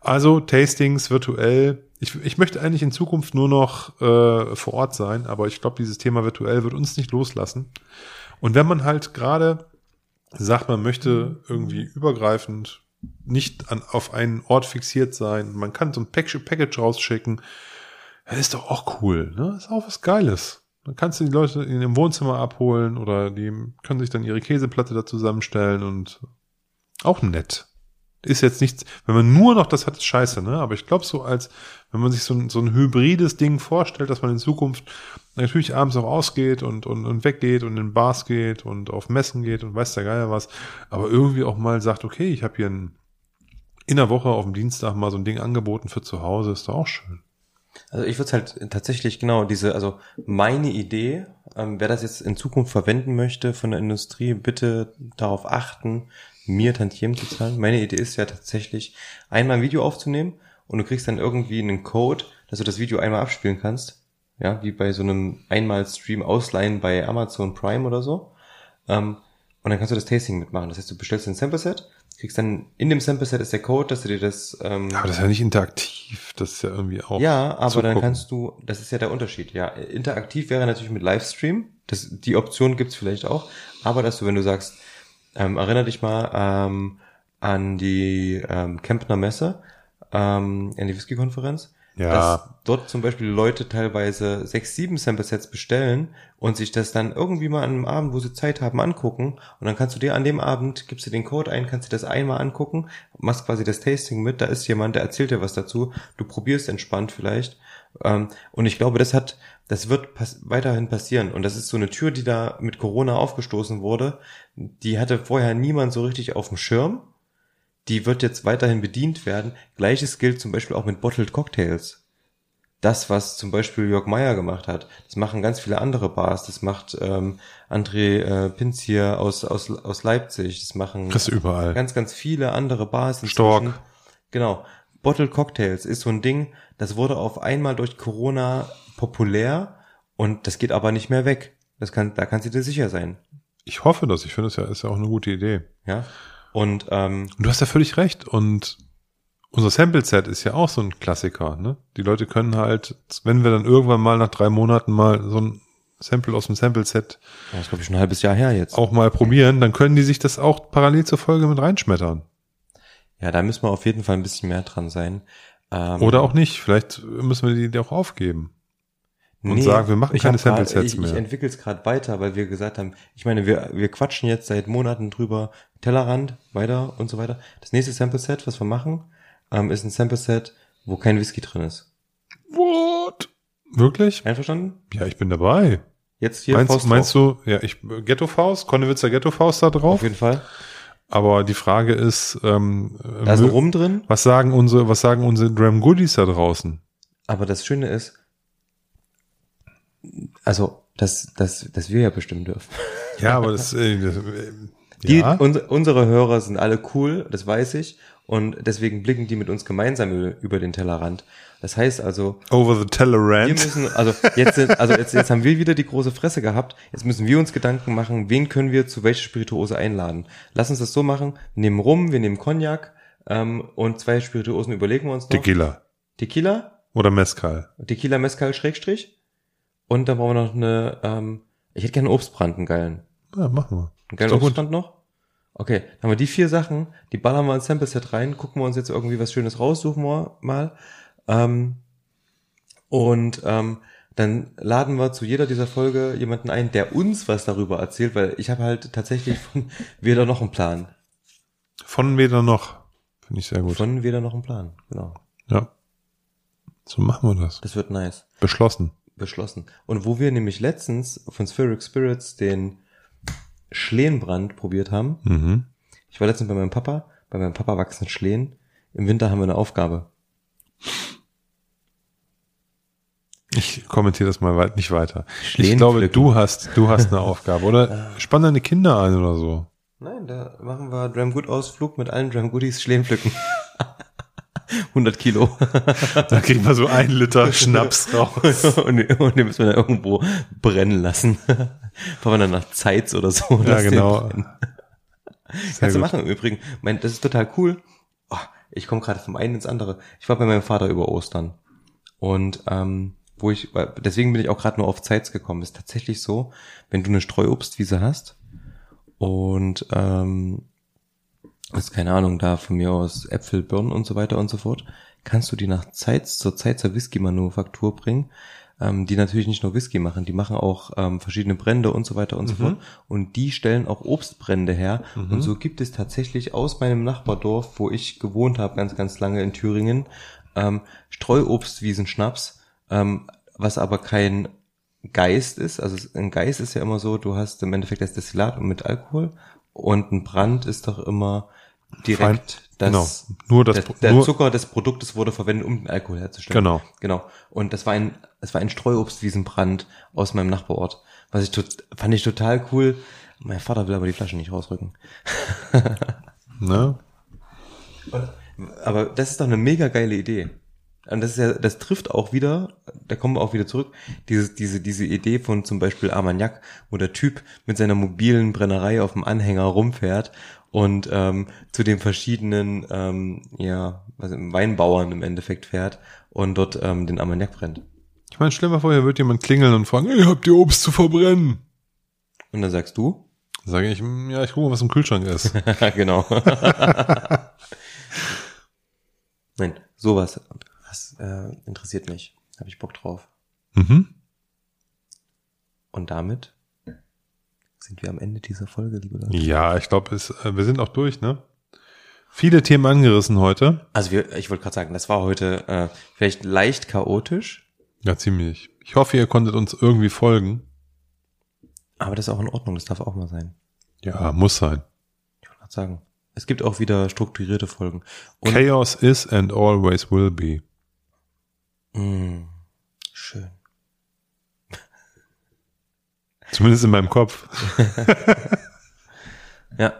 Also Tastings virtuell. Ich, ich möchte eigentlich in Zukunft nur noch äh, vor Ort sein, aber ich glaube, dieses Thema virtuell wird uns nicht loslassen. Und wenn man halt gerade sagt, man möchte irgendwie übergreifend nicht an, auf einen Ort fixiert sein, man kann so ein Package, Package rausschicken, ja, ist doch auch cool, ne? Ist auch was Geiles. Dann kannst du die Leute in ihrem Wohnzimmer abholen oder die können sich dann ihre Käseplatte da zusammenstellen und auch nett. Ist jetzt nichts, wenn man nur noch das hat, ist scheiße, ne? Aber ich glaube so als, wenn man sich so ein, so ein hybrides Ding vorstellt, dass man in Zukunft natürlich abends auch ausgeht und, und, und weggeht und in Bars geht und auf Messen geht und weiß der Geier was, aber irgendwie auch mal sagt, okay, ich habe hier ein, in der Woche auf dem Dienstag mal so ein Ding angeboten für zu Hause, ist doch auch schön. Also ich würde es halt tatsächlich genau diese, also meine Idee, ähm, wer das jetzt in Zukunft verwenden möchte von der Industrie, bitte darauf achten, mir Tantiemen zu zahlen. Meine Idee ist ja tatsächlich, einmal ein Video aufzunehmen und du kriegst dann irgendwie einen Code, dass du das Video einmal abspielen kannst. Ja, wie bei so einem Einmal-Stream ausleihen bei Amazon Prime oder so. Ähm, und dann kannst du das Tasting mitmachen. Das heißt, du bestellst ein Sample-Set, kriegst dann in dem Sample-Set ist der Code, dass du dir das ähm, Aber das ist ja nicht interaktiv, das ist ja irgendwie auch. ja, aber dann zugucken. kannst du, das ist ja der Unterschied, ja. Interaktiv wäre natürlich mit Livestream. Das, die Option gibt's vielleicht auch. Aber dass du, wenn du sagst, ähm, erinnere dich mal ähm, an die ähm, Kempner Messe, ähm, an die Whisky-Konferenz, Ja. dass dort zum Beispiel Leute teilweise sechs, sieben Sample-Sets bestellen und sich das dann irgendwie mal an einem Abend, wo sie Zeit haben, angucken. Und dann kannst du dir an dem Abend, gibst du den Code ein, kannst dir das einmal angucken, machst quasi das Tasting mit, da ist jemand, der erzählt dir was dazu, du probierst entspannt vielleicht. Ähm, und ich glaube, das hat, das wird pass weiterhin passieren. Und das ist so eine Tür, die da mit Corona aufgestoßen wurde. Die hatte vorher niemand so richtig auf dem Schirm. Die wird jetzt weiterhin bedient werden. Gleiches gilt zum Beispiel auch mit Bottled Cocktails das, was zum Beispiel Jörg Meyer gemacht hat, das machen ganz viele andere Bars. Das macht ähm, André äh, Pinz hier aus, aus, aus Leipzig. Das machen Das überall. ganz, ganz viele andere Bars. Stork. inzwischen. Genau. Bottled Cocktails ist so ein Ding, das wurde auf einmal durch Corona populär und das geht aber nicht mehr weg. Das kann, da kannst du dir sicher sein. Ich hoffe das. Ich finde, es ja, ist ja auch eine gute Idee. Ja. Und ähm, Und du hast ja völlig recht. Und unser Sample-Set ist ja auch so ein Klassiker. Ne? Die Leute können halt, wenn wir dann irgendwann mal nach drei Monaten mal so ein Sample aus dem Sample-Set das ist, glaube ich, schon ein halbes Jahr her jetzt. auch mal probieren, dann können die sich das auch parallel zur Folge mit reinschmettern. Ja, da müssen wir auf jeden Fall ein bisschen mehr dran sein. Ähm, Oder auch nicht. Vielleicht müssen wir die auch aufgeben. Und sagen, wir machen keine Sample-Sets ich, mehr. Ich entwickle es gerade weiter, weil wir gesagt haben, ich meine, wir, wir quatschen jetzt seit Monaten drüber, Tellerrand, weiter und so weiter. Das nächste Sample-Set, was wir machen, ähm, ist ein Sample-Set, wo kein Whisky drin ist. What? Wirklich? Einverstanden? Ja, ich bin dabei. Jetzt hier meinst Faust meinst drauf. du, ja, ich Ghetto Faust, Konnewitzer Ghetto Faust da drauf? Auf jeden Fall. Aber die Frage ist, ähm, Da ist Rum drin, was sagen unsere, was sagen unsere Dram Goodies da draußen? aber das Schöne ist, also, dass, dass, dass wir ja bestimmen dürfen. Ja, aber das, äh, das äh, Die, ja. uns, unsere Hörer sind alle cool, das weiß ich. Und deswegen blicken die mit uns gemeinsam über, den Tellerrand. Das heißt also, over the wir Tellerrand. müssen, also jetzt sind, also jetzt, jetzt haben wir wieder die große Fresse gehabt. Jetzt müssen wir uns Gedanken machen, wen können wir zu welcher Spirituose einladen. Lass uns das so machen. Wir nehmen Rum, wir nehmen Cognac ähm, und zwei Spirituosen überlegen wir uns noch. Tequila. Tequila, Oder Mezcal. Tequila Mezcal Schrägstrich. Und dann brauchen wir noch eine, ähm, ich hätte gerne einen Obstbrand, einen geilen. Ja, machen wir. Einen geilen doch gut. Obstbrand noch? Okay, dann haben wir die vier Sachen, die ballern wir ins Sample-Set rein, gucken wir uns jetzt irgendwie was Schönes raus, suchen wir mal. Ähm, und ähm, dann laden wir zu jeder dieser Folge jemanden ein, der uns was darüber erzählt, weil ich habe halt tatsächlich von weder noch einen Plan. Von weder noch. Finde ich sehr gut. Von weder noch einen Plan, genau. ja. So machen wir das. Das wird nice. Beschlossen. Beschlossen. Und wo wir nämlich letztens von Spheric Spirits den Schlehenbrand probiert haben, Mhm. Ich war letztens bei meinem Papa, bei meinem Papa wachsen Schlehen. Im Winter haben wir eine Aufgabe. Ich kommentiere das mal weit, nicht weiter. Ich glaube, pflücken. du hast, du hast eine Aufgabe. Oder spann deine Kinder ein oder so. Nein, da machen wir Dram Good Ausflug mit allen Dram Goodies Schlehen pflücken. 100 Kilo. Da kriegen wir so ein Liter Schnaps raus. und, und den müssen wir dann irgendwo brennen lassen. Fahren wir dann nach Zeitz oder so. Ja, genau. Kannst du machen im Übrigen. Mein, das ist total cool. Oh, ich komme gerade vom einen ins andere. Ich war bei meinem Vater über Ostern. Und ähm, wo ich, deswegen bin ich auch gerade nur auf Zeitz gekommen. Ist tatsächlich so, wenn du eine Streuobstwiese hast und ähm, ist keine Ahnung, da von mir aus Äpfel, Birnen und so weiter und so fort, kannst du die nach Zeitz zur Zeitzer Whisky-Manufaktur bringen, ähm, die natürlich nicht nur Whisky machen, die machen auch ähm, verschiedene Brände und so weiter und so fort. Und die stellen auch Obstbrände her. Und so gibt es tatsächlich aus meinem Nachbardorf, wo ich gewohnt habe, ganz, ganz lange in Thüringen, ähm, Streuobstwiesenschnaps, ähm, was aber kein Geist ist. Also ein Geist ist ja immer so, du hast im Endeffekt das Destillat mit Alkohol und ein Brand ist doch immer direkt das, Genau. Nur das- der, der nur- Zucker des Produktes wurde verwendet, um den Alkohol herzustellen. Genau. Genau. Und das war ein, es war ein Streuobstwiesenbrand aus meinem Nachbarort. Was ich tot, fand ich total cool. Mein Vater will aber die Flasche nicht rausrücken. Ne? Aber das ist doch eine mega geile Idee. Und das ist ja, das trifft auch wieder, da kommen wir auch wieder zurück, diese, diese, diese Idee von zum Beispiel Armagnac, wo der Typ mit seiner mobilen Brennerei auf dem Anhänger rumfährt und ähm, zu den verschiedenen ähm, ja, was, Weinbauern im Endeffekt fährt und dort ähm, den Armagnac brennt. Ich meine, stell dir mal vor, hier wird jemand klingeln und fragen, hey, habt ihr Obst zu verbrennen? Und dann sagst du, Dann sage ich, "Hm, ja, ich gucke mal, was im Kühlschrank ist. genau. Nein, sowas. Das äh, interessiert mich. Habe ich Bock drauf. mhm. Und damit sind wir am Ende dieser Folge, liebe Leute. Ja, ich glaube, äh, wir sind auch durch, ne? Viele Themen angerissen heute. Also wir, ich wollte gerade sagen, das war heute äh, vielleicht leicht chaotisch, Ja, ziemlich. Ich hoffe, ihr konntet uns irgendwie folgen. Aber das ist auch in Ordnung, das darf auch mal sein. Ja, muss sein. Ich wollte gerade sagen. Es gibt auch wieder strukturierte Folgen. Und, Chaos is and always will be. Mh, schön. Zumindest in meinem Kopf. Ja.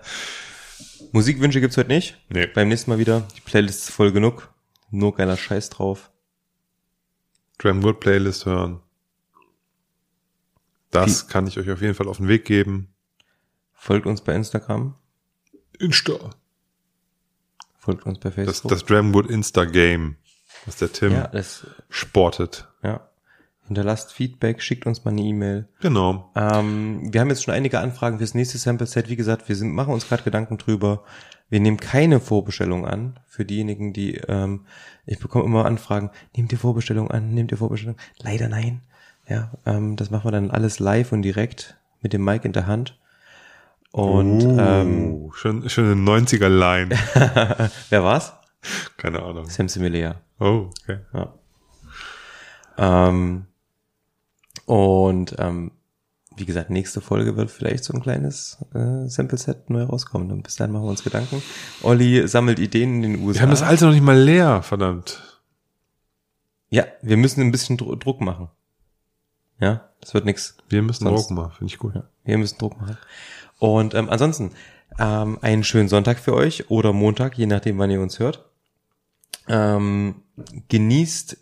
Musikwünsche gibt's heute nicht. Nee. Beim nächsten Mal wieder. Die Playlist ist voll genug. Nur geiler Scheiß drauf. Dramwood Playlist hören. Das kann ich euch auf jeden Fall auf den Weg geben. Folgt uns bei Instagram. Insta. Folgt uns bei Das, Facebook. das Dramwood Insta Game, was der Tim ja, das, sportet. ja. Hinterlasst Feedback, schickt uns mal eine E-Mail. Genau. Ähm, wir haben jetzt schon einige Anfragen fürs nächste Sample-Set. Wie gesagt, wir sind, machen uns gerade Gedanken drüber. Wir nehmen keine Vorbestellung an. Für diejenigen, die, ähm, ich bekomme immer Anfragen, nehmt ihr Vorbestellung an, nehmt ihr Vorbestellung? Leider nein. Ja, ähm, das machen wir dann alles live und direkt mit dem Mic in der Hand. Und uh, ähm, schön, schöne 90er Line. wer war's? Keine Ahnung. Sam Similea. Oh, okay. Ja. Ähm, und ähm, wie gesagt, nächste Folge wird vielleicht so ein kleines äh, Sample-Set neu rauskommen. Und bis dahin machen wir uns Gedanken. Olli sammelt Ideen in den USA. Wir haben das alte noch nicht mal leer, verdammt. ja, wir müssen ein bisschen Dru Druck machen. Ja, das wird nix. Wir müssen Sonst- Druck machen, finde ich gut. Ja, wir müssen Druck machen. Und ähm, ansonsten ähm, einen schönen Sonntag für euch oder Montag, je nachdem, wann ihr uns hört. Ähm, genießt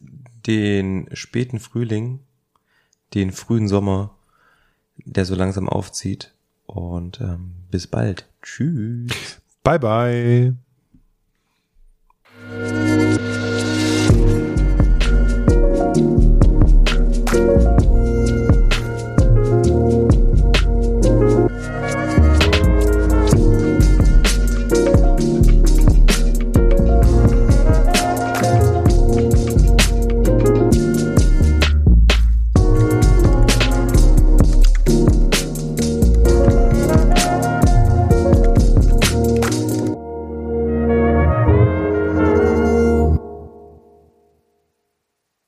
den späten Frühling, den frühen Sommer, der so langsam aufzieht. Und ähm, bis bald. Tschüss. Bye, bye.